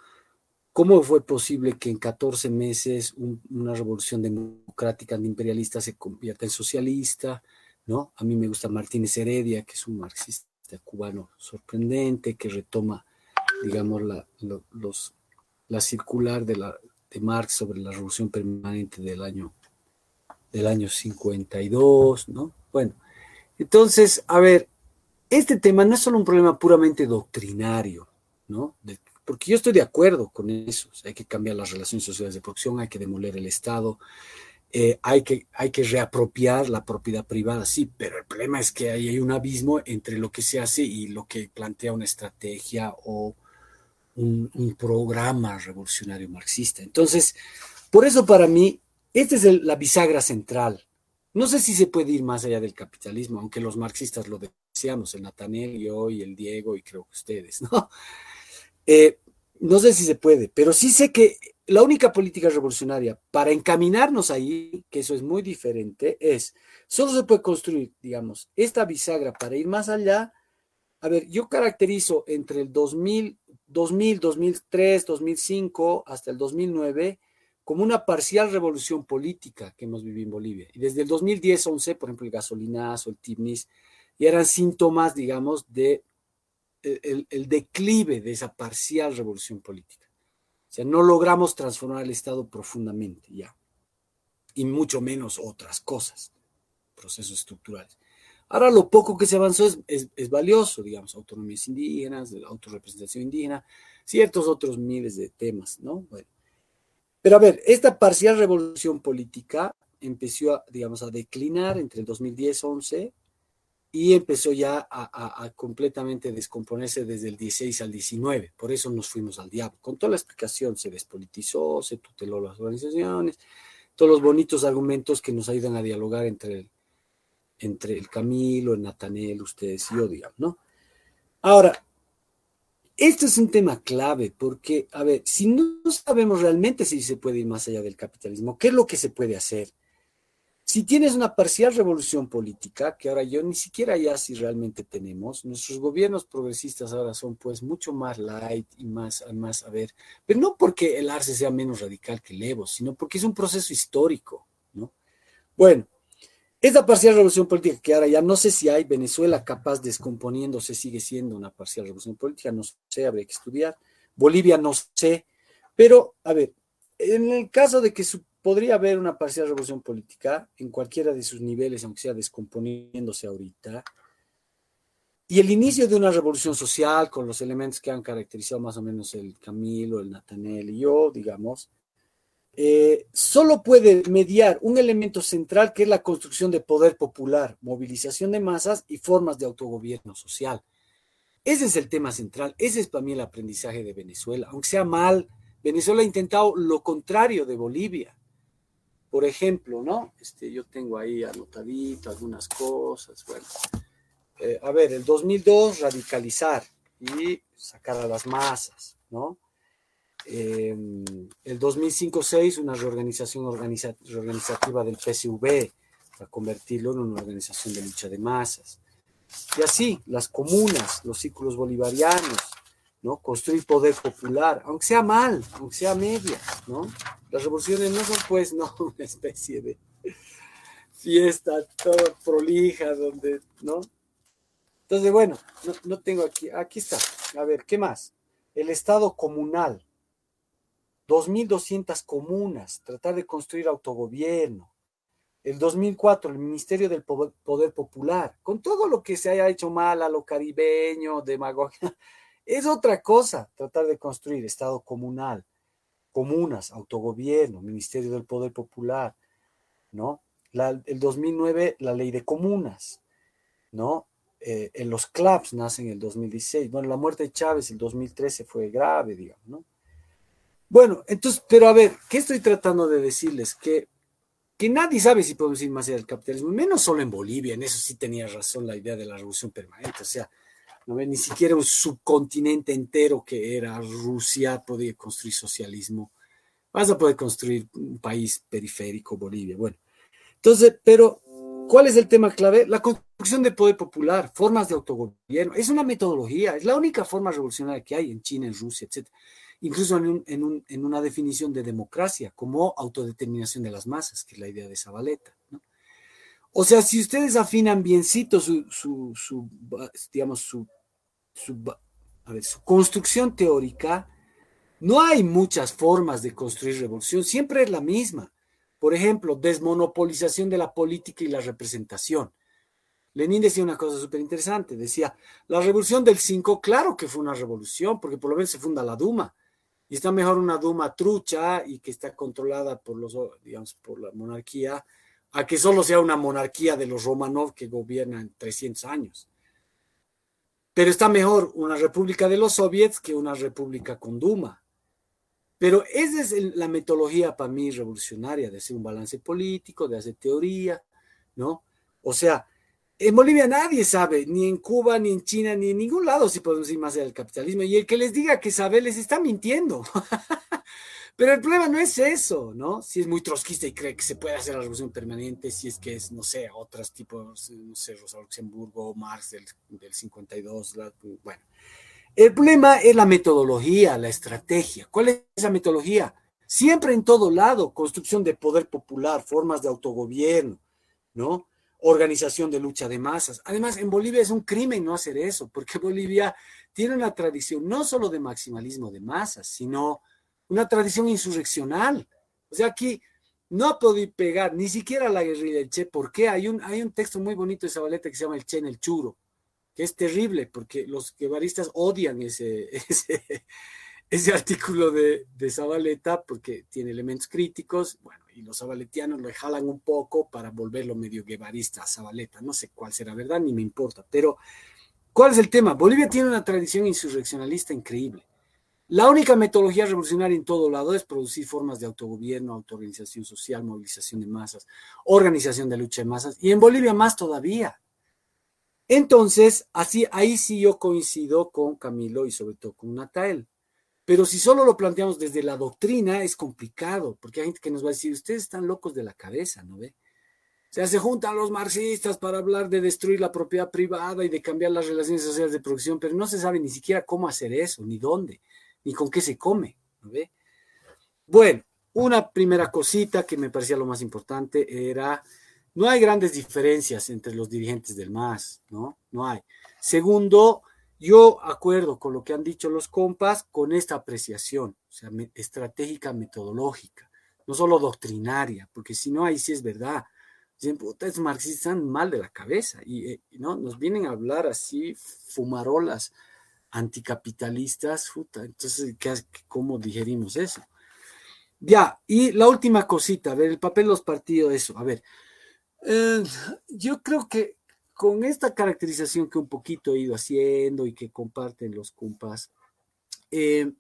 ¿Cómo fue posible que en 14 meses una revolución democrática imperialista se convierta en socialista? ¿No? A mí me gusta Martínez Heredia, que es un marxista cubano sorprendente, que retoma, digamos, la, los, la circular de, la, de Marx sobre la revolución permanente del año, del año 52, ¿no? Bueno, entonces, a ver, este tema no es solo un problema puramente doctrinario, ¿no? porque yo estoy de acuerdo con eso, hay que cambiar las relaciones sociales de producción, hay que demoler el Estado, eh, hay, que, hay que reapropiar la propiedad privada, sí, pero el problema es que ahí hay un abismo entre lo que se hace y lo que plantea una estrategia o un, programa revolucionario marxista. Entonces, por eso para mí, esta es la bisagra central. No sé si se puede ir más allá del capitalismo, aunque los marxistas lo deseamos, el Natanel, yo y el Diego y creo que ustedes, ¿no? *laughs* Eh, no sé si se puede, pero sí sé que la única política revolucionaria para encaminarnos ahí, que eso es muy diferente, es, solo se puede construir, digamos, esta bisagra para ir más allá. A ver, yo caracterizo entre el 2000, 2000, 2003, 2005 hasta el 2009 como una parcial revolución política que hemos vivido en Bolivia. Y desde el 2010-11, por ejemplo, el gasolinazo, el TIBNIS, y eran síntomas, digamos, de el declive de esa parcial revolución política. O sea, no logramos transformar el Estado profundamente ya. Y mucho menos otras cosas, procesos estructurales. Ahora lo poco que se avanzó es, valioso, digamos, autonomías indígenas, autorrepresentación indígena, ciertos otros miles de temas, ¿no? Bueno. Pero a ver, esta parcial revolución política empezó, digamos, a declinar entre el 2010-11 y empezó ya a, completamente descomponerse desde el 16 al 19. Por eso nos fuimos al diablo. Con toda la explicación, se despolitizó, se tuteló las organizaciones, todos los bonitos argumentos que nos ayudan a dialogar entre el, entre el Camilo, el Natanel, ustedes y yo, digamos, ¿no? Ahora, esto es un tema clave porque, a ver, si no sabemos realmente si se puede ir más allá del capitalismo, ¿qué es lo que se puede hacer? Si tienes una parcial revolución política, que ahora yo ni siquiera ya si realmente tenemos, nuestros gobiernos progresistas ahora son pues mucho más light y más, más a ver, pero no porque el Arce sea menos radical que el Evo, sino porque es un proceso histórico, ¿no? Bueno, esta parcial revolución política, que ahora ya no sé si hay Venezuela capaz descomponiéndose, sigue siendo una parcial revolución política, no sé, habría que estudiar. Bolivia no sé, pero a ver, en el caso de que su podría haber una parcial revolución política en cualquiera de sus niveles, aunque sea descomponiéndose ahorita, y el inicio de una revolución social con los elementos que han caracterizado más o menos el Camilo, el Natanel y yo, digamos, eh, solo puede mediar un elemento central que es la construcción de poder popular, movilización de masas y formas de autogobierno social. Ese es el tema central, ese es para mí el aprendizaje de Venezuela. Aunque sea mal, Venezuela ha intentado lo contrario de Bolivia. Por ejemplo, ¿no? Este, yo tengo ahí anotadito algunas cosas. Bueno, eh, a ver, el 2002, radicalizar y sacar a las masas, ¿no? Eh, el 2005-6, una reorganización organizativa del PSV para convertirlo en una organización de lucha de masas. Y así, las comunas, los círculos bolivarianos, ¿no? Construir poder popular, aunque sea mal, aunque sea media, ¿no? Las revoluciones no son pues, *laughs* no, una especie de fiesta toda prolija, donde, ¿no? Entonces, bueno, no, tengo aquí, aquí está. A ver, ¿qué más? El Estado comunal, 2.200 comunas, tratar de construir autogobierno. El 2004, el Ministerio del Poder Popular, con todo lo que se haya hecho mal a lo caribeño, demagogia, es otra cosa tratar de construir Estado comunal, comunas, autogobierno, Ministerio del Poder Popular, ¿no? el 2009, la ley de comunas, ¿no? eh, en los clubs nace en el 2016. Bueno, la muerte de Chávez en el 2013 fue grave, digamos, ¿no? Bueno, entonces, pero a ver, ¿qué estoy tratando de decirles? Que, que nadie sabe si podemos ir más allá del capitalismo, menos solo en Bolivia, en eso sí tenía razón la idea de la revolución permanente, o sea, no ni siquiera un subcontinente entero que era Rusia podía construir socialismo. Vas a poder construir un país periférico, Bolivia. Bueno, entonces, pero ¿cuál es el tema clave? La construcción de poder popular, formas de autogobierno. Es una metodología, es la única forma revolucionaria que hay en China, en Rusia, etc. Incluso en, una definición de democracia como autodeterminación de las masas, que es la idea de Zabaleta. O sea, si ustedes afinan biencito su, su, digamos, su, a ver, su construcción teórica, no hay muchas formas de construir revolución, siempre es la misma. Por ejemplo, desmonopolización de la política y la representación. Lenin decía una cosa súper interesante, decía, la revolución del 5, claro que fue una revolución, porque por lo menos se funda la Duma, y está mejor una Duma trucha y que está controlada por los, digamos, por la monarquía, a que solo sea una monarquía de los Romanov que gobiernan 300 años. Pero está mejor una república de los soviets que una república con Duma. Pero esa es la metodología para mí revolucionaria, de hacer un balance político, de hacer teoría, ¿no? O sea, en Bolivia nadie sabe, ni en Cuba, ni en China, ni en ningún lado si podemos ir más allá del capitalismo. Y el que les diga que sabe les está mintiendo. *laughs* Pero el problema no es eso, ¿no? Si es muy trotskista y cree que se puede hacer la revolución permanente, si es que es, no sé, otros tipos, no sé, Rosa Luxemburgo, Marx del, del 52, bueno. El problema es la metodología, la estrategia. ¿Cuál es esa metodología? Siempre en todo lado, construcción de poder popular, formas de autogobierno, ¿no? Organización de lucha de masas. Además, en Bolivia es un crimen no hacer eso, porque *laughs* Bolivia tiene una tradición no solo de maximalismo de masas, sino una tradición insurreccional. O sea, aquí no podido pegar ni siquiera la guerrilla del Che. ¿Por qué? Hay un, hay un texto muy bonito de Zabaleta que se llama El Che en el Churo, que es terrible porque los guevaristas odian *laughs* ese, ese, artículo de, de, Zabaleta porque tiene elementos críticos. Bueno, y los zabaletianos lo jalan un poco para volverlo medio guevarista a Zabaleta. No sé cuál será verdad, ni me importa. Pero, ¿cuál es el tema? Bolivia tiene una tradición insurreccionalista increíble. La única metodología revolucionaria en todo lado es producir formas de autogobierno, autoorganización social, movilización de masas, organización de lucha de masas, y en Bolivia más todavía. Entonces, así, ahí sí yo coincido con Camilo y sobre todo con Natael. Pero si solo lo planteamos desde la doctrina, es complicado, porque hay gente que nos va a decir, ustedes están locos de la cabeza, ¿no ve? O sea, se juntan los marxistas para hablar de destruir la propiedad privada y de cambiar las relaciones sociales de producción, pero no se sabe ni siquiera cómo hacer eso, ni dónde ni con qué se come. ve? Bueno, una primera cosita que me parecía lo más importante era, no hay grandes diferencias entre los dirigentes del MAS, ¿no? No hay. Segundo, yo acuerdo con lo que han dicho los compas con esta apreciación, o sea, estratégica, metodológica, no solo doctrinaria, porque si no, ahí sí es verdad. Dicen, puta, es marxistas mal de la cabeza y, eh, ¿no? nos vienen a hablar así, fumarolas anticapitalistas, entonces, ¿cómo digerimos eso? Ya, y la última cosita, a ver, el papel de los partidos, eso, a ver, eh, yo creo que con esta caracterización que un poquito he ido haciendo y que comparten los compas, eh,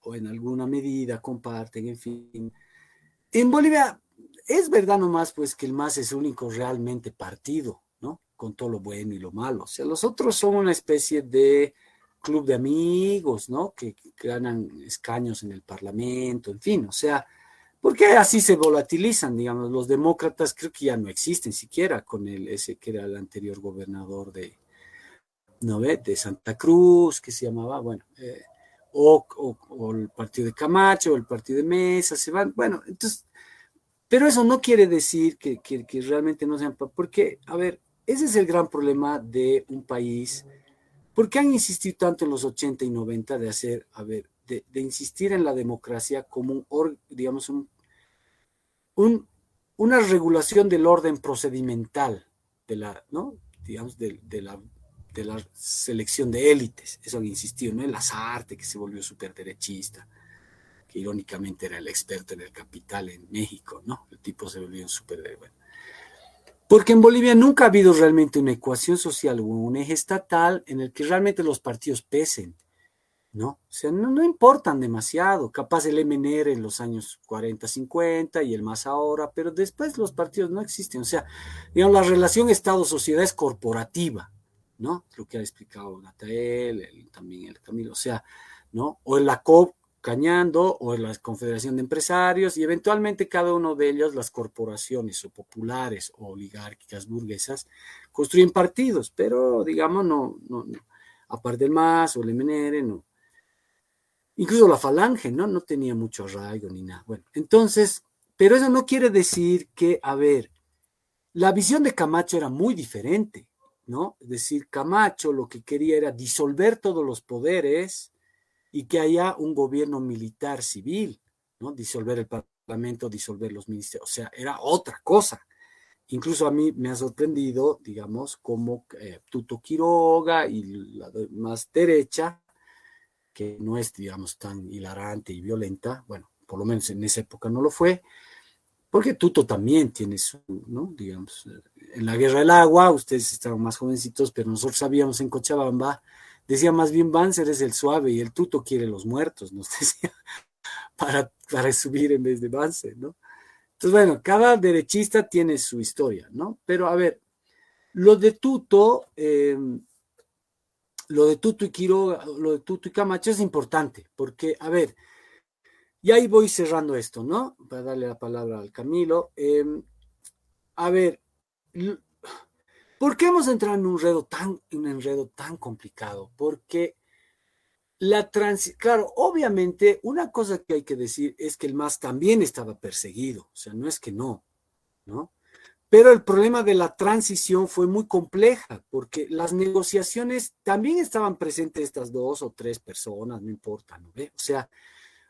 o en alguna medida comparten, en fin, en Bolivia es verdad nomás pues que el MAS es único realmente partido, ¿no? Con todo lo bueno y lo malo. O sea, los otros son una especie de club de amigos, ¿no? Que, ganan escaños en el Parlamento, en fin, o sea, porque así se volatilizan, digamos, los demócratas creo que ya no existen siquiera con el ese que era el anterior gobernador de, ¿no? De Santa Cruz, que se llamaba, bueno, eh, o, el partido de Camacho, o el partido de Mesa, se van, bueno, entonces, pero eso no quiere decir que, que, que realmente no sean, porque, a ver, ese es el gran problema de un país ¿Por qué han insistido tanto en los 80 y 90 de hacer, a ver, de, insistir en la democracia como un, digamos, un, una regulación del orden procedimental de la, ¿no? Digamos, de, la, de la selección de élites. Eso han insistido, ¿no? El Lazarte, que se volvió súper derechista, que irónicamente era el experto en el capital en México, ¿no? El tipo se volvió súper... Bueno. Porque en Bolivia nunca ha habido realmente una ecuación social o un eje estatal en el que realmente los partidos pesen, ¿no? O sea, no, importan demasiado. Capaz el MNR en los años 40, 50 y el más ahora, pero después los partidos no existen. O sea, digamos, la relación Estado-sociedad es corporativa, ¿no? Lo que ha explicado Natael, también el Camilo. O sea, ¿no? O en la COP Cañando o la Confederación de Empresarios y eventualmente cada uno de ellos, las corporaciones o populares o oligárquicas burguesas, construyen partidos, pero digamos no, no, no. aparte del MAS o el MNR, no. Incluso la Falange, ¿no? No tenía mucho arraigo ni nada. Bueno, entonces, pero eso no quiere decir que, a ver, la visión de Camacho era muy diferente, ¿no? Es decir, Camacho lo que quería era disolver todos los poderes, y que haya un gobierno militar civil, ¿no? Disolver el Parlamento, disolver los ministerios, o sea, era otra cosa. Incluso a mí me ha sorprendido, digamos, como eh, Tuto Quiroga y la más derecha, que no es, digamos, tan hilarante y violenta, bueno, por lo menos en esa época no lo fue, porque Tuto también tiene su, ¿no? Digamos, en la guerra del agua, ustedes estaban más jovencitos, pero nosotros sabíamos en Cochabamba Decía más bien Banzer es el suave y el tuto quiere los muertos, nos *laughs* decía, para, subir en vez de Banzer, ¿no? Entonces, bueno, cada derechista tiene su historia, ¿no? Pero a ver, lo de Tuto, em, lo de Tuto y Quiroga, lo de Tuto y Camacho es importante, porque, a ver, y ahí voy cerrando esto, ¿no? Para darle la palabra al Camilo. Em, a ver, ¿Por qué hemos entrado en un enredo tan, complicado? Porque la transición, claro, obviamente una cosa que hay que decir es que el MAS también estaba perseguido, o sea, no es que no, ¿no? Pero el problema de la transición fue muy compleja, porque las negociaciones también estaban presentes estas dos o tres personas, no importa, ¿no? O sea,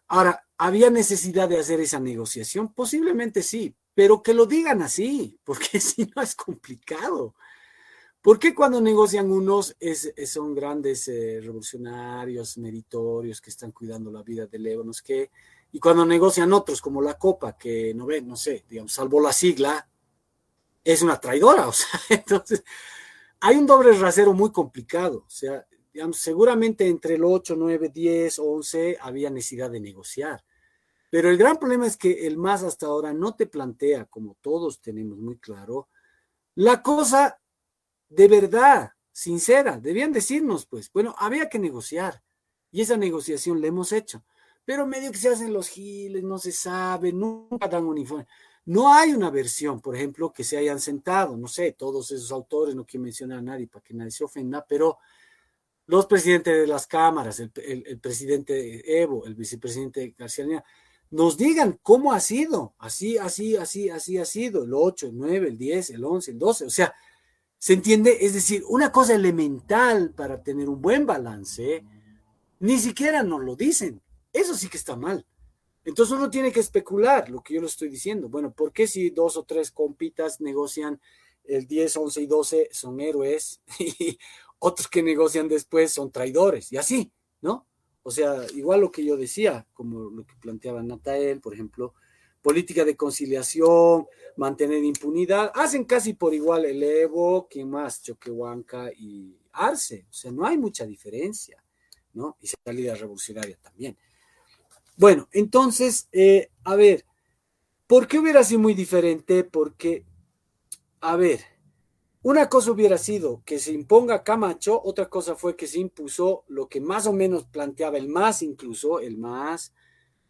ahora, ¿había necesidad de hacer esa negociación? Posiblemente sí, pero que lo digan así, *laughs* porque si no es complicado. ¿Por qué cuando negocian unos son grandes eh, revolucionarios, meritorios, que están cuidando la vida no sé qué? Y cuando negocian otros, como la Copa, que no ven, no sé, digamos, salvo la sigla, es una traidora, *laughs* o sea, entonces hay un doble rasero muy complicado, o sea, digamos, seguramente entre el 8, 9, 10, 11 había necesidad de negociar. Pero el gran problema es que el MAS hasta ahora no te plantea, como todos tenemos muy claro, la cosa de verdad, sincera, debían decirnos, pues, bueno, había que negociar y esa negociación la hemos hecho, pero medio que se hacen los giles, no se sabe, nunca dan un informe. No hay una versión, por ejemplo, que se hayan sentado, no sé, todos esos autores, no quiero mencionar a nadie para que nadie se ofenda, pero los presidentes de las cámaras, el, presidente Evo, el vicepresidente García Lina, nos digan cómo ha sido, así, así, así, así ha sido, el 8, el 9, el 10, el 11, el 12, o sea, ¿Se entiende? Es decir, una cosa elemental para tener un buen balance, ni siquiera nos lo dicen. Eso sí que está mal. Entonces uno tiene que especular lo que yo le estoy diciendo. Bueno, ¿por qué si dos o tres compitas negocian el 10, 11 y 12 son héroes *laughs* y otros que negocian después son traidores? Y así, ¿no? O sea, igual lo que yo decía, como lo que planteaba Natael, por ejemplo, política de conciliación, mantener impunidad, hacen casi por igual el Evo, ¿quién más? Choquehuanca y Arce, o sea, no hay mucha diferencia, ¿no? Y salida revolucionaria también. Bueno, entonces, eh, a ver, ¿por qué hubiera sido muy diferente? Porque, a ver, una cosa hubiera sido que se imponga Camacho, otra cosa fue que se impuso lo que más o menos planteaba el MAS, incluso el MAS,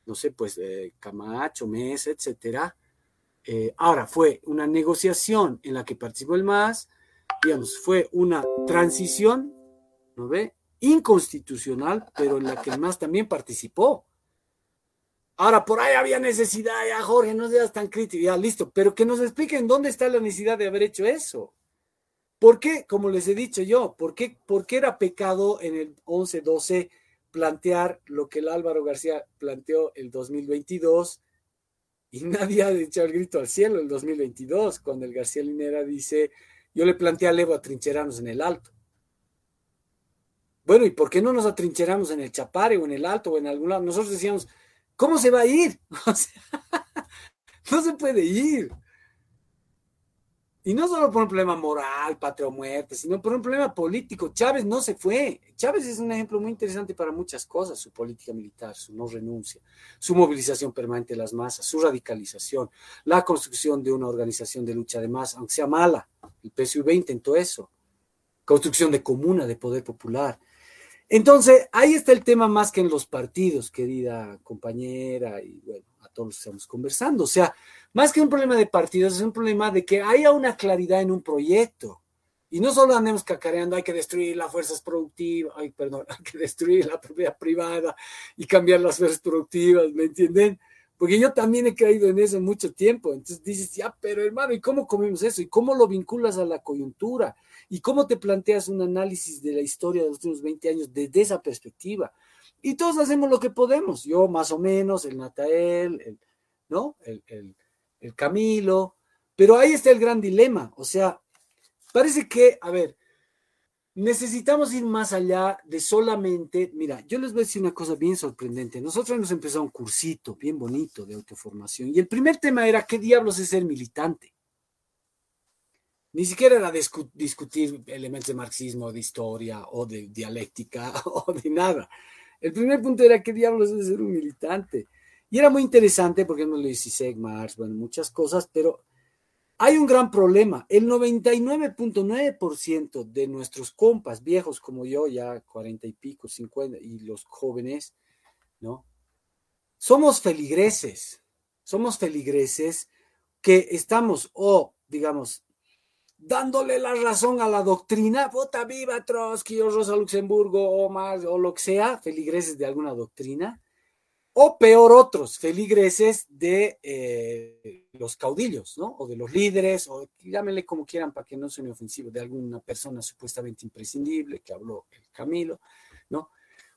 no sé, pues eh, Camacho, Mesa, etcétera. Eh, ahora, fue una negociación en la que participó el MAS, digamos, fue una transición, ¿no ve? Inconstitucional, pero en la que el MAS también participó. Ahora, por ahí había necesidad, ya Jorge, no seas tan crítico, ya listo, pero que nos expliquen dónde está la necesidad de haber hecho eso. ¿Por qué? Como les he dicho yo, ¿por qué, por qué era pecado en el 11-12 plantear lo que el Álvaro García planteó el 2022 y *laughs* nadie ha echado el grito al cielo el 2022 cuando el García Linera dice, yo le planteé a Levo atrincherarnos en el alto. Bueno, ¿y por qué no nos atrincheramos en el Chapare o en el Alto o en algún lado? Nosotros decíamos, ¿cómo se va a ir? *laughs* O sea, *laughs* no se puede ir. Y no solo por un problema moral, patria o muerte, sino por un problema político. Chávez no se fue. Chávez es un ejemplo muy interesante para muchas cosas, su política militar, su no renuncia, su movilización permanente de las masas, su radicalización, la construcción de una organización de lucha de masas, aunque sea mala. El PSUV intentó eso. Construcción de comuna, de poder popular. Entonces, ahí está el tema más que en los partidos, querida compañera, y bueno, todos estamos conversando. O sea, más que un problema de partidos, es un problema de que haya una claridad en un proyecto. Y no solo andemos cacareando, hay que destruir las fuerzas productivas, ay, perdón, *laughs* hay que destruir la propiedad privada y cambiar las fuerzas productivas, ¿me entienden? Porque yo también he caído en eso mucho tiempo. Entonces dices, ya, pero hermano, ¿y cómo comemos eso? ¿Y cómo lo vinculas a la coyuntura? ¿Y cómo te planteas un análisis de la historia de los últimos 20 años desde esa perspectiva? Y todos hacemos lo que podemos. Yo más o menos, el Natael, el, ¿no? el, el Camilo, pero ahí está el gran dilema, o sea, parece que, a ver, necesitamos ir más allá de solamente, mira, yo les voy a decir una cosa bien sorprendente, nosotros hemos empezado un cursito bien bonito de autoformación y el primer tema era qué diablos es ser militante. Ni siquiera era discutir elementos de marxismo, de historia o de dialéctica *laughs* o de nada. El primer punto era qué diablos es ser un militante. Y era muy interesante porque hemos leído Sisek, Marx, bueno, muchas cosas, pero hay un gran problema. El 99.9% de nuestros compas, viejos como yo, ya 40 y pico, 50, y los jóvenes, ¿no? Somos feligreses. Somos feligreses que estamos, o digamos, dándole la razón a la doctrina, vota viva Trotsky o Rosa Luxemburgo o más, o lo que sea, feligreses de alguna doctrina, o peor otros, feligreses de eh, los caudillos, ¿no? O de los líderes, o llámenle como quieran para que no suene ofensivo, de alguna persona supuestamente imprescindible que habló el Camilo, ¿no?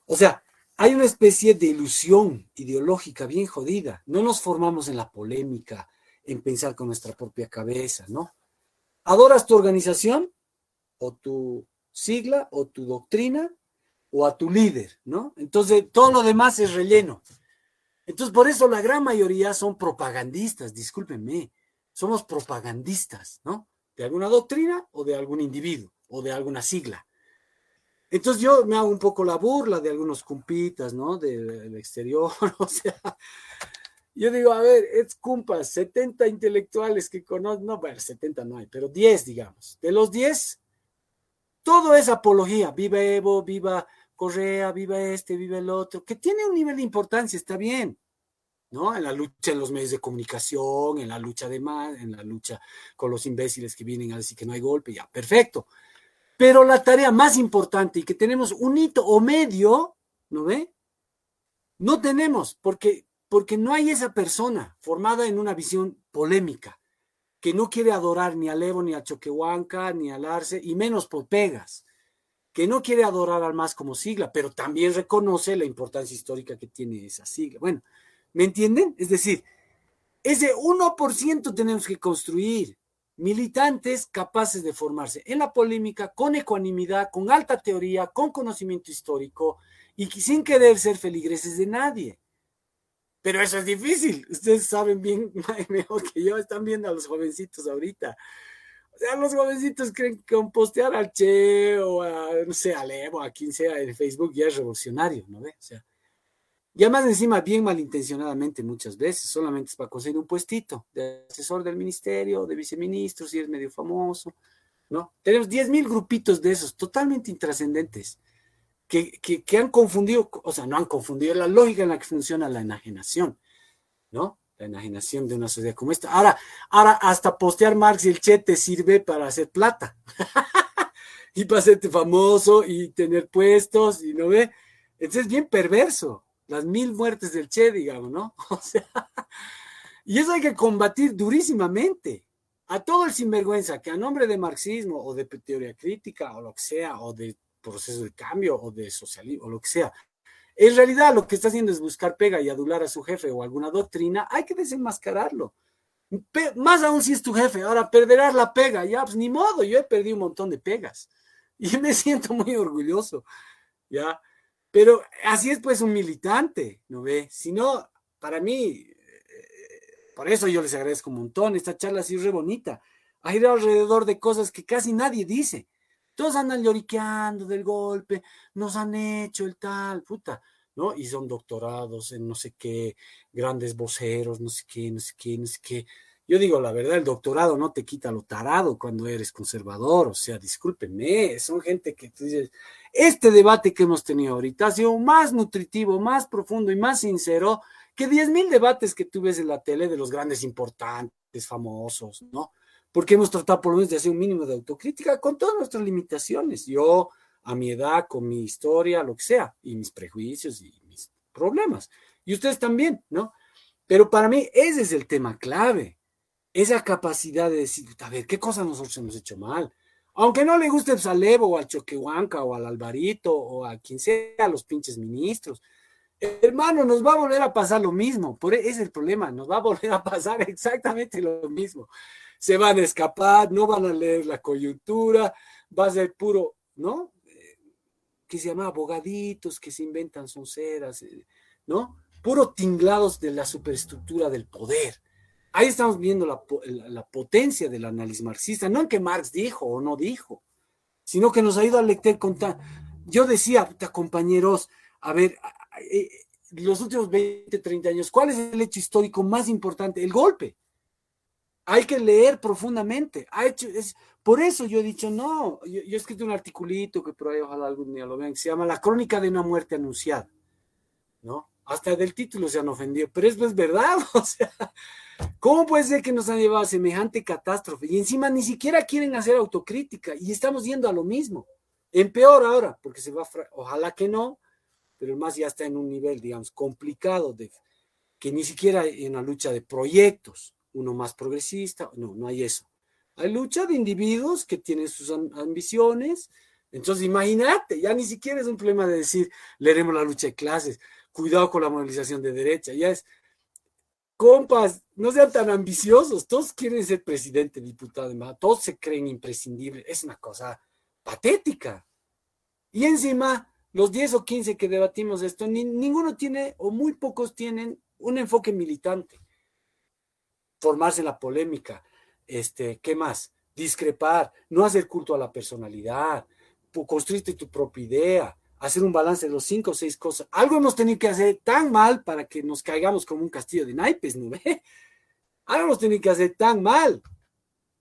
O sea, hay una especie de ilusión ideológica bien jodida. No nos formamos en la polémica, en pensar con nuestra propia cabeza, ¿no? ¿Adoras tu organización o tu sigla o tu doctrina o a tu líder, ¿no? Entonces, todo lo demás es relleno. Entonces, por eso la gran mayoría son propagandistas, discúlpenme, somos propagandistas, ¿no? De alguna doctrina o de algún individuo o de alguna sigla. Entonces yo me hago un poco la burla de algunos cumpitas, ¿no? Del, exterior, *laughs* o sea, yo digo, a ver, es cumpas, 70 intelectuales que conocen, no, bueno, 70 no hay, pero 10, digamos. De los 10, todo es apología, viva Evo, viva Correa, viva este, viva el otro, que tiene un nivel de importancia, está bien, ¿no? En la lucha en los medios de comunicación, en la lucha de más, en la lucha con los imbéciles que vienen a decir que no hay golpe, ya, perfecto. Pero la tarea más importante y que tenemos un hito o medio, ¿no ve? No tenemos, porque, porque no hay esa persona formada en una visión polémica, que no quiere adorar ni a Evo, ni a Choquehuanca, ni al Arce, y menos por pegas que no quiere adorar al MAS como sigla, pero también reconoce la importancia histórica que tiene esa sigla. Bueno, ¿me entienden? Es decir, ese 1% tenemos que construir militantes capaces de formarse en la polémica, con ecuanimidad, con alta teoría, con conocimiento histórico y sin querer ser feligreses de nadie. Pero eso es difícil. Ustedes saben bien *laughs* mejor que yo, están viendo a los jovencitos ahorita sea, los jovencitos creen que con postear al Che o a, no sé, a Levo, a quien sea en Facebook ya es revolucionario, ¿no ve? O sea, ya más encima bien malintencionadamente muchas veces, solamente es para conseguir un puestito de asesor del ministerio, de viceministro, si es medio famoso, ¿no? Tenemos 10 mil grupitos de esos, totalmente intrascendentes, que, han confundido, o sea, no han confundido la lógica en la que funciona la enajenación, ¿no? la enajenación de una sociedad como esta. Ahora, ahora hasta postear Marx y el Che te sirve para hacer plata *laughs* y para hacerte famoso y tener puestos y no ve. Entonces es bien perverso, las mil muertes del Che, digamos, ¿no? *laughs* O sea, y eso hay que combatir durísimamente. A todo el sinvergüenza que a nombre de marxismo o de teoría crítica o lo que sea, o de proceso de cambio o de socialismo o lo que sea, en realidad lo que está haciendo es buscar pega y adular a su jefe o alguna doctrina, hay que desenmascararlo. más aún si es tu jefe, ahora perderás la pega, ya, pues ni modo, yo he perdido un montón de pegas *laughs* y me siento muy orgulloso, ya. Pero así es pues un militante, ¿no ve? Si no, para mí, eh, por eso yo les agradezco un montón, esta charla así re bonita. ha girado alrededor de cosas que casi nadie dice. Todos andan lloriqueando del golpe, nos han hecho el tal, puta, ¿no? Y son doctorados en no sé qué, grandes voceros, no sé qué, no sé qué, no sé qué. Yo digo, la verdad, el doctorado no te quita lo tarado cuando eres conservador, o sea, discúlpenme, son gente que tú dices, este debate que hemos tenido ahorita ha sido más nutritivo, más profundo y más sincero que 10.000 debates que tú ves en la tele de los grandes importantes, famosos, ¿no? Porque hemos tratado por lo menos de hacer un mínimo de autocrítica con todas nuestras limitaciones. Yo, a mi edad, con mi historia, lo que sea, y mis prejuicios y mis problemas. Y ustedes también, ¿no? Pero para mí ese es el tema clave esa capacidad de decir, a ver, ¿qué cosas nosotros hemos hecho mal? Aunque no le guste el Salevo o al Choquehuanca o al Alvarito o a quien sea, a los pinches ministros. Hermano, nos va a volver a pasar lo mismo. Por ese es el problema, nos va a volver a pasar *laughs* exactamente lo mismo. Se van a escapar, no van a leer la coyuntura, va a ser puro, ¿no? Que se llama abogaditos, que se inventan sonceras, eh, ¿no? Puro tinglados de la superestructura del poder Ahí estamos viendo la, potencia del análisis marxista, no en que Marx dijo o no dijo, sino que nos ha ido a lecter contar. Yo decía, compañeros, a ver, eh, los últimos 20, 30 años, ¿cuál es el hecho histórico más importante? El golpe. Hay que leer profundamente. Ha hecho, por eso yo he dicho, no, yo, he escrito un articulito que por ahí ojalá algún día lo vean, que se llama La crónica de una muerte anunciada. ¿No? Hasta del título se han ofendido, pero eso es verdad, *laughs* o sea, ¿Cómo puede ser que nos han llevado a semejante catástrofe? Y encima ni siquiera quieren hacer autocrítica y estamos yendo a lo mismo. En peor ahora, porque se va, ojalá que no, pero más ya está en un nivel, digamos, complicado de que ni siquiera en la lucha de proyectos, uno más progresista, no, no hay eso. Hay lucha de individuos que tienen sus ambiciones. Entonces, imagínate, ya ni siquiera es un problema de decir, leeremos la lucha de clases, cuidado con la movilización de derecha, ya es, compas, no sean tan ambiciosos, todos quieren ser presidente, diputado, todos se creen imprescindibles, es una cosa patética. Y encima, los 10 o 15 que debatimos esto, ninguno tiene, o muy pocos tienen, un enfoque militante. Formarse en la polémica, este, ¿qué más? Discrepar, no hacer culto a la personalidad, construirte tu propia idea, hacer un balance de los cinco o seis cosas. Algo hemos tenido que hacer tan mal para que nos caigamos como un castillo de naipes, ¿no ve? Algo hemos tenido que hacer tan mal.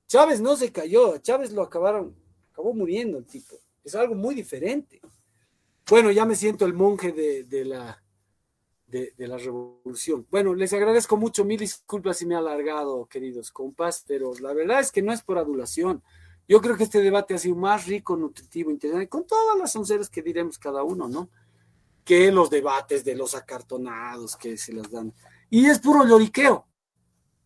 Chávez no se cayó, Chávez lo acabaron, acabó muriendo el tipo. Es algo muy diferente. Bueno, ya me siento el monje de, la, de, la revolución. Bueno, les agradezco mucho, mil disculpas si me he alargado, queridos compas, pero la verdad es que no es por adulación. Yo creo que este debate ha sido más rico, nutritivo, interesante, con todas las onceras que diremos cada uno, ¿no? Que los debates de los acartonados que se las dan. Y es puro lloriqueo.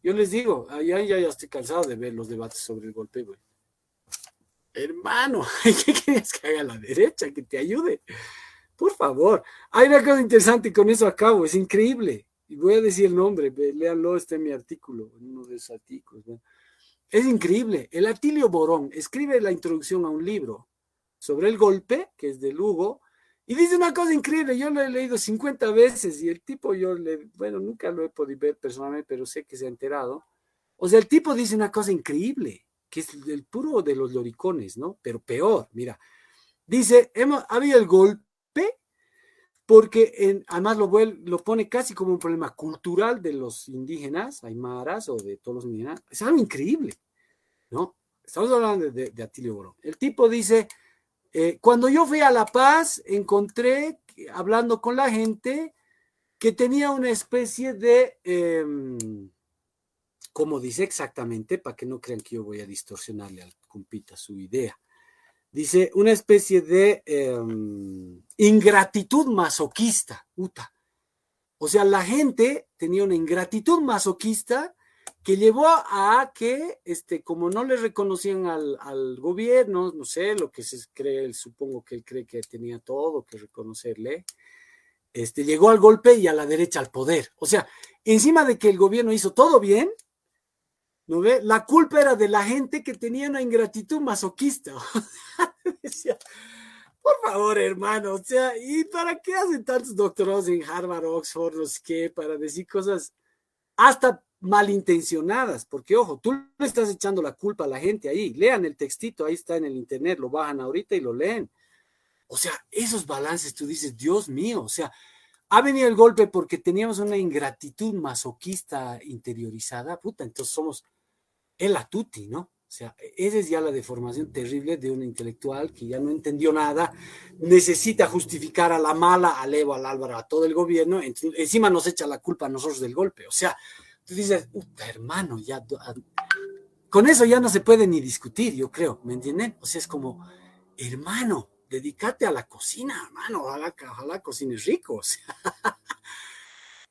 Yo les digo, ya, ya, ya estoy cansado de ver los debates sobre el golpe, güey. Hermano, *laughs* ¿qué quieres que haga la derecha? Que te ayude. Por favor. Hay una cosa interesante y con eso acabo. Es increíble. Y voy a decir el nombre. Léanlo, está en mi artículo, uno de esos artículos. ¿no? Es increíble. El Atilio Borón escribe la introducción a un libro sobre el golpe, que es de Lugo, y dice una cosa increíble. Yo lo he leído 50 veces y el tipo, yo le, bueno, nunca lo he podido ver personalmente, pero sé que se ha enterado. O sea, el tipo dice una cosa increíble, que es el puro de los loricones, ¿no? Pero peor, mira. Dice, hemos, había el golpe, porque en, además lo, lo pone casi como un problema cultural de los indígenas, aymaras o de todos los indígenas. Es algo increíble. ¿no? Estamos hablando de, Atilio Borón. El tipo dice, eh, cuando yo fui a La Paz, encontré, hablando con la gente, que tenía una especie de, em, como dice exactamente, para que no crean que yo voy a distorsionarle al compita su idea, dice una especie de em, ingratitud masoquista, O sea, la gente tenía una ingratitud masoquista que llevó a que, este, como no le reconocían al, gobierno, no sé, lo que se cree, supongo que él cree que tenía todo que reconocerle, este, llegó al golpe y a la derecha al poder. O sea, encima de que el gobierno hizo todo bien, ¿no ve? La culpa era de la gente que tenía una ingratitud masoquista. *laughs* Decía, por favor, hermano, o sea, ¿y para qué hacen tantos doctorados en Harvard, Oxford, no sé qué, para decir cosas hasta malintencionadas, porque ojo, tú le estás echando la culpa a la gente ahí, lean el textito, ahí está en el internet, lo bajan ahorita y lo leen. O sea, esos balances tú dices, Dios mío, o sea, ha venido el golpe porque teníamos una ingratitud masoquista interiorizada, puta, entonces somos el atuti, ¿no? O sea, esa es ya la deformación terrible de un intelectual que ya no entendió nada, necesita justificar a la mala, al Evo, al Álvaro, a todo el gobierno, encima nos echa la culpa a nosotros del golpe. O sea, tú dices, hermano, ya. Con eso ya no se puede ni discutir, yo creo, ¿me entienden? O sea, es como, hermano, dedícate a la cocina, hermano, ojalá, ojalá cocines rico. O sea, *laughs*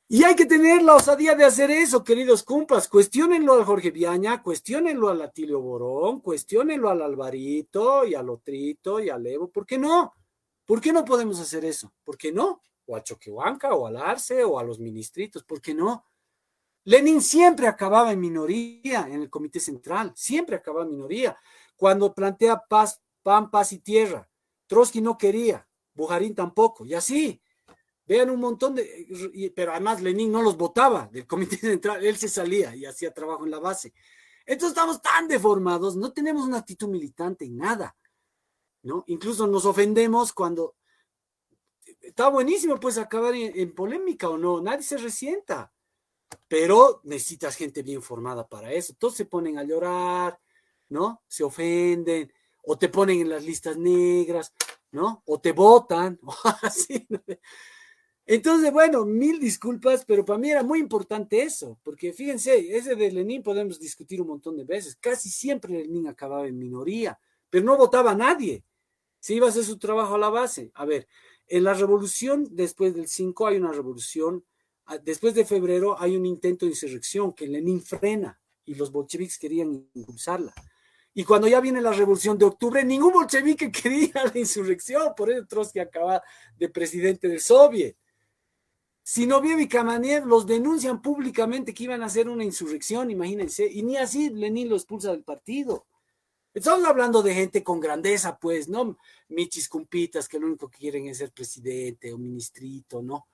y hay que tener la osadía de hacer eso, queridos cumpas. Cuestiónenlo al Jorge Viaña, cuestionenlo al Atilio Borón, cuestionenlo al Alvarito y al Otrito y al Evo. ¿Por qué no? ¿Por qué no podemos hacer eso? ¿Por qué no? O a Choquehuanca, o al Arce, o a los ministritos. ¿Por qué no? Lenin siempre acababa en minoría en el Comité Central, siempre acababa en minoría. Cuando plantea paz, pan, paz y tierra, Trotsky no quería, Bujarín tampoco, y así. Vean un montón de, pero además Lenin no los votaba del Comité Central, él se salía y hacía trabajo en la base. Entonces estamos tan deformados, no tenemos una actitud militante en nada, ¿no? Incluso nos ofendemos cuando está buenísimo pues acabar en, polémica o no, nadie se resienta, pero necesitas gente bien formada para eso. Todos se ponen a llorar, ¿no? Se ofenden o te ponen en las listas negras, ¿no? O te votan, *laughs* o así. Entonces, bueno, mil disculpas, pero para mí era muy importante eso, porque fíjense, ese de Lenin podemos discutir un montón de veces. Casi siempre Lenin acababa en minoría, pero no votaba nadie. Si iba a hacer su trabajo a la base. A ver, en la revolución, después del 5 hay una revolución, ah, después de febrero hay un intento de insurrección que Lenin frena y los bolcheviques querían impulsarla. Y cuando ya viene la revolución de octubre, ningún bolchevique *laughs* quería la insurrección, por eso Trotsky acaba de presidente del Soviet. Sinoviev y Kamenev los denuncian públicamente que iban a hacer una insurrección, imagínense, y ni así Lenin lo expulsa del partido. Estamos hablando de gente con grandeza, pues, ¿no? Michis cumpitas que lo único que quieren es ser presidente o ministrito, ¿no?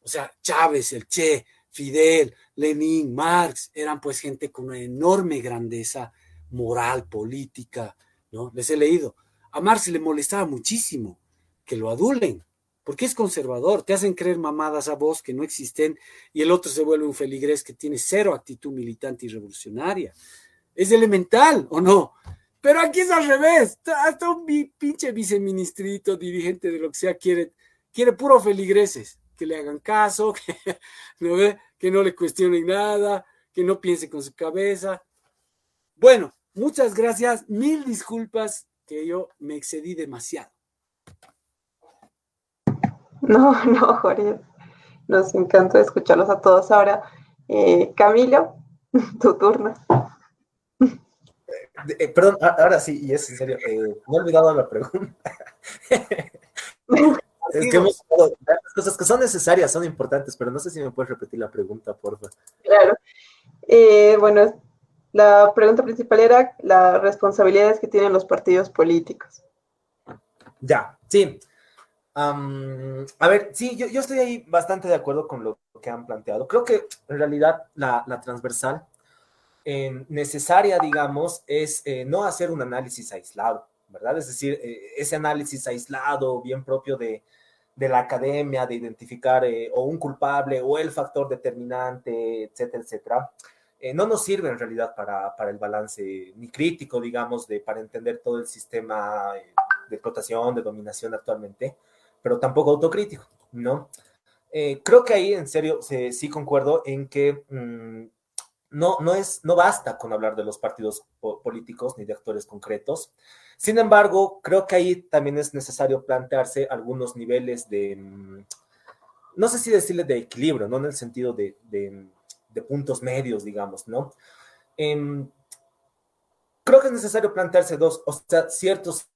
O sea, Chávez, el Che, Fidel, Lenin, Marx, eran pues gente con una enorme grandeza moral, política, ¿no? Les he leído. A Marx le molestaba muchísimo que lo adulen, porque es conservador, te hacen creer mamadas a vos que no existen y el otro se vuelve un feligrés que tiene cero actitud militante y revolucionaria. Es elemental, ¿o no? Pero aquí es al revés, hasta un pinche viceministrito, dirigente de lo que sea, quiere, quiere puro feligreses, que le hagan caso, *laughs* que ¿no, que no le cuestionen nada, que no piense con su cabeza. Bueno, muchas gracias, mil disculpas que yo me excedí demasiado. No, *laughs* no, Jorge. Nos encanta escucharlos a todos ahora. Eh, Camilo, *laughs* tu turno. Eh, perdón, ahora sí, y es en serio, eh, me he olvidado la pregunta. *laughs* es que hemos las cosas que son necesarias, son importantes, pero no sé si me puedes repetir la pregunta, por favor. Claro. bueno, la pregunta principal era las responsabilidades que tienen los partidos políticos. Ya, sí a ver, sí, yo, estoy ahí bastante de acuerdo con lo que han planteado. Creo que en realidad la, transversal eh, necesaria, digamos, es eh, no hacer un análisis aislado, ¿verdad? Es decir, eh, ese análisis aislado, bien propio de, la academia, de identificar o un culpable o el factor determinante, etcétera, etcétera. no nos sirve en realidad para, para, el balance ni crítico, digamos, de, para entender todo el sistema de explotación, de dominación actualmente pero tampoco autocrítico, ¿no? Eh, creo que ahí, en serio, sí concuerdo en que mm, no, no, es, no basta con hablar de los partidos políticos ni de actores concretos. Sin embargo, creo que ahí también es necesario plantearse algunos niveles de, mm, no sé si decirle de equilibrio, no en el sentido de, de, puntos medios, digamos, ¿no? Em, creo que es necesario plantearse dos, o sea, ciertos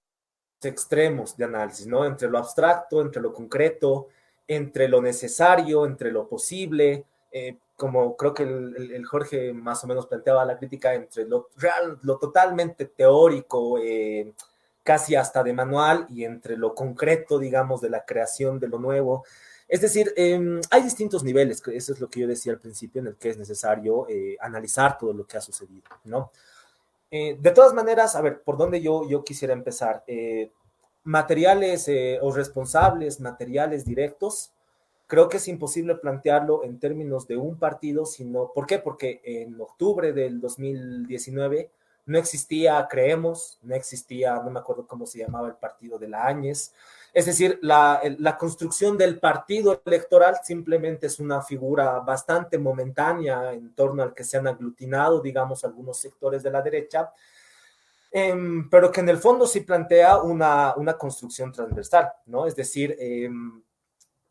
extremos de análisis, ¿no? Entre lo abstracto, entre lo concreto, entre lo necesario, entre lo posible, eh, como creo que el, Jorge más o menos planteaba la crítica entre lo real, lo totalmente teórico, eh, casi hasta de manual y entre lo concreto, digamos, de la creación de lo nuevo. Es decir, em, hay distintos niveles, eso es lo que yo decía al principio, en el que es necesario eh, analizar todo lo que ha sucedido, ¿no? Eh, de todas maneras, a ver, ¿por dónde yo, yo quisiera empezar? Eh, materiales o responsables, materiales directos, creo que es imposible plantearlo en términos de un partido, sino, ¿por qué? Porque en octubre del 2019 no existía Creemos, no existía, no me acuerdo cómo se llamaba el partido de la Áñez. Es decir, la, la, construcción del partido electoral simplemente es una figura bastante momentánea en torno al que se han aglutinado, digamos, algunos sectores de la derecha, em, pero que en el fondo sí plantea una, una construcción transversal, ¿no? Es decir, em,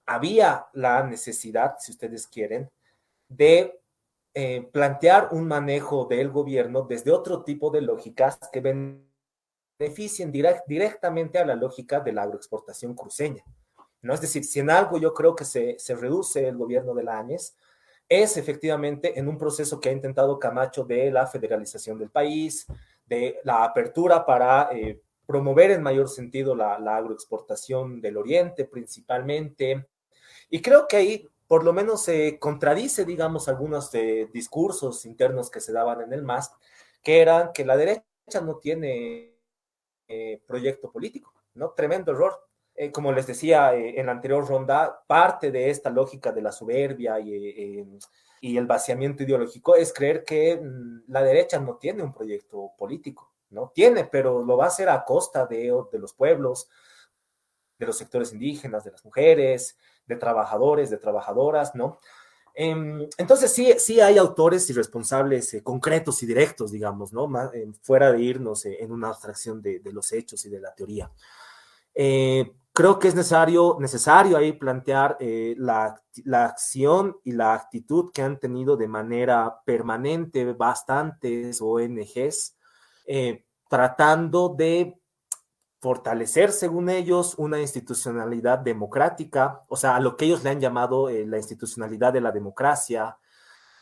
había la necesidad, si ustedes quieren, de eh, plantear un manejo del gobierno desde otro tipo de lógicas que beneficien directamente a la lógica de la agroexportación cruceña. ¿no? Es decir, si en algo yo creo que se, reduce el gobierno de la AñES, es efectivamente en un proceso que ha intentado Camacho de la federalización del país, de la apertura para eh, promover en mayor sentido la, la, agroexportación del Oriente principalmente. Y creo que ahí por lo menos se contradice, digamos, algunos discursos internos que se daban en el MAS, que eran que la derecha no tiene eh, proyecto político, ¿no? Tremendo error. Eh, como les decía eh, en la anterior ronda, parte de esta lógica de la soberbia y, y el vaciamiento ideológico es creer que mm, la derecha no tiene un proyecto político, ¿no? Tiene, pero lo va a hacer a costa de, de los pueblos, de los sectores indígenas, de las mujeres, de trabajadores, de trabajadoras, ¿no? Em, entonces sí, sí hay autores y responsables eh, concretos y directos, digamos, ¿no? Eh, fuera de irnos eh, en una abstracción de, los hechos y de la teoría. creo que es necesario, necesario ahí plantear la, la, acción y la actitud que han tenido de manera permanente bastantes ONGs, tratando de fortalecer, según ellos, una institucionalidad democrática, o sea, a lo que ellos le han llamado eh, la institucionalidad de la democracia,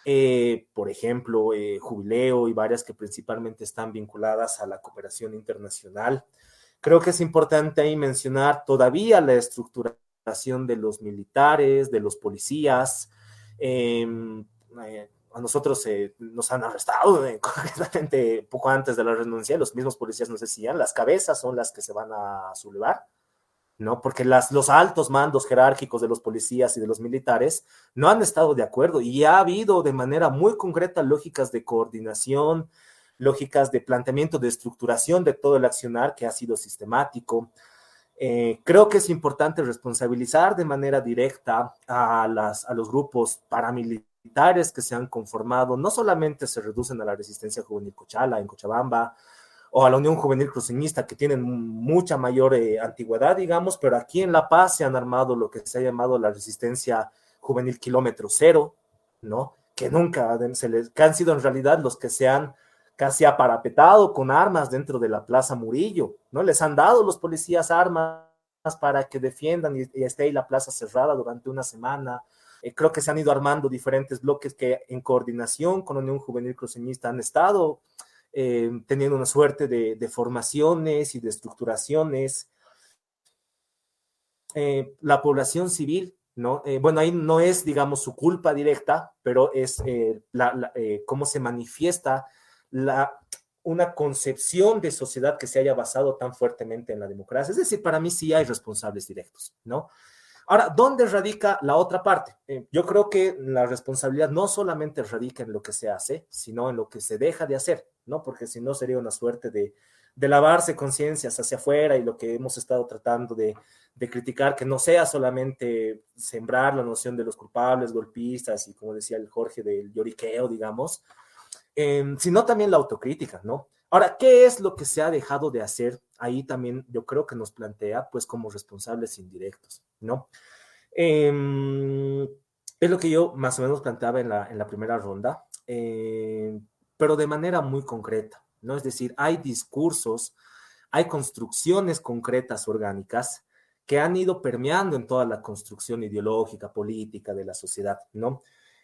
eh, por ejemplo, eh, Jubileo y varias que principalmente están vinculadas a la cooperación internacional. Creo que es importante ahí mencionar todavía la estructuración de los militares, de los policías, em, a nosotros eh, nos han arrestado *laughs* eh, concretamente poco antes de la renuncia, los mismos policías nos decían, las cabezas son las que se van a sublevar, ¿no? Porque las, los altos mandos jerárquicos de los policías y de los militares no han estado de acuerdo y ha habido de manera muy concreta lógicas de coordinación, lógicas de planteamiento, de estructuración de todo el accionar que ha sido sistemático. Eh, creo que es importante responsabilizar de manera directa a, las, a los grupos paramilitares militares que se han conformado no solamente se reducen a la resistencia juvenil Cochala en Cochabamba o a la Unión Juvenil Cruceñista que tienen mucha mayor eh, antigüedad, digamos, pero aquí en La Paz se han armado lo que se ha llamado la resistencia juvenil kilómetro cero, ¿no? Que nunca se les, que han sido en realidad los que se han casi aparapetado con armas dentro de la Plaza Murillo, ¿no? Les han dado los policías armas para que defiendan y, y esté ahí la plaza cerrada durante una semana, eh, creo que se han ido armando diferentes bloques que en coordinación con Unión Juvenil Cruceñista han estado eh, teniendo una suerte de, formaciones y de estructuraciones. Eh, la población civil, ¿no? bueno, ahí no es, digamos, su culpa directa, pero es cómo se manifiesta la, una concepción de sociedad que se haya basado tan fuertemente en la democracia. Es decir, para mí sí hay responsables directos, ¿no? Ahora, ¿dónde radica la otra parte? Eh, yo creo que la responsabilidad no solamente radica en lo que se hace, sino en lo que se deja de hacer, ¿no? Porque si no sería una suerte de, lavarse conciencias hacia afuera y lo que hemos estado tratando de, criticar, que no sea solamente sembrar la noción de los culpables, golpistas y como decía el Jorge del lloriqueo, digamos, em, sino también la autocrítica, ¿no? Ahora, ¿qué es lo que se ha dejado de hacer? Ahí también yo creo que nos plantea, pues, como responsables indirectos, ¿no? Em, es lo que yo más o menos planteaba en la, en la primera ronda, eh, pero de manera muy concreta, ¿no? Es decir, hay discursos, hay construcciones concretas orgánicas que han ido permeando en toda la construcción ideológica, política de la sociedad, ¿no?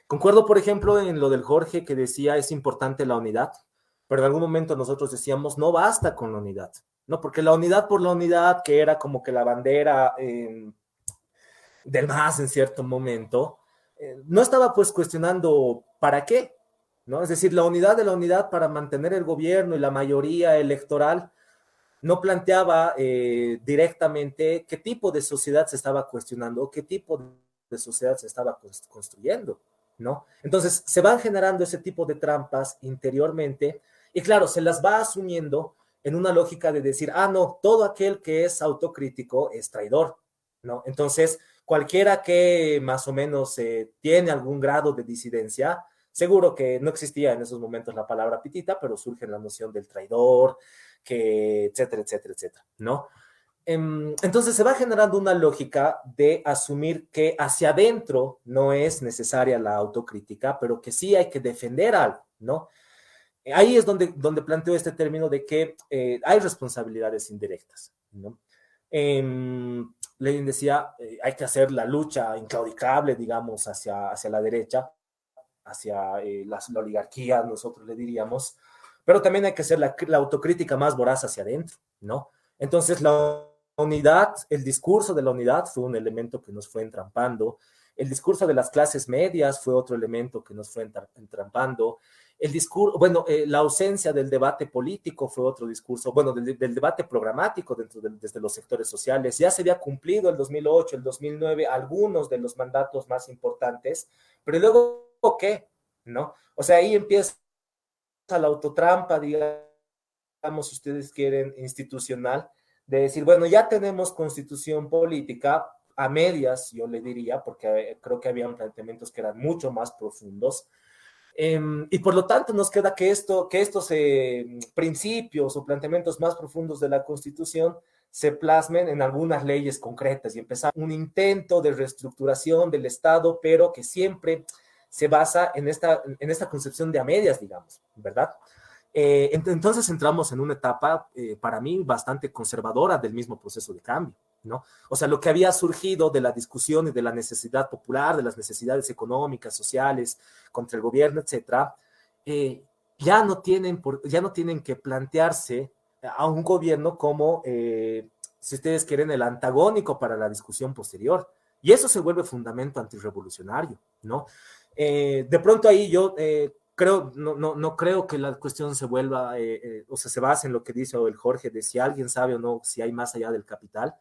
Concuerdo, por ejemplo, en lo del Jorge que decía es importante la unidad, pero en algún momento nosotros decíamos, no basta con la unidad, ¿no? Porque la unidad por la unidad, que era como que la bandera em, del MAS en cierto momento, eh, no estaba pues cuestionando para qué, ¿no? Es decir, la unidad de la unidad para mantener el gobierno y la mayoría electoral no planteaba eh, directamente qué tipo de sociedad se estaba cuestionando qué tipo de sociedad se estaba construyendo, ¿no? Entonces, se van generando ese tipo de trampas interiormente y claro, se las va asumiendo en una lógica de decir, ah, no, todo aquel que es autocrítico es traidor, ¿no? Entonces, cualquiera que más o menos eh, tiene algún grado de disidencia, seguro que no existía en esos momentos la palabra pitita, pero surge la noción del traidor, que etcétera, etcétera, etcétera, ¿no? Em, entonces se va generando una lógica de asumir que hacia adentro no es necesaria la autocrítica, pero que sí hay que defender algo, ¿no? Ahí es donde, donde planteo este término de que eh, hay responsabilidades indirectas, ¿no? Eh, Lenin decía, eh, hay que hacer la lucha inclaudicable, digamos, hacia, hacia la derecha, hacia eh, la, oligarquía, nosotros le diríamos, pero también hay que hacer la, la autocrítica más voraz hacia adentro, ¿no? Entonces, la unidad, el discurso de la unidad fue un elemento que nos fue entrampando, el discurso de las clases medias fue otro elemento que nos fue entrampando, el discurso, bueno, eh, la ausencia del debate político fue otro discurso, bueno, del, debate programático dentro de, desde los sectores sociales. Ya se había cumplido el 2008, el 2009, algunos de los mandatos más importantes, pero luego, ¿qué? ¿No? O sea, ahí empieza la autotrampa, digamos, si ustedes quieren, institucional, de decir, bueno, ya tenemos constitución política a medias, yo le diría, porque eh, creo que habían planteamientos que eran mucho más profundos Em, y por lo tanto nos queda que, esto, que estos eh, principios o planteamientos más profundos de la Constitución se plasmen en algunas leyes concretas y empezar un intento de reestructuración del Estado, pero que siempre se basa en esta, en esta concepción de a medias, digamos, ¿verdad? Eh, entonces entramos en una etapa, eh, para mí, bastante conservadora del mismo proceso de cambio. ¿No? O sea, lo que había surgido de la discusión y de la necesidad popular, de las necesidades económicas, sociales, contra el gobierno, etcétera, eh, ya, no tienen ya no tienen que plantearse a un gobierno como, eh, si ustedes quieren, el antagónico para la discusión posterior. Y eso se vuelve fundamento antirrevolucionario, ¿no? Eh, de pronto ahí yo creo, no, no, no, creo que la cuestión se vuelva, o sea, se base en lo que dice el Jorge de si alguien sabe o no si hay más allá del capital,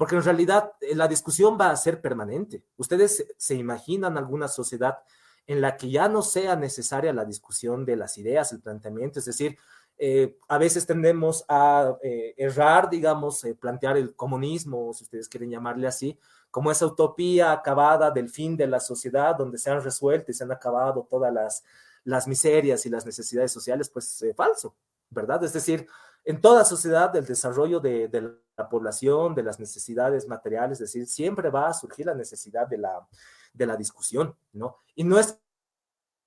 porque en realidad eh, la discusión va a ser permanente. Ustedes se imaginan alguna sociedad en la que ya no sea necesaria la discusión de las ideas, el planteamiento, es decir, eh, a veces tendemos a eh, errar, digamos, plantear el comunismo, si ustedes quieren llamarle así, como esa utopía acabada del fin de la sociedad, donde se han resuelto y se han acabado todas las, las miserias y las necesidades sociales, pues falso, ¿verdad? Es decir, en toda sociedad el desarrollo de, la población, de las necesidades materiales, es decir, siempre va a surgir la necesidad de la, de la discusión, ¿no? Y no es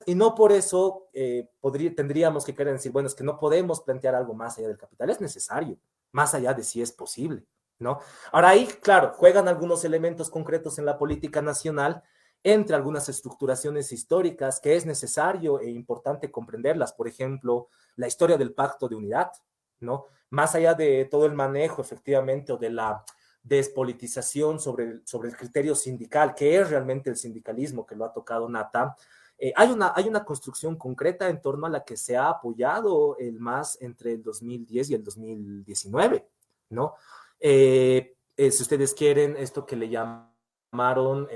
y no por eso eh, podría, tendríamos que querer decir, bueno, es que no podemos plantear algo más allá del capital, es necesario, más allá de si es posible, ¿no? Ahora ahí, claro, juegan algunos elementos concretos en la política nacional, entre algunas estructuraciones históricas que es necesario e importante comprenderlas, por ejemplo, la historia del pacto de unidad, ¿no? Más allá de todo el manejo efectivamente o de la despolitización sobre el, sobre el criterio sindical, que es realmente el sindicalismo que lo ha tocado Nata, eh, hay, una, hay una construcción concreta en torno a la que se ha apoyado el MAS entre el 2010 y el 2019, ¿no? Eh, eh, si ustedes quieren, esto que le llamaron,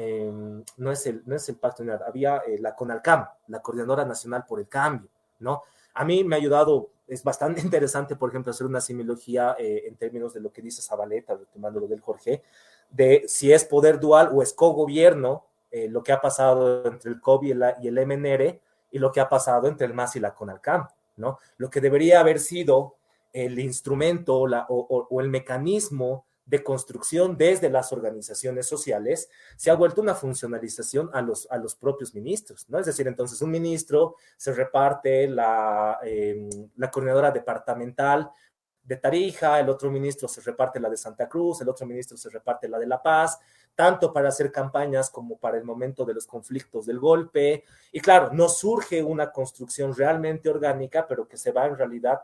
no, es el, no es el pacto, había la CONALCAM, la Coordinadora Nacional por el Cambio, ¿no? A mí me ha ayudado es bastante *laughs* interesante, por ejemplo, hacer una similogía eh, en términos de lo que dice Zabaleta, retomando lo del Jorge, de si es poder dual o es cogobierno, eh, lo que ha pasado entre el COB y el, MNR y lo que ha pasado entre el MAS y la CONALCAM, ¿no? Lo que debería haber sido el instrumento o el mecanismo de construcción desde las organizaciones sociales, se ha vuelto una funcionalización a los, a los propios ministros, ¿no? Es decir, entonces un ministro se reparte la, em, la coordinadora departamental de Tarija, el otro ministro se reparte la de Santa Cruz, el otro ministro se reparte la de La Paz, tanto para hacer campañas como para el momento de los conflictos del golpe. Y claro, no surge una construcción realmente orgánica, pero que se va en realidad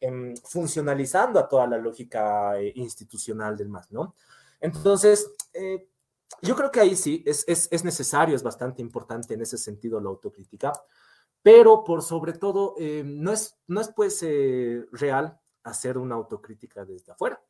em, funcionalizando a toda la lógica eh, institucional del MAS, ¿no? Entonces, eh, yo creo que ahí sí es, es, es, necesario, es bastante importante en ese sentido la autocrítica, pero por sobre todo eh, no, es, no es pues eh, real hacer una autocrítica desde afuera.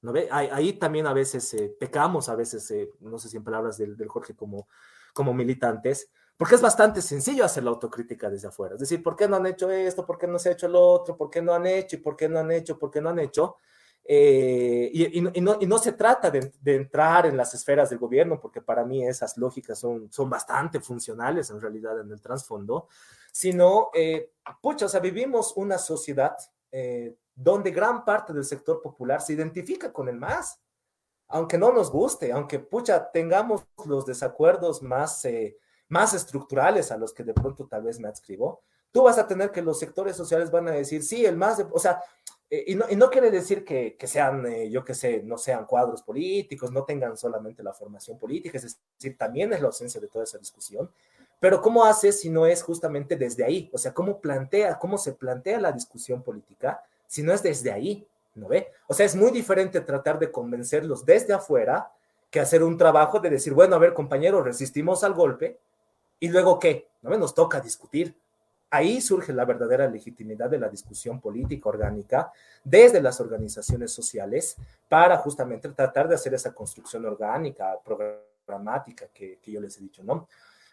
¿No ve? Ahí, también a veces pecamos, a veces, no sé si en palabras del, del, Jorge como, como militantes, porque es bastante sencillo hacer la autocrítica desde afuera. Es decir, ¿por qué no han hecho esto? ¿Por qué no se ha hecho lo otro? ¿Por qué no han hecho? ¿Y por qué no han hecho? ¿Por qué no han hecho? Eh, y, y, y, no, y, no, se trata de, de, entrar en las esferas del gobierno, porque para mí esas lógicas son, son bastante funcionales en realidad en el trasfondo, sino, eh, pucha, o sea, vivimos una sociedad eh, donde gran parte del sector popular se identifica con el MAS, aunque no nos guste, aunque, pucha, tengamos los desacuerdos más, eh, más estructurales a los que de pronto tal vez me adscribo, tú vas a tener que los sectores sociales van a decir, sí, el MAS, de, o sea, eh, y, no, y, no, quiere decir que, que sean, eh, yo qué sé, no sean cuadros políticos, no tengan solamente la formación política, es decir, también es la ausencia de toda esa discusión. Pero ¿cómo hace si no es justamente desde ahí? O sea, ¿cómo plantea, cómo se plantea la discusión política si no es desde ahí? ¿No ve? O sea, es muy diferente tratar de convencerlos desde afuera que hacer un trabajo de decir, bueno, a ver, compañeros, resistimos al golpe y luego qué? ¿No? Nos toca discutir ahí surge la verdadera legitimidad de la discusión política orgánica desde las organizaciones sociales para justamente tratar de hacer esa construcción orgánica, programática que, que yo les he dicho, ¿no?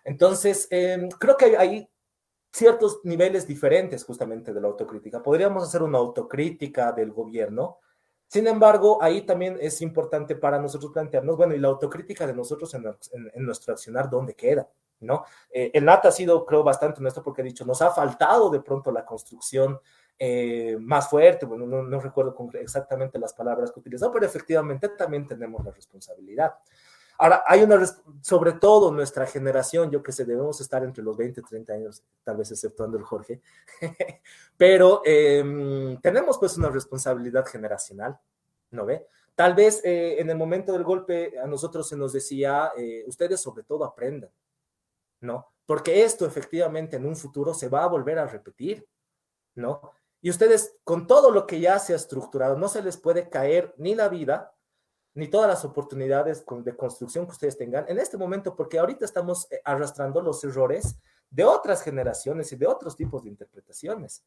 Entonces, eh, creo que hay ciertos niveles diferentes justamente de la autocrítica. Podríamos hacer una autocrítica del gobierno, sin embargo, ahí también es importante para nosotros plantearnos, bueno, y la autocrítica de nosotros en, en, en nuestro accionar, ¿dónde queda? ¿No? Eh, el NAT ha sido, creo, bastante honesto porque ha dicho, nos ha faltado de pronto la construcción eh, más fuerte, bueno, no, no, recuerdo exactamente las palabras que utilizó, pero efectivamente también tenemos la responsabilidad. Ahora, hay una, sobre todo nuestra generación, yo que sé, debemos estar entre los 20 y 30 años, tal vez exceptuando el Jorge, *laughs* pero eh, tenemos pues una responsabilidad generacional, ¿no ve? Tal vez eh, en el momento del golpe a nosotros se nos decía, eh, ustedes sobre todo aprendan, ¿no? Porque esto efectivamente en un futuro se va a volver a repetir, ¿no? Y ustedes, con todo lo que ya se ha estructurado, no se les puede caer ni la vida, ni todas las oportunidades de construcción que ustedes tengan en este momento, porque ahorita estamos eh, arrastrando los errores de otras generaciones y de otros tipos de interpretaciones.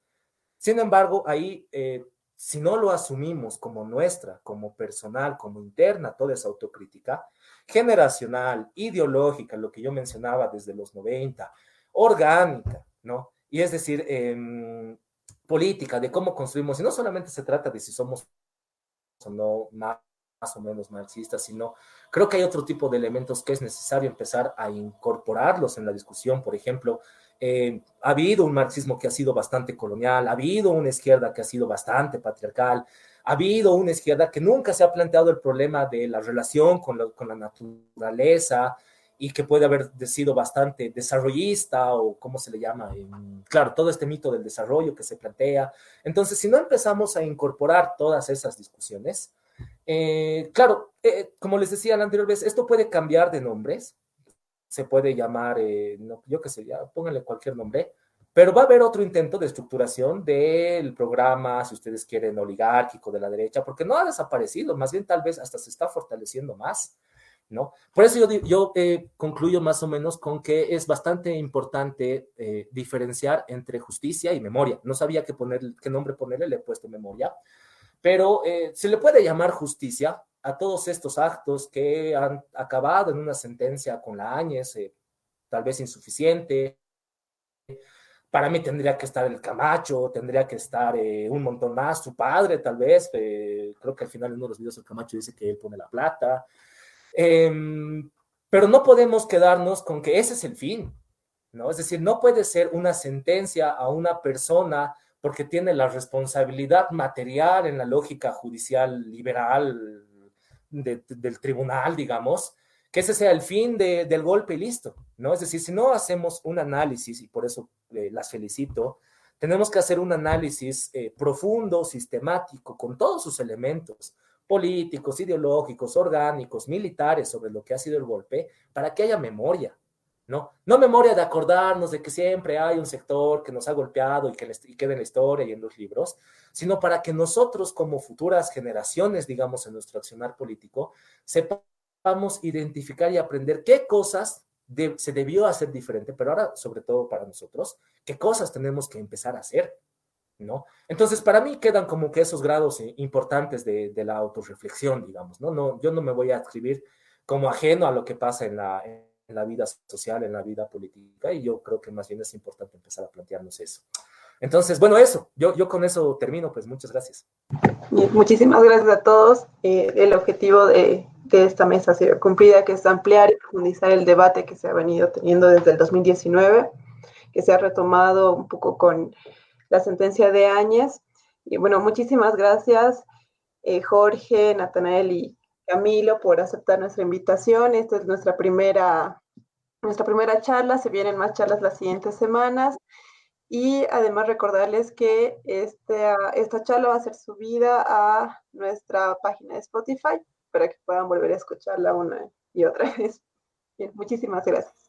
Sin embargo, ahí, eh, si no lo asumimos como nuestra, como personal, como interna, toda esa autocrítica, generacional, ideológica, lo que yo mencionaba desde los 90, orgánica, ¿no? Y es decir, eh, política, de cómo construimos, y no solamente se trata de si somos o no más, más o menos marxistas, sino creo que hay otro tipo de elementos que es necesario empezar a incorporarlos en la discusión. Por ejemplo, eh, ha habido un marxismo que ha sido bastante colonial, ha habido una izquierda que ha sido bastante patriarcal, ha habido una izquierda que nunca se ha planteado el problema de la relación con la, con la naturaleza y que puede haber sido bastante desarrollista o cómo se le llama, claro, todo este mito del desarrollo que se plantea. Entonces, si no empezamos a incorporar todas esas discusiones, eh, claro, eh, como les decía la anterior vez, esto puede cambiar de nombres, se puede llamar, eh, no, yo qué sé, ya pónganle cualquier nombre, pero va a haber otro intento de estructuración del programa, si ustedes quieren, oligárquico de la derecha, porque no ha desaparecido, más bien tal vez hasta se está fortaleciendo más, ¿no? Por eso yo, yo eh, concluyo más o menos con que es bastante importante eh, diferenciar entre justicia y memoria. No sabía qué, poner, qué nombre ponerle, le he puesto memoria, pero eh, se le puede llamar justicia a todos estos actos que han acabado en una sentencia con la Áñez, tal vez insuficiente, para mí tendría que estar el Camacho, tendría que estar eh, un montón más, su padre tal vez, eh, creo que al final en uno de los videos el Camacho dice que él pone la plata, eh, pero no podemos quedarnos con que ese es el fin, ¿no? Es decir, no puede ser una sentencia a una persona porque tiene la responsabilidad material en la lógica judicial liberal de, del tribunal, digamos, que ese sea el fin de, del golpe y listo, ¿no? Es decir, si no hacemos un análisis, y por eso eh, las felicito, tenemos que hacer un análisis eh, profundo, sistemático, con todos sus elementos políticos, ideológicos, orgánicos, militares sobre lo que ha sido el golpe, para que haya memoria, ¿no? No memoria de acordarnos de que siempre hay un sector que nos ha golpeado y que y queda en la historia y en los libros, sino para que nosotros como futuras generaciones, digamos, en nuestro accionar político, sepamos identificar y aprender qué cosas se debió hacer diferente, pero ahora sobre todo para nosotros, qué cosas tenemos que empezar a hacer, ¿no? Entonces, para mí quedan como que esos grados importantes de, la autorreflexión, digamos, ¿no? ¿no? Yo no me voy a escribir como ajeno a lo que pasa en la, en la vida social, en la vida política, y yo creo que más bien es importante empezar a plantearnos eso. Entonces, bueno, eso, yo, yo con eso termino, pues muchas gracias. Muchísimas gracias a todos. Eh, el objetivo de, de, esta mesa ha sido cumplida, que es ampliar y profundizar el debate que se ha venido teniendo desde el 2019, que se ha retomado un poco con la sentencia de Áñez. Y bueno, muchísimas gracias, eh, Jorge, Natanael y Camilo, por aceptar nuestra invitación. Esta es nuestra primera, nuestra primera charla. Se vienen más charlas las siguientes semanas. Y además recordarles que este, esta charla va a ser subida a nuestra página de Spotify para que puedan volver a escucharla una y otra *laughs* vez. Bien, muchísimas gracias.